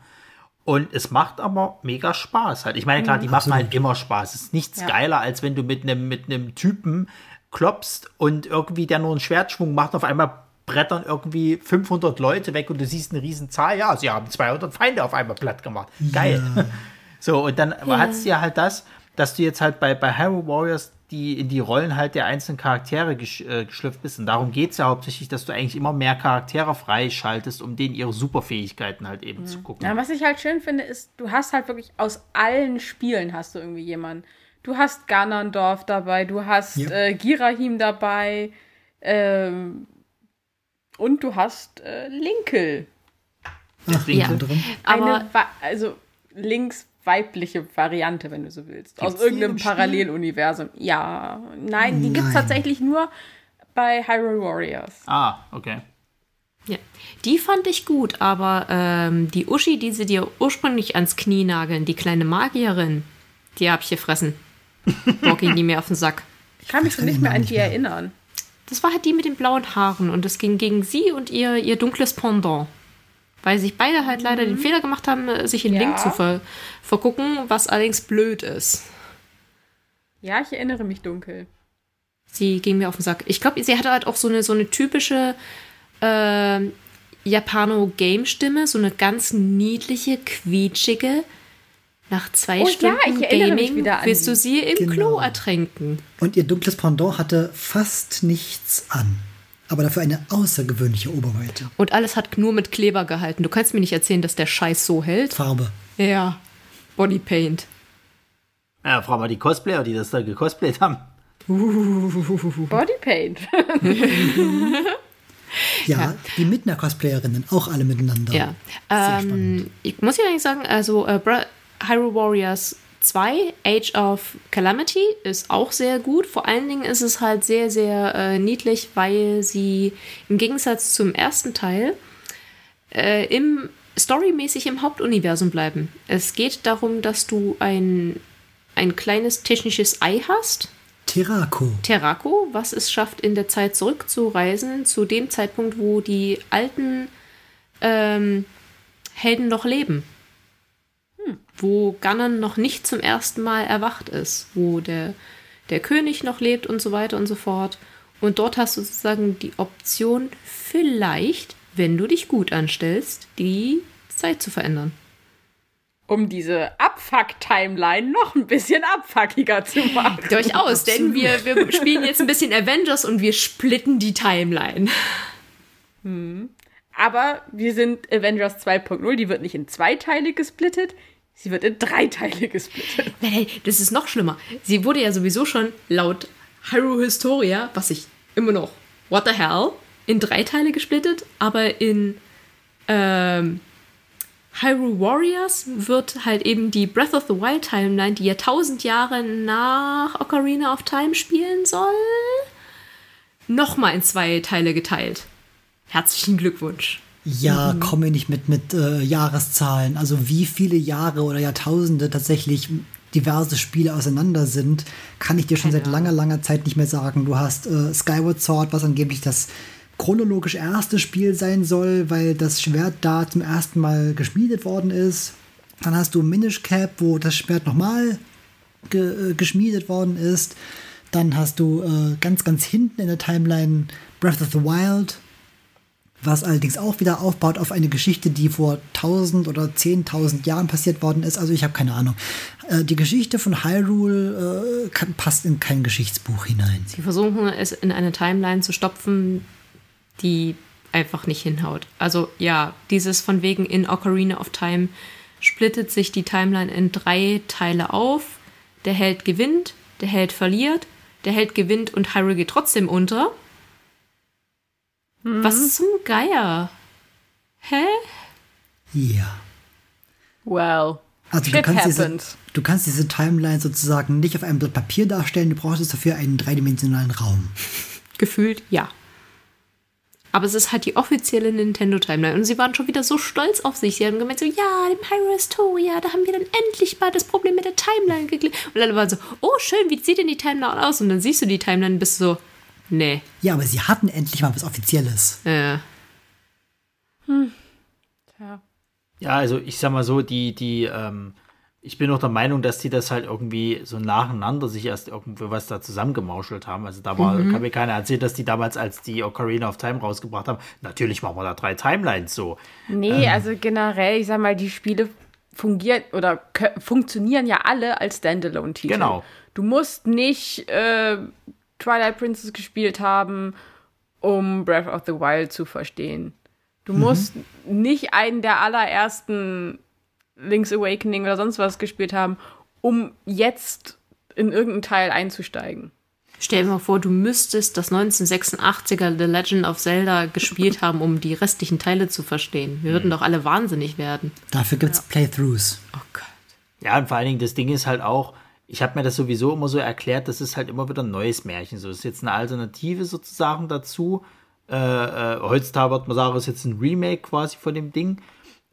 S1: Und es macht aber mega Spaß halt. Ich meine, klar, die machen halt immer Spaß. Es ist nichts
S2: Ja.
S1: geiler, als wenn du mit einem mit Typen klopfst und irgendwie der nur einen Schwertschwung macht, auf einmal brettern irgendwie 500 Leute weg und du siehst eine riesen Zahl. Ja, sie haben 200 Feinde auf einmal platt gemacht. Geil. So, und dann hat es ja halt das, dass du jetzt halt bei, bei Hero Warriors die in die Rollen halt der einzelnen Charaktere gesch äh, geschlüpft bist. Und darum geht es ja hauptsächlich, dass du eigentlich immer mehr Charaktere freischaltest, um denen ihre Superfähigkeiten halt eben zu gucken.
S2: Ja, was ich halt schön finde, ist, du hast halt wirklich aus allen Spielen hast du irgendwie jemanden. Du hast Ganondorf dabei, du hast
S3: Ja.
S2: äh, Girahim dabei ähm, und du hast äh, Linkel.
S1: Deswegen
S4: Ja.
S3: Drin.
S4: Aber
S2: also links weibliche Variante, wenn du so willst. aus
S1: Gibt's die
S2: irgendeinem? Paralleluniversum. Ja, nein, die gibt es tatsächlich nur bei Hyrule Warriors.
S1: Ah, okay.
S4: Ja, die fand ich gut, aber ähm, die Uschi, die sie dir ursprünglich ans Knie nageln, die kleine Magierin, die hab ich gefressen. Boah, ging die mir auf den Sack.
S2: Ich kann mich schon nicht mehr an die
S3: mehr.
S2: erinnern.
S4: Das war halt die mit den blauen Haaren und es ging gegen sie und ihr, ihr dunkles Pendant. Weil sich beide halt leider den Fehler gemacht haben, äh, sich in
S2: Ja.
S4: Link zu ver vergucken, was allerdings blöd ist.
S2: Ja, ich erinnere mich dunkel.
S4: Sie ging mir auf den Sack. Ich glaube, sie hatte halt auch so eine, so eine typische ähm, Japano-Game-Stimme, so eine ganz niedliche, quietschige. Nach zwei
S2: Oh ja,
S4: Stunden
S2: mich
S4: Gaming willst du sie im
S3: Genau.
S4: Klo ertränken.
S3: Und ihr dunkles Pendant hatte fast nichts an. Aber dafür eine außergewöhnliche Oberweite.
S4: Und alles hat nur mit Kleber gehalten. Du kannst mir nicht erzählen, dass der Scheiß so hält.
S3: Farbe.
S4: Ja. Bodypaint.
S1: Ja, frag mal die Cosplayer, die das da gecosplayt haben.
S2: Bodypaint.
S3: Ja, die Midna-Cosplayerinnen, auch alle miteinander.
S4: Ja.
S3: Sehr
S4: Ähm, ich muss ja eigentlich sagen, also äh, Hyrule Warriors 2, Age of Calamity, ist auch sehr gut. Vor allen Dingen ist es halt sehr, sehr äh, niedlich, weil sie im Gegensatz zum ersten Teil äh, im storymäßig im Hauptuniversum bleiben. Es geht darum, dass du ein, ein kleines technisches Ei hast,
S3: Terako.
S4: Terrako, was es schafft, in der Zeit zurückzureisen, zu dem Zeitpunkt, wo die alten ähm, Helden noch leben. Wo Ganon noch nicht zum ersten Mal erwacht ist, wo der, der König noch lebt und so weiter und so fort. Und dort hast du sozusagen die Option, vielleicht, wenn du dich gut anstellst, die Zeit zu verändern.
S2: Um diese Abfuck-Timeline noch ein bisschen abfuckiger zu machen.
S4: Durchaus, denn wir, wir spielen jetzt ein bisschen Avengers und wir splitten die Timeline.
S2: Aber wir sind Avengers 2.0, die wird nicht in zwei Teile gesplittet, sie wird in drei Teile gesplittet.
S4: Nein, das ist noch schlimmer. Sie wurde ja sowieso schon laut Hyrule Historia, was ich immer noch, what the hell, in drei Teile gesplittet, aber in ähm, Hyrule Warriors wird halt eben die Breath of the Wild Timeline, die ja tausend Jahre nach Ocarina of Time spielen soll, nochmal in zwei Teile geteilt. Herzlichen Glückwunsch.
S3: Ja, komme nicht mit, mit äh, Jahreszahlen. Also wie viele Jahre oder Jahrtausende tatsächlich diverse Spiele auseinander sind, kann ich dir schon seit langer, langer Zeit nicht mehr sagen. Du hast äh, Skyward Sword, was angeblich das chronologisch erste Spiel sein soll, weil das Schwert da zum ersten Mal geschmiedet worden ist. Dann hast du Minish Cap, wo das Schwert nochmal ge äh, geschmiedet worden ist. Dann hast du äh, ganz, ganz hinten in der Timeline Breath of the Wild, was allerdings auch wieder aufbaut auf eine Geschichte, die vor 1000 oder 10.000 Jahren passiert worden ist. Also ich habe keine Ahnung. Äh, die Geschichte von Hyrule äh, passt in kein Geschichtsbuch hinein.
S4: Sie versuchen es in eine Timeline zu stopfen, die einfach nicht hinhaut. Also ja, dieses von wegen in Ocarina of Time splittet sich die Timeline in drei Teile auf. Der Held gewinnt, der Held verliert, der Held gewinnt und Hyrule geht trotzdem unter. Was zum Geier? Hä?
S3: Ja.
S2: Well,
S3: Also du kannst, diese, du kannst diese Timeline sozusagen nicht auf einem Blatt Papier darstellen, du brauchst dafür einen dreidimensionalen Raum.
S4: Gefühlt ja. Aber es ist halt die offizielle Nintendo Timeline. Und sie waren schon wieder so stolz auf sich. Sie haben gemeint so, ja, im Hyrule Historia, da haben wir dann endlich mal das Problem mit der Timeline geklärt. Und alle waren so, oh schön, wie sieht denn die Timeline aus? Und dann siehst du die Timeline und bist so, nee.
S3: Ja, aber sie hatten endlich mal was Offizielles.
S4: Äh,
S2: Tja.
S1: Ja, also ich sag mal so, die, die, ähm, ich bin auch der Meinung, dass die das halt irgendwie so nacheinander sich erst irgendwie was da zusammengemauschelt haben. Also da war, kann mir keiner erzählen, dass die damals, als die Ocarina of Time rausgebracht haben, natürlich machen wir da drei Timelines so.
S2: Nee, also generell, ich sag mal, die Spiele fungieren oder funktionieren ja alle als Standalone-Titel.
S1: Genau.
S2: Du musst nicht äh, Twilight Princess gespielt haben, um Breath of the Wild zu verstehen. Du musst nicht einen der allerersten Link's Awakening oder sonst was gespielt haben, um jetzt in irgendeinen Teil einzusteigen.
S4: stell dir mal vor, du müsstest das 1986er The Legend of Zelda gespielt haben, um die restlichen Teile zu verstehen. Wir würden doch alle wahnsinnig werden.
S3: Dafür gibt's Playthroughs.
S4: Oh Gott.
S1: Ja, und vor allen Dingen, das Ding ist halt auch, ich habe mir das sowieso immer so erklärt, das ist halt immer wieder ein neues Märchen. So das ist jetzt eine Alternative sozusagen dazu. Äh, äh, heutzutage wird man sagen, ist jetzt ein Remake quasi von dem Ding.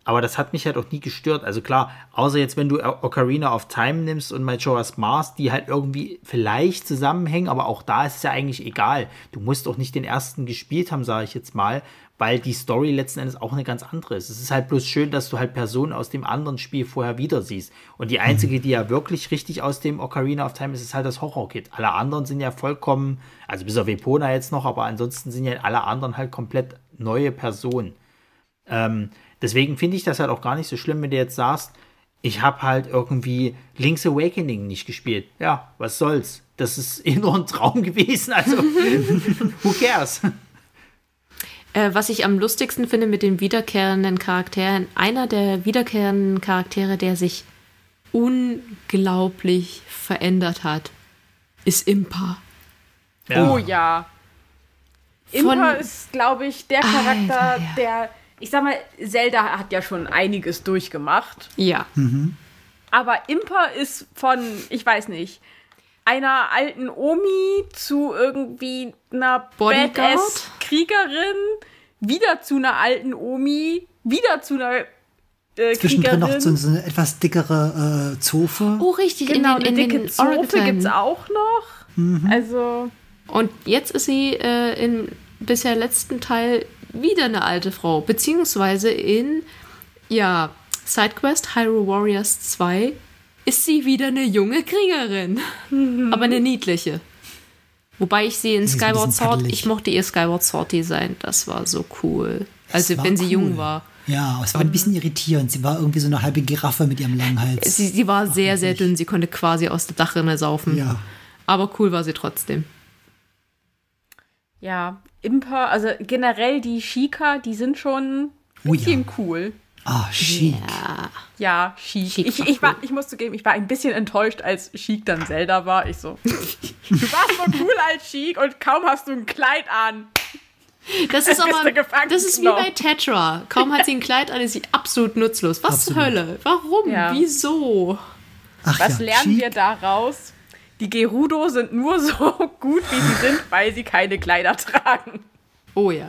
S1: Aber das hat mich halt auch nie gestört. Also klar, außer jetzt, wenn du Ocarina of Time nimmst und Majora's Mask, die halt irgendwie vielleicht zusammenhängen, aber auch da ist es ja eigentlich egal. Du musst auch nicht den ersten gespielt haben, sage ich jetzt mal, weil die Story letzten Endes auch eine ganz andere ist. Es ist halt bloß schön, dass du halt Personen aus dem anderen Spiel vorher wieder siehst. Und die einzige, die ja wirklich richtig aus dem Ocarina of Time ist, ist halt das Horror-Kit. Alle anderen sind ja vollkommen, also bis auf Epona jetzt noch, aber ansonsten sind ja alle anderen halt komplett neue Personen. Ähm, deswegen finde ich das halt auch gar nicht so schlimm, wenn du jetzt sagst, ich habe halt irgendwie Link's Awakening nicht gespielt. Ja, was soll's? Das ist eh nur ein Traum gewesen, also who cares?
S4: Äh, was ich am lustigsten finde mit den wiederkehrenden Charakteren, einer der wiederkehrenden Charaktere, der sich unglaublich verändert hat, ist Impa.
S2: Ja. Oh ja. Impa ist, glaube ich, der Charakter, Alter, ja. der, ich sag mal, Zelda hat ja schon einiges durchgemacht.
S4: Ja. Mhm.
S2: Aber Impa ist von, ich weiß nicht, einer alten Omi zu irgendwie einer Badass-Kriegerin, wieder zu einer alten Omi, wieder zu einer
S3: äh, Zwischendrin noch so, so, eine etwas dickere äh, Zofe.
S4: Oh, richtig.
S2: Genau, in, in, eine dicke Zofe gibt es auch noch. Mhm. Also.
S4: Und jetzt ist sie äh, im bisher letzten Teil wieder eine alte Frau. Beziehungsweise in, ja, SideQuest Hyrule Warriors 2 ist sie wieder eine junge Kriegerin. Aber eine niedliche. Wobei ich sie in Skyward Sword, ich mochte ihr Skyward Sword Design, das war so cool. Also wenn sie jung war.
S3: Ja, es war ein bisschen irritierend. Sie war irgendwie so eine halbe Giraffe mit ihrem langen Hals.
S4: Sie, sie war sehr, sehr dünn. Sie konnte quasi aus der Dachrinne saufen.
S3: Ja.
S4: Aber cool war sie trotzdem.
S2: Ja, Imper, also generell die Shika, die sind schon ein bisschen oh ja. cool.
S3: Ah, chic.
S2: Ja, ja chic. chic ich, ich, war, ich muss zugeben, ich war ein bisschen enttäuscht, als Chic dann Zelda war. Ich so, du warst so cool als Chic und kaum hast du ein Kleid an.
S4: Das ist aber, das ist wie bei Tetra. Kaum hat sie ein Kleid an, ist sie absolut nutzlos. Was absolut. zur Hölle? Warum? Ja. Wieso?
S2: Ach Was ja, lernen chic. wir daraus? Die Gerudo sind nur so gut, wie sie sind, weil sie keine Kleider tragen.
S4: Oh ja.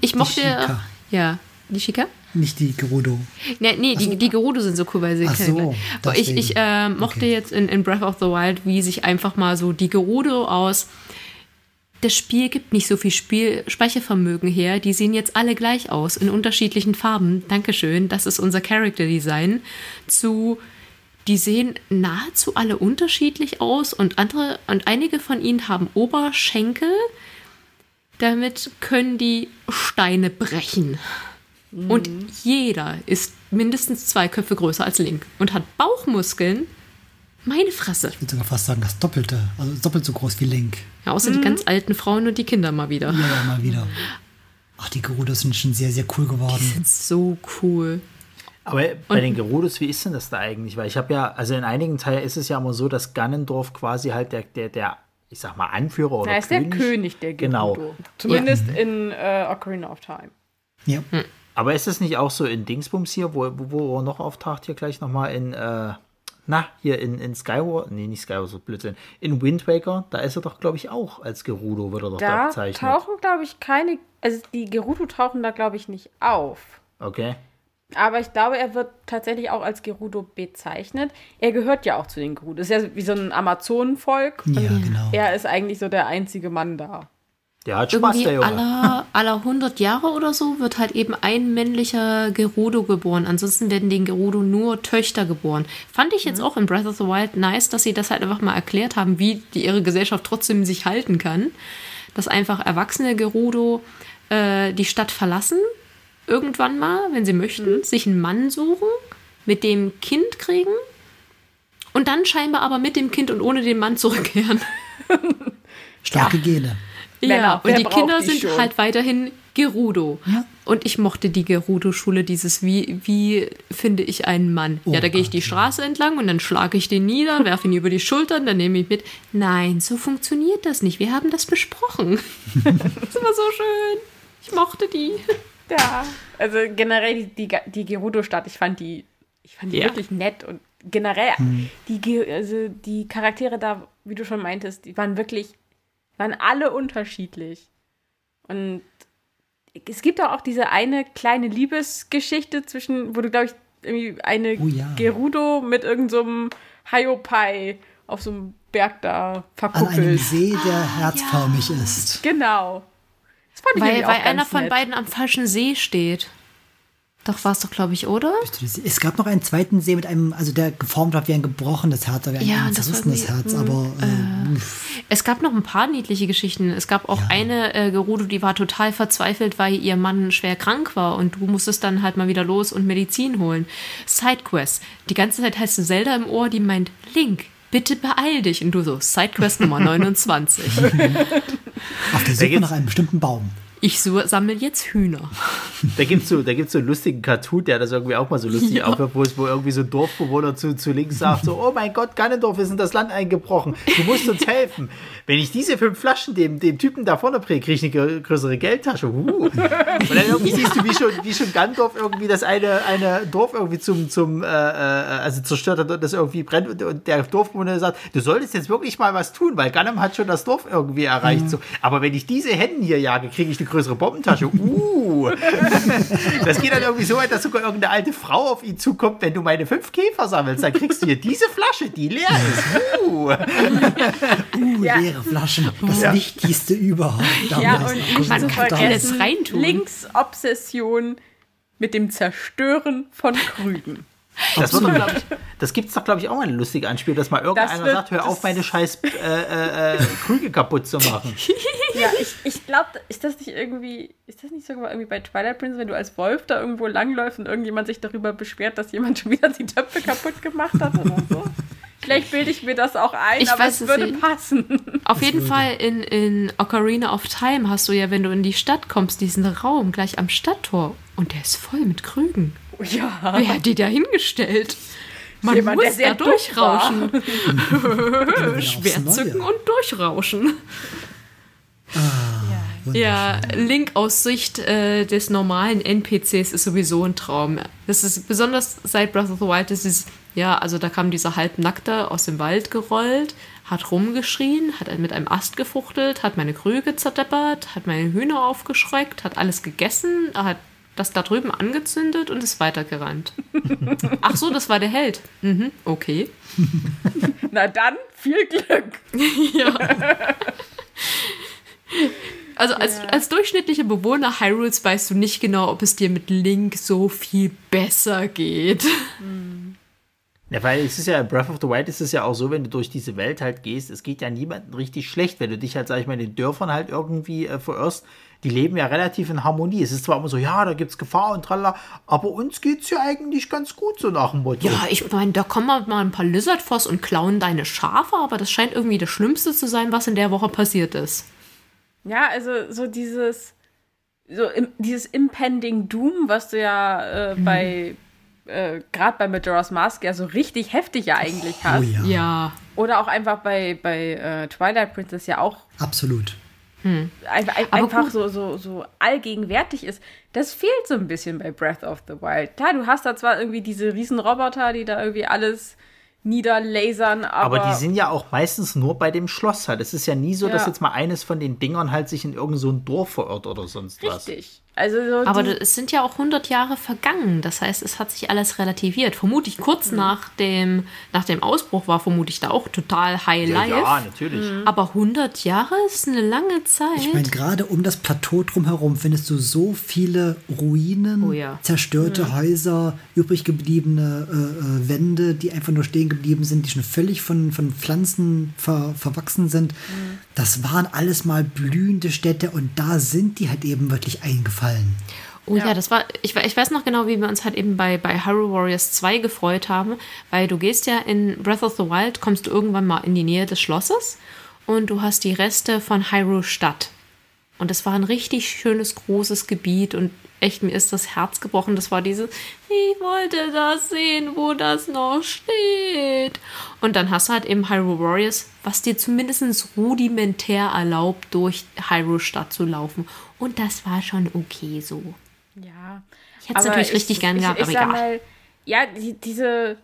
S4: Ich mochte. Ja. Die Chica?
S3: Nicht die Gerudo.
S4: Nee, nee die, die Gerudo sind so cool, weil sie Ach so, ich, ich äh, mochte okay. jetzt in, in Breath of the Wild, wie sich einfach mal so die Gerudo aus. Das Spiel gibt nicht so viel Spiel Speichervermögen her. Die sehen jetzt alle gleich aus, in unterschiedlichen Farben. Dankeschön, das ist unser Character Design. Zu die sehen nahezu alle unterschiedlich aus und andere und einige von ihnen haben Oberschenkel. Damit können die Steine brechen. Mhm. Und jeder ist mindestens zwei Köpfe größer als Link und hat Bauchmuskeln. Meine Fresse.
S3: Ich würde sogar fast sagen, das Doppelte. Also doppelt so groß wie Link.
S4: Ja, außer mhm. die ganz alten Frauen und die Kinder mal wieder.
S3: Ja, ja mal wieder. Ach, die Gerudos sind schon sehr, sehr cool geworden. Die
S4: sind so cool.
S1: Aber bei und, den Gerudos, wie ist denn das da eigentlich? Weil ich habe ja, also in einigen Teilen ist es ja immer so, dass Ganondorf quasi halt der, der, der ich sag mal, Anführer oder
S2: Er ist
S1: König.
S2: der König der
S1: Gerudo.
S2: Genau. Zumindest ja. in äh, Ocarina of Time.
S3: Ja. Hm.
S1: Aber ist es nicht auch so in Dingsbums hier, wo, wo, er noch auftaucht, hier gleich nochmal in, äh, na, hier in, in Skyward, nee, nicht Skyward, so Blödsinn, in Wind Waker, da ist er doch, glaube ich, auch als Gerudo, wird er doch da, da bezeichnet.
S2: Da tauchen, glaube ich, keine, also die Gerudo tauchen da, glaube ich, nicht auf.
S1: Okay.
S2: Aber ich glaube, er wird tatsächlich auch als Gerudo bezeichnet. Er gehört ja auch zu den Gerudo. Das ist ja wie so ein Amazonenvolk.
S3: Ja, genau.
S2: Er ist eigentlich so der einzige Mann da.
S1: Der hat Spaß,
S4: Irgendwie
S1: der Junge.
S4: Aller, aller 100 Jahre oder so wird halt eben ein männlicher Gerudo geboren. Ansonsten werden den Gerudo nur Töchter geboren. Fand ich jetzt mhm. auch in Breath of the Wild nice, dass sie das halt einfach mal erklärt haben, wie die, ihre Gesellschaft trotzdem sich halten kann. Dass einfach erwachsene Gerudo äh, die Stadt verlassen, irgendwann mal, wenn sie möchten, mhm. sich einen Mann suchen, mit dem Kind kriegen und dann scheinbar aber mit dem Kind und ohne den Mann zurückkehren.
S3: Starke ja. Gene.
S4: Ja, und die Kinder die sind schon? halt weiterhin Gerudo. Ja. Und ich mochte die Gerudo-Schule, dieses wie, wie finde ich einen Mann? Oh, ja, da gehe ich die Straße entlang und dann schlage ich den nieder, werfe ihn über die Schultern, dann nehme ich mit. Nein, so funktioniert das nicht. Wir haben das besprochen. das war so schön. Ich mochte die.
S2: Ja, also generell die, die, die Gerudo-Stadt, ich fand die, ich fand die ja. wirklich nett und generell, die, Ge- also die Charaktere da, wie du schon meintest, die waren wirklich, waren alle unterschiedlich. Und es gibt auch diese eine kleine Liebesgeschichte zwischen, wo du, glaube ich, irgendwie eine
S3: Oh ja.
S2: Gerudo mit irgendeinem so Haiopai auf so einem Berg da
S3: An einem
S2: verkuppelt.
S3: See, der herzförmig ist.
S2: Genau. Das fand ich
S4: Weil, weil
S2: auch
S4: einer
S2: ganz
S4: von
S2: nett.
S4: beiden am falschen See steht. Doch war es doch, glaube ich, oder?
S3: Es gab noch einen zweiten See mit einem, also der geformt war wie ein gebrochenes Herz, oder wie ein,
S4: Ja,
S3: ein zerrissenes Herz, aber äh,
S4: Es gab noch ein paar niedliche Geschichten. Es gab auch eine äh, Gerudo, die war total verzweifelt, weil ihr Mann schwer krank war und du musstest dann halt mal wieder los und Medizin holen. Sidequest. Die ganze Zeit heißt du Zelda im Ohr, die meint, Link, bitte beeil dich. Und du so, Sidequest Nummer 29.
S3: auf der Suche nach einem bestimmten Baum.
S4: Ich so, sammle jetzt Hühner.
S1: Da gibt es so, da gibt's so einen lustigen Cartoon, der das irgendwie auch mal so lustig
S4: Ja.
S1: aufhört, wo wo irgendwie so ein Dorfbewohner zu, zu links sagt, so, oh mein Gott, Ganondorf ist in das Land eingebrochen, du musst uns helfen. Wenn ich diese fünf Flaschen dem, dem Typen da vorne bringe, kriege ich eine grö- größere Geldtasche. Uh. Und dann irgendwie siehst du, wie schon, wie schon Ganondorf irgendwie das eine, eine Dorf irgendwie zum, zum äh, äh, also zerstört hat und das irgendwie brennt und, und der Dorfbewohner sagt, du solltest jetzt wirklich mal was tun, weil Ganem hat schon das Dorf irgendwie erreicht. So. Aber wenn ich diese Hennen hier jage, kriege ich eine größere Bombentasche. Uh. Das geht dann irgendwie so weit, dass sogar irgendeine alte Frau auf ihn zukommt, wenn du meine fünf Käfer sammelst, dann kriegst du hier diese Flasche, die leer ist. Uh.
S3: Uh,
S2: Ja.
S3: leere Flaschen. Das
S1: Ja.
S3: Wichtigste überhaupt.
S2: Ja, und
S4: Man
S2: zu
S4: kann alles reintun.
S2: Links Obsession mit dem Zerstören von Krügen.
S1: Das, das gibt es doch, glaube ich, auch mal eine lustige Anspiel, dass mal irgendeiner
S2: wird-
S1: sagt, hör auf, meine scheiß äh, äh, äh, Krüge kaputt zu machen.
S2: Ja, ich, ich glaube, ist das nicht irgendwie, ist das nicht sogar irgendwie bei Twilight Princess, wenn du als Wolf da irgendwo langläufst und irgendjemand sich darüber beschwert, dass jemand schon wieder die Töpfe kaputt gemacht hat oder so? Vielleicht bilde ich mir das auch ein,
S4: Ich
S2: aber
S4: weiß
S2: es
S4: es
S2: würde
S4: nicht.
S2: passen.
S4: Auf jeden Fall in, in Ocarina of Time hast du ja, wenn du in die Stadt kommst, diesen Raum gleich am Stadttor. Und der ist voll mit Krügen.
S2: Ja.
S4: Wer hat die da hingestellt? Man
S2: Jemand,
S4: muss
S2: sehr
S4: da durchrauschen.
S3: Wieder aufs
S4: Schwert
S3: Neue.
S4: zücken und durchrauschen.
S3: Wunderschön.
S4: Ja, Link aus Sicht äh, des normalen NPCs ist sowieso ein Traum. Das ist besonders seit Breath of the Wild, das ist, ja, also da kam dieser Halbnackte aus dem Wald gerollt, hat rumgeschrien, hat mit einem Ast gefuchtelt, hat meine Krüge zerdeppert, hat meine Hühner aufgeschreckt, hat alles gegessen, hat das da drüben angezündet und ist weitergerannt. Ach so, das war der Held. Mhm, okay.
S2: Na dann, viel Glück.
S4: Also als, als durchschnittlicher Bewohner Hyrules weißt du nicht genau, ob es dir mit Link so viel besser geht.
S1: Ja, weil es ist ja, in Breath of the Wild ist es ja auch so, wenn du durch diese Welt halt gehst, es geht ja niemandem richtig schlecht, wenn du dich halt, sag ich mal, in den Dörfern halt irgendwie äh, verirrst. Die leben ja relativ in Harmonie. Es ist zwar immer so, ja, da gibt's Gefahr und tralala, aber uns geht's ja eigentlich ganz gut, so nach dem Motto.
S4: Ja, ich meine, da kommen mal ein paar Lizardfoss und klauen deine Schafe, aber das scheint irgendwie das Schlimmste zu sein, was in der Woche passiert ist.
S2: Ja, also so dieses, so im, dieses Impending Doom, was du ja äh, bei, äh, gerade bei Majora's Mask ja so richtig heftig ja eigentlich
S3: Oh
S2: hast.
S3: ja,
S4: Ja.
S2: Oder auch einfach bei, bei äh, Twilight Princess ja auch
S3: absolut.
S2: einfach, ein-
S4: Aber
S2: einfach
S4: gut.
S2: so, so, so allgegenwärtig ist. Das fehlt so ein bisschen bei Breath of the Wild. Klar, du hast da zwar irgendwie diese riesen Roboter, die da irgendwie alles niederlasern, aber,
S1: Aber die sind ja auch meistens nur bei dem Schloss halt. Es ist ja nie so, dass
S2: Ja.
S1: jetzt mal eines von den Dingern halt sich in irgendein so ein Dorf verirrt oder sonst was.
S2: richtig. Also so
S4: Aber es sind ja auch 100 Jahre vergangen. Das heißt, es hat sich alles relativiert. Vermutlich kurz nach, dem, nach dem Ausbruch war vermutlich da auch total High
S1: Ja,
S4: Life.
S1: ja, natürlich.
S4: Aber 100 Jahre ist eine lange Zeit.
S3: Ich meine, gerade um das Plateau drumherum findest du so viele Ruinen,
S4: Oh ja.
S3: zerstörte Häuser, übrig gebliebene äh, äh, Wände, die einfach nur stehen geblieben sind, die schon völlig von, von Pflanzen ver, verwachsen sind. Das waren alles mal blühende Städte und da sind die halt eben wirklich eingefallen.
S4: Oh ja, das war, ich, ich weiß noch genau, wie wir uns halt eben bei, bei Hyrule Warriors 2 gefreut haben, weil du gehst ja in Breath of the Wild, kommst du irgendwann mal in die Nähe des Schlosses und du hast die Reste von Hyrule Stadt. Und das war ein richtig schönes, großes Gebiet und echt, mir ist das Herz gebrochen. Das war dieses, ich wollte das sehen, wo das noch steht. Und dann hast du halt eben Hyrule Warriors, was dir zumindest rudimentär erlaubt, durch Hyrule Stadt zu laufen. Und das war schon okay so.
S2: ja.
S4: Ich hätte es natürlich richtig gern gehabt,
S2: ich,
S4: aber egal.
S2: Mal, ja, die, diese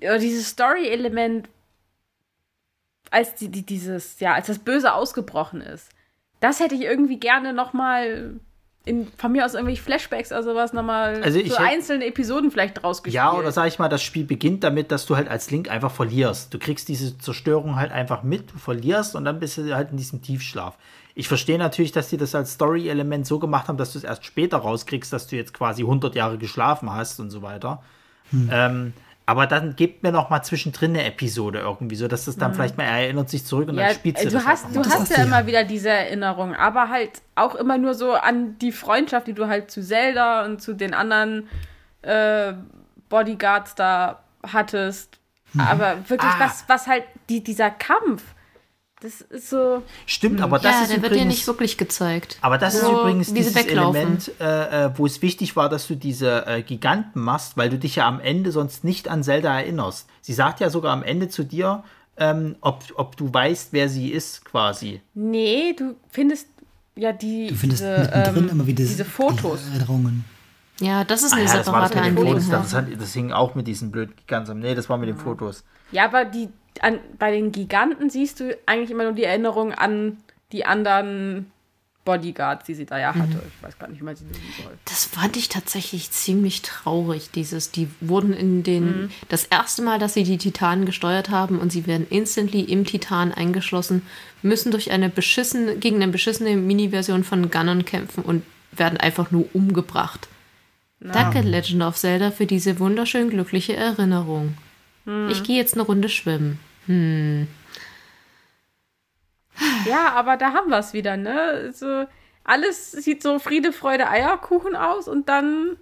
S2: ja, dieses Story-Element, als die, die, dieses, ja, als das Böse ausgebrochen ist, das hätte ich irgendwie gerne nochmal in, von mir aus irgendwelche Flashbacks oder sowas nochmal
S1: Also ich
S2: so
S1: hätt-
S2: einzelne Episoden vielleicht rausgespielt.
S1: Ja, oder sag ich mal, das Spiel beginnt damit, dass du halt als Link einfach verlierst. Du kriegst diese Zerstörung halt einfach mit, du verlierst und dann bist du halt in diesem Tiefschlaf. Ich verstehe natürlich, dass die das als Story-Element so gemacht haben, dass du es erst später rauskriegst, dass du jetzt quasi 100 Jahre geschlafen hast und so weiter. Ähm, aber dann gebt mir noch mal zwischendrin eine Episode irgendwie, so dass das dann vielleicht mal er erinnert sich zurück und
S2: ja,
S1: dann spielst du
S2: äh,
S1: das
S2: du hast, du hast ja
S3: du
S2: immer wieder diese Erinnerung, aber halt auch immer nur so an die Freundschaft, die du halt zu Zelda und zu den anderen äh, Bodyguards da hattest.
S3: Mhm.
S2: Aber wirklich,
S1: Ah.
S2: was, was halt die, dieser Kampf, das ist so.
S1: Stimmt, aber das
S4: ja,
S1: ist
S4: der wird
S1: übrigens
S4: dir nicht wirklich gezeigt.
S1: Aber das ist übrigens dieses
S4: weglaufen.
S1: Element, äh, äh, wo es wichtig war, dass du diese äh, Giganten machst, weil du dich ja am Ende sonst nicht an Zelda erinnerst. Sie sagt ja sogar am Ende zu dir, ähm, ob, ob du weißt, wer sie ist, quasi.
S2: Nee, du findest ja die.
S3: Du findest
S2: diese,
S3: mittendrin
S2: ähm,
S3: immer wieder
S2: diese Fotos.
S3: Erinnerungen.
S4: Ja, das ist
S1: Ah
S4: eine
S1: ja, das war das
S4: separate
S1: Fotos. Das, hat, das hing auch mit diesen blöden Giganten. Nee, das war mit den Fotos.
S2: Ja, aber die, an, bei den Giganten siehst du eigentlich immer nur die Erinnerung an die anderen Bodyguards, die sie da ja hatte. Ich weiß gar nicht, wie man sie nennen soll.
S4: Das fand ich tatsächlich ziemlich traurig, dieses, die wurden in den, das erste Mal, dass sie die Titanen gesteuert haben und sie werden instantly im Titan eingeschlossen, müssen durch eine beschissen, gegen eine beschissene Mini-Version von Ganon kämpfen und werden einfach nur umgebracht. Danke, Legend of Zelda, für diese wunderschön glückliche Erinnerung. Ich gehe jetzt eine Runde schwimmen.
S2: Ja, aber da haben wir es wieder, ne? So, alles sieht so Friede, Freude, Eierkuchen aus und dann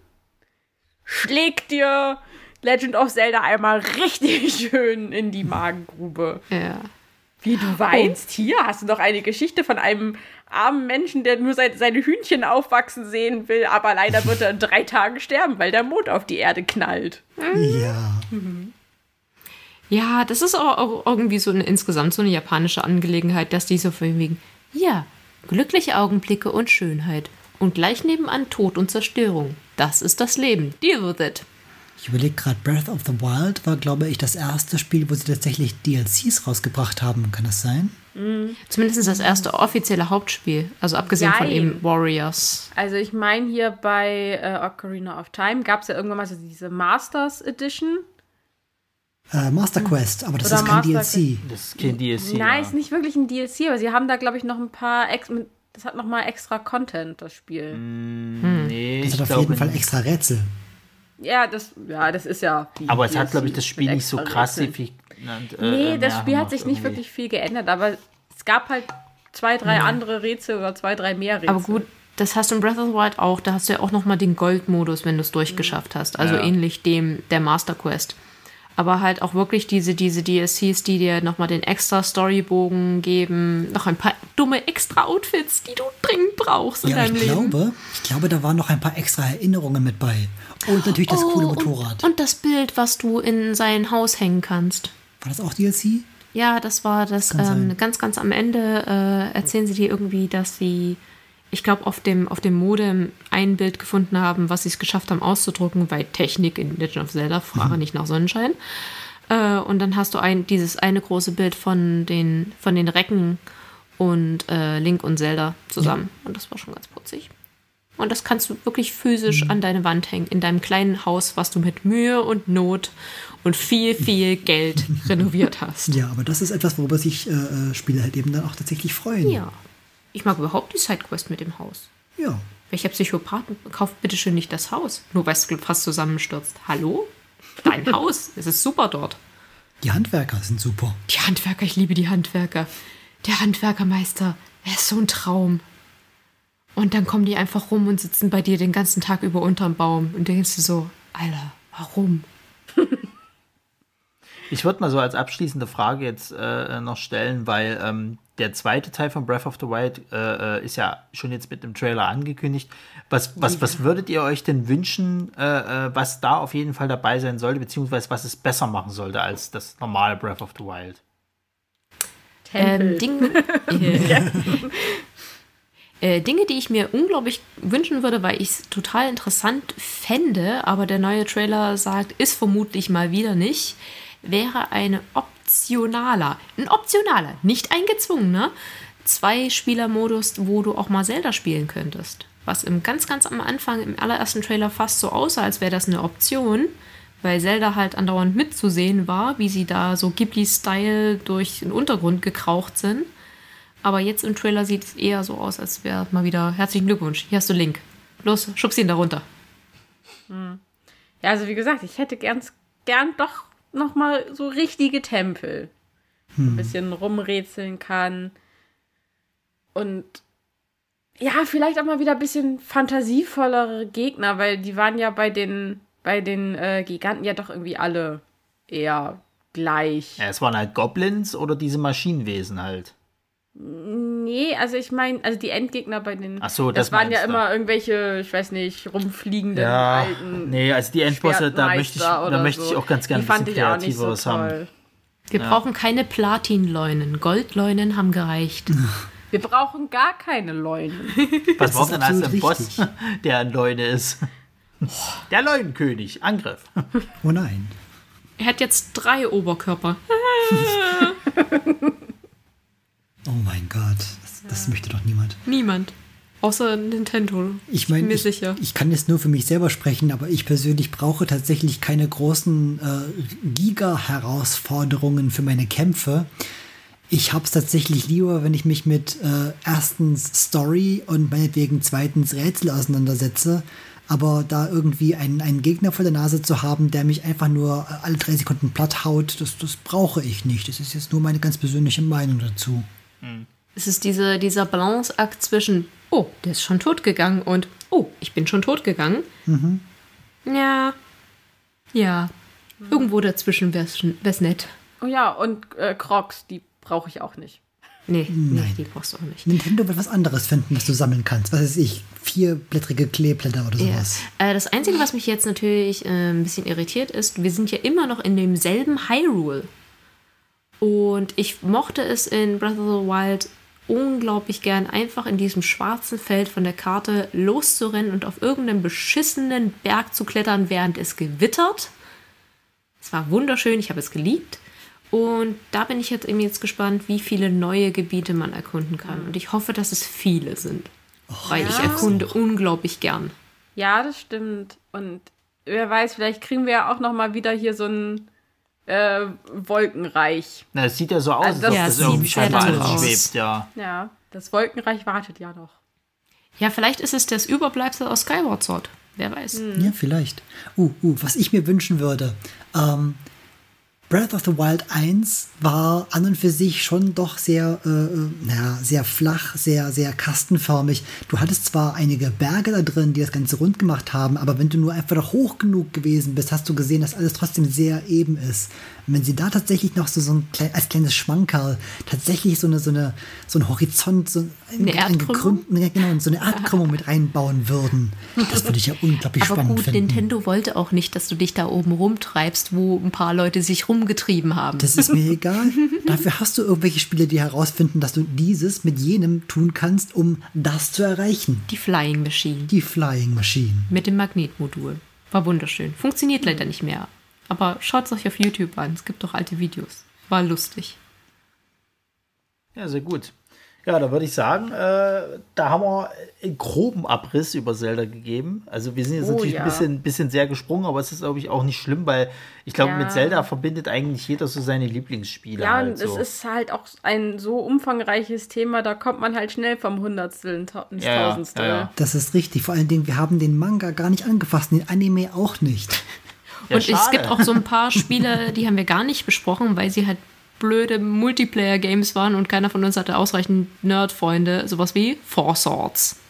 S2: schlägt dir Legend of Zelda einmal richtig schön in die Magengrube.
S4: Ja.
S2: Wie du weinst? Hier hast du doch eine Geschichte von einem armen Menschen, der nur sein, seine Hühnchen aufwachsen sehen will, aber leider wird er in drei Tagen sterben, weil der Mond auf die Erde knallt.
S3: Ja.
S4: Ja, das ist auch, auch irgendwie so eine insgesamt so eine japanische Angelegenheit, dass die so von wegen, ja, glückliche Augenblicke und Schönheit. Und gleich nebenan Tod und Zerstörung. Das ist das Leben. Deal with it.
S3: Ich überlege gerade, Breath of the Wild war, glaube ich, das erste Spiel, wo sie tatsächlich DLCs rausgebracht haben. Kann das sein?
S4: Zumindest das erste offizielle Hauptspiel. Also abgesehen von
S2: Jein.
S4: eben Warriors.
S2: Also ich meine hier bei äh, Ocarina of Time gab es ja irgendwann mal so diese Masters Edition.
S3: Äh, Master Quest, aber das
S2: Oder
S3: ist kein
S2: Master
S3: DLC.
S1: Das ist kein DLC.
S2: Nein,
S1: ja.
S2: ist nicht wirklich ein DLC, aber sie haben da, glaube ich, noch ein paar ex das hat noch mal extra Content, das Spiel.
S1: Nee,
S3: Das
S1: ich
S3: hat auf jeden Fall
S1: nicht.
S3: extra Rätsel.
S2: Ja, das, ja, das ist ja. die
S1: Aber es hat,
S2: DLC
S1: glaube ich, das Spiel nicht so krass signifikant, äh,
S2: Nee,
S1: äh,
S2: das Spiel hat sich nicht
S1: irgendwie.
S2: wirklich viel geändert, aber es gab halt zwei, drei andere Rätsel oder zwei, drei mehr Rätsel.
S4: Aber gut, das hast du in Breath of the Wild auch. Da hast du ja auch nochmal den Gold-Modus, wenn du es durchgeschafft hast. Also
S1: Ja.
S4: ähnlich dem der Master Quest. Aber halt auch wirklich diese, diese DLCs, die dir nochmal den extra Storybogen geben. Noch ein paar dumme extra Outfits, die du dringend brauchst in
S3: Ja,
S4: deinem
S3: ich
S4: Leben.
S3: glaube, ich glaube, da waren noch ein paar extra Erinnerungen mit bei. Und natürlich das coole
S4: Oh,
S3: Motorrad.
S4: Und, und das Bild, was du in sein Haus hängen kannst.
S3: War das auch DLC?
S4: Ja, das war das ähm, ganz, ganz am Ende äh, erzählen sie dir irgendwie, dass sie, ich glaube, auf dem, auf dem Modem ein Bild gefunden haben, was sie es geschafft haben auszudrucken, weil Technik in Legend of Zelda, frage nicht nach Sonnenschein. Äh, und dann hast du ein, dieses eine große Bild von den, von den Recken und äh, Link und Zelda zusammen. Und das war schon ganz putzig. Und das kannst du wirklich physisch an deine Wand hängen, in deinem kleinen Haus, was du mit Mühe und Not und viel, viel Geld renoviert hast.
S3: Ja, aber das ist etwas, worüber sich äh, äh, Spieler halt eben dann auch tatsächlich freuen.
S4: Ja. Ich mag überhaupt die Sidequest mit dem Haus.
S3: Ja.
S4: Welcher Psychopath kauft bitte schön nicht das Haus? Nur weil es fast zusammenstürzt. Hallo? Dein Haus. Es ist super dort.
S3: Die Handwerker sind super.
S4: Die Handwerker, ich liebe die Handwerker. Der Handwerkermeister, er ist so ein Traum. Und dann kommen die einfach rum und sitzen bei dir den ganzen Tag über unterm Baum. Und denkst du so, Alter, warum?
S1: Ich würde mal so als abschließende Frage jetzt äh, noch stellen, weil ähm, der zweite Teil von Breath of the Wild äh, äh, ist ja schon jetzt mit dem Trailer angekündigt. Was, was, was würdet ihr euch denn wünschen, äh, äh, was da auf jeden Fall dabei sein sollte, beziehungsweise was es besser machen sollte als das normale Breath of the Wild?
S4: Ähm, Dinge, äh, Dinge, die ich mir unglaublich wünschen würde, weil ich es total interessant fände, aber der neue Trailer sagt, ist vermutlich mal wieder nicht. wäre eine optionaler, ein optionaler, nicht ein gezwungener, Zwei-Spieler-Modus, wo du auch mal Zelda spielen könntest. Was im ganz, ganz am Anfang, im allerersten Trailer fast so aussah, als wäre das eine Option, weil Zelda halt andauernd mitzusehen war, wie sie da so Ghibli-Style durch den Untergrund gekraucht sind. Aber jetzt im Trailer sieht es eher so aus, als wäre mal wieder herzlichen Glückwunsch. Hier hast du Link. Los, schubst ihn da runter.
S2: Ja, also wie gesagt, ich hätte gern, gern doch noch mal so richtige Tempel. Ein bisschen rumrätseln kann. Und ja, vielleicht auch mal wieder ein bisschen fantasievollere Gegner, weil die waren ja bei den, bei den äh, Giganten ja doch irgendwie alle eher gleich.
S1: Ja, es waren halt Goblins oder diese Maschinenwesen halt.
S2: Nee, also ich meine, also die Endgegner bei den.
S1: Ach so,
S2: das,
S1: das
S2: waren ja
S1: du.
S2: immer irgendwelche, ich weiß nicht, rumfliegenden
S1: Ja,
S2: alten.
S1: nee, also die Endbosse, da möchte ich, da möchte ich
S2: so.
S1: auch ganz gerne ein bisschen
S2: ich nicht so
S1: kreativeres haben.
S4: Wir brauchen keine Platinleunen. Goldleunen haben gereicht.
S2: Wir brauchen gar keine Leunen.
S1: Was braucht denn als ein Boss, der ein Leune ist? Der Leunenkönig, Angriff.
S3: Oh nein.
S4: Er hat jetzt drei Oberkörper.
S3: Oh mein Gott. Das, das möchte doch niemand.
S4: Niemand. Außer Nintendo.
S3: Ich
S4: bin
S3: meine,
S4: mir
S3: ich,
S4: sicher.
S3: ich kann jetzt nur für mich selber sprechen, aber ich persönlich brauche tatsächlich keine großen äh, Giga-Herausforderungen für meine Kämpfe. Ich habe es tatsächlich lieber, wenn ich mich mit äh, erstens Story und meinetwegen zweitens Rätsel auseinandersetze. Aber da irgendwie einen, einen Gegner vor der Nase zu haben, der mich einfach nur äh, alle drei Sekunden platt haut, das, das brauche ich nicht. Das ist jetzt nur meine ganz persönliche Meinung dazu.
S4: Es ist diese, dieser Balanceakt zwischen, oh, der ist schon tot gegangen und, oh, ich bin schon tot gegangen. Ja. Ja. Irgendwo dazwischen wäre es nett.
S2: Oh ja, und äh, Crocs, die brauche ich auch nicht.
S4: Nee, nee, die brauchst du auch nicht.
S3: Nintendo wird was anderes finden, was du sammeln kannst. Was weiß ich, vierblättrige Kleeblätter oder
S4: Ja.
S3: sowas.
S4: Äh, das Einzige, was mich jetzt natürlich äh, ein bisschen irritiert ist, wir sind ja immer noch in demselben Hyrule. Und ich mochte es in Breath of the Wild unglaublich gern, einfach in diesem schwarzen Feld von der Karte loszurennen und auf irgendeinem beschissenen Berg zu klettern, während es gewittert. Es war wunderschön, ich habe es geliebt. Und da bin ich jetzt eben jetzt gespannt, wie viele neue Gebiete man erkunden kann. Und ich hoffe, dass es viele sind. weil ich
S2: ja.
S4: erkunde unglaublich gern.
S2: Ja, das stimmt. Und wer weiß, vielleicht kriegen wir ja auch noch mal wieder hier so ein äh, Wolkenreich.
S1: Na, es sieht ja so aus,
S2: Also
S1: als
S2: das-
S1: ob
S4: Ja,
S1: das
S4: es
S1: irgendwie scheinbar alles
S4: aus.
S1: schwebt, ja.
S2: Ja, das Wolkenreich wartet ja noch.
S4: Ja, vielleicht ist es das Überbleibsel aus Skyward Sword. Wer weiß.
S3: Ja, vielleicht. Uh, uh, was ich mir wünschen würde. Ähm, Breath of the Wild 1 war an und für sich schon doch sehr, äh, äh, naja, sehr flach, sehr, sehr kastenförmig. Du hattest zwar einige Berge da drin, die das Ganze rund gemacht haben, aber wenn du nur einfach hoch genug gewesen bist, hast du gesehen, dass alles trotzdem sehr eben ist. Und wenn sie da tatsächlich noch so, so ein klein, als kleines Schmankerl tatsächlich so eine, so eine, so ein Horizont, so ein,
S4: Eine Erdkrümmung?
S3: gekrümmten- genau, so eine Erdkrümmung mit einbauen würden, das würde ich ja unglaublich
S4: Aber
S3: spannend
S4: gut,
S3: finden.
S4: Nintendo wollte auch nicht, dass du dich da oben rumtreibst, wo ein paar Leute sich rumgetrieben haben.
S3: Das ist mir egal. Dafür hast du irgendwelche Spiele, die herausfinden, dass du dieses mit jenem tun kannst, um das zu erreichen.
S4: Die Flying Machine
S3: Die Flying Machine.
S4: mit dem Magnetmodul. War wunderschön. Funktioniert leider nicht mehr. Aber schaut es euch auf YouTube an. Es gibt doch alte Videos. War lustig.
S1: Ja, sehr gut. Ja, da würde ich sagen, äh, da haben wir einen groben Abriss über Zelda gegeben. Also wir sind jetzt
S2: Oh,
S1: natürlich
S2: ja.
S1: ein bisschen, bisschen sehr gesprungen, aber es ist, glaube ich, auch nicht schlimm, weil ich glaube,
S2: Ja.
S1: mit Zelda verbindet eigentlich jeder so seine Lieblingsspiele.
S2: Ja,
S1: halt
S2: und
S1: so.
S2: es ist halt auch ein so umfangreiches Thema, da kommt man halt schnell vom Hundertstel ins
S1: Ja,
S2: Tausendstel.
S1: ja, ja.
S3: Das ist richtig. Vor allen Dingen, wir haben den Manga gar nicht angefasst, den Anime auch nicht.
S1: Ja,
S4: und es gibt auch so ein paar Spiele, die haben wir gar nicht besprochen, weil sie halt blöde Multiplayer-Games waren und keiner von uns hatte ausreichend Nerd-Freunde. Sowas wie Four Swords.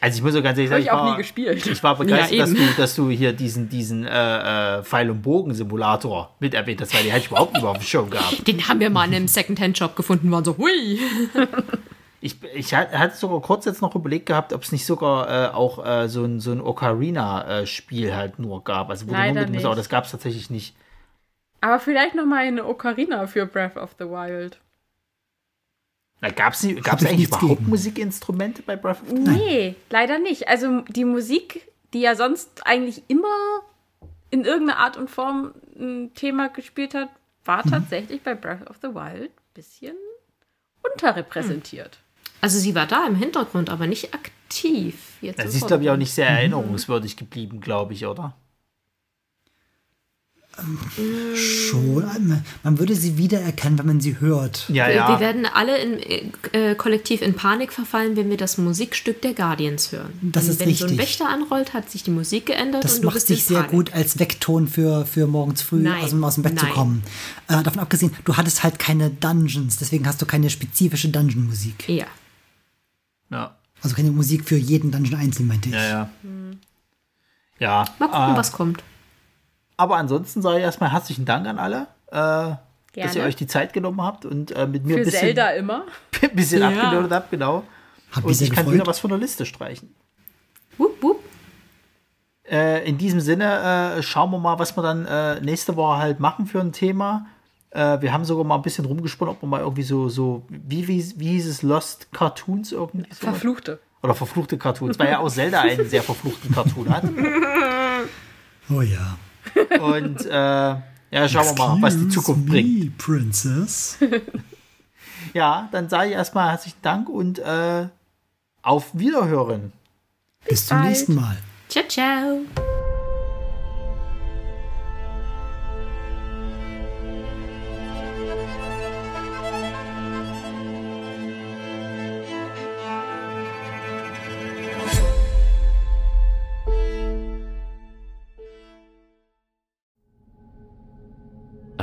S1: Also ich muss so ganz ehrlich sagen,
S2: ich auch
S1: war,
S2: nie gespielt.
S1: Ich war begeistert,
S4: Ja,
S1: dass, du, dass du hier diesen, diesen äh, äh, Pfeil- und Bogen-Simulator mit erwähnt hast, weil den hätte ich überhaupt nicht auf dem Schirm gehabt.
S4: Den haben wir mal in einem Second-Hand-Shop gefunden, waren so, hui.
S1: Ich, ich hat- hatte sogar kurz jetzt noch überlegt gehabt, ob es nicht sogar äh, auch äh, so ein, so ein Ocarina-Spiel halt nur gab. Also wo du
S2: Leider
S1: nur mit,
S2: nicht.
S1: aber das gab es tatsächlich nicht.
S2: Aber vielleicht noch mal eine Ocarina für Breath of the Wild.
S1: Gab es eigentlich überhaupt
S3: gegen.
S1: Musikinstrumente bei Breath of the
S2: Nee, leider nicht. Also die Musik, die ja sonst eigentlich immer in irgendeiner Art und Form ein Thema gespielt hat, war tatsächlich bei Breath of the Wild ein bisschen unterrepräsentiert.
S4: Also sie war da im Hintergrund, aber nicht aktiv. Jetzt
S1: Sie ist, glaube ich, auch nicht sehr erinnerungswürdig geblieben, glaube ich, oder?
S3: Schon. Man würde sie wiedererkennen, wenn man sie hört.
S1: Ja,
S4: wir,
S1: ja.
S4: wir werden alle in, äh, kollektiv in Panik verfallen, wenn wir das Musikstück der Guardians hören.
S3: Das
S4: Und
S3: ist
S4: wenn so ein
S3: richtig.
S4: Wächter anrollt, hat sich die Musik geändert
S3: Das
S4: und du
S3: macht
S4: bist
S3: sich
S4: in
S3: sehr
S4: Panik.
S3: gut als Weckton für, für morgens früh
S4: Nein,
S3: aus dem, aus dem Bett zu
S4: nein.
S3: kommen. Äh, davon abgesehen, du hattest halt keine Dungeons, deswegen hast du keine spezifische Dungeon-Musik.
S4: Ja.
S1: ja.
S3: Also keine Musik für jeden Dungeon einzeln, meinte ich.
S1: Ja, ja. Ja.
S4: Mal gucken,
S1: äh,
S4: was kommt.
S1: Aber ansonsten sage ich erstmal herzlichen Dank an alle, äh, dass ihr euch die Zeit genommen habt und äh, mit mir
S2: Für
S1: ein bisschen,
S2: Zelda immer.
S1: ein bisschen
S4: Ja.
S1: abgenördet habt, genau.
S3: Hab
S1: Und ich kann
S3: gefreut.
S1: wieder was von der Liste streichen.
S4: Wupp, wupp.
S1: Äh, in diesem Sinne äh, schauen wir mal, was wir dann äh, nächste Woche halt machen für ein Thema. Äh, wir haben sogar mal ein bisschen rumgesponnen, ob wir mal irgendwie so, so wie, wie, wie hieß es, Lost Cartoons irgendwie? So
S2: Verfluchte.
S1: Oder verfluchte Cartoons, weil ja auch Zelda einen sehr verfluchten Cartoon hat.
S3: Oh ja.
S1: Und äh, ja, schauen wir mal, was die Zukunft bringt.
S3: me, Princess.
S1: Ja, dann sage ich erstmal herzlichen Dank und äh, auf Wiederhören.
S3: Bis zum
S2: bald.
S3: nächsten Mal.
S4: Ciao, ciao.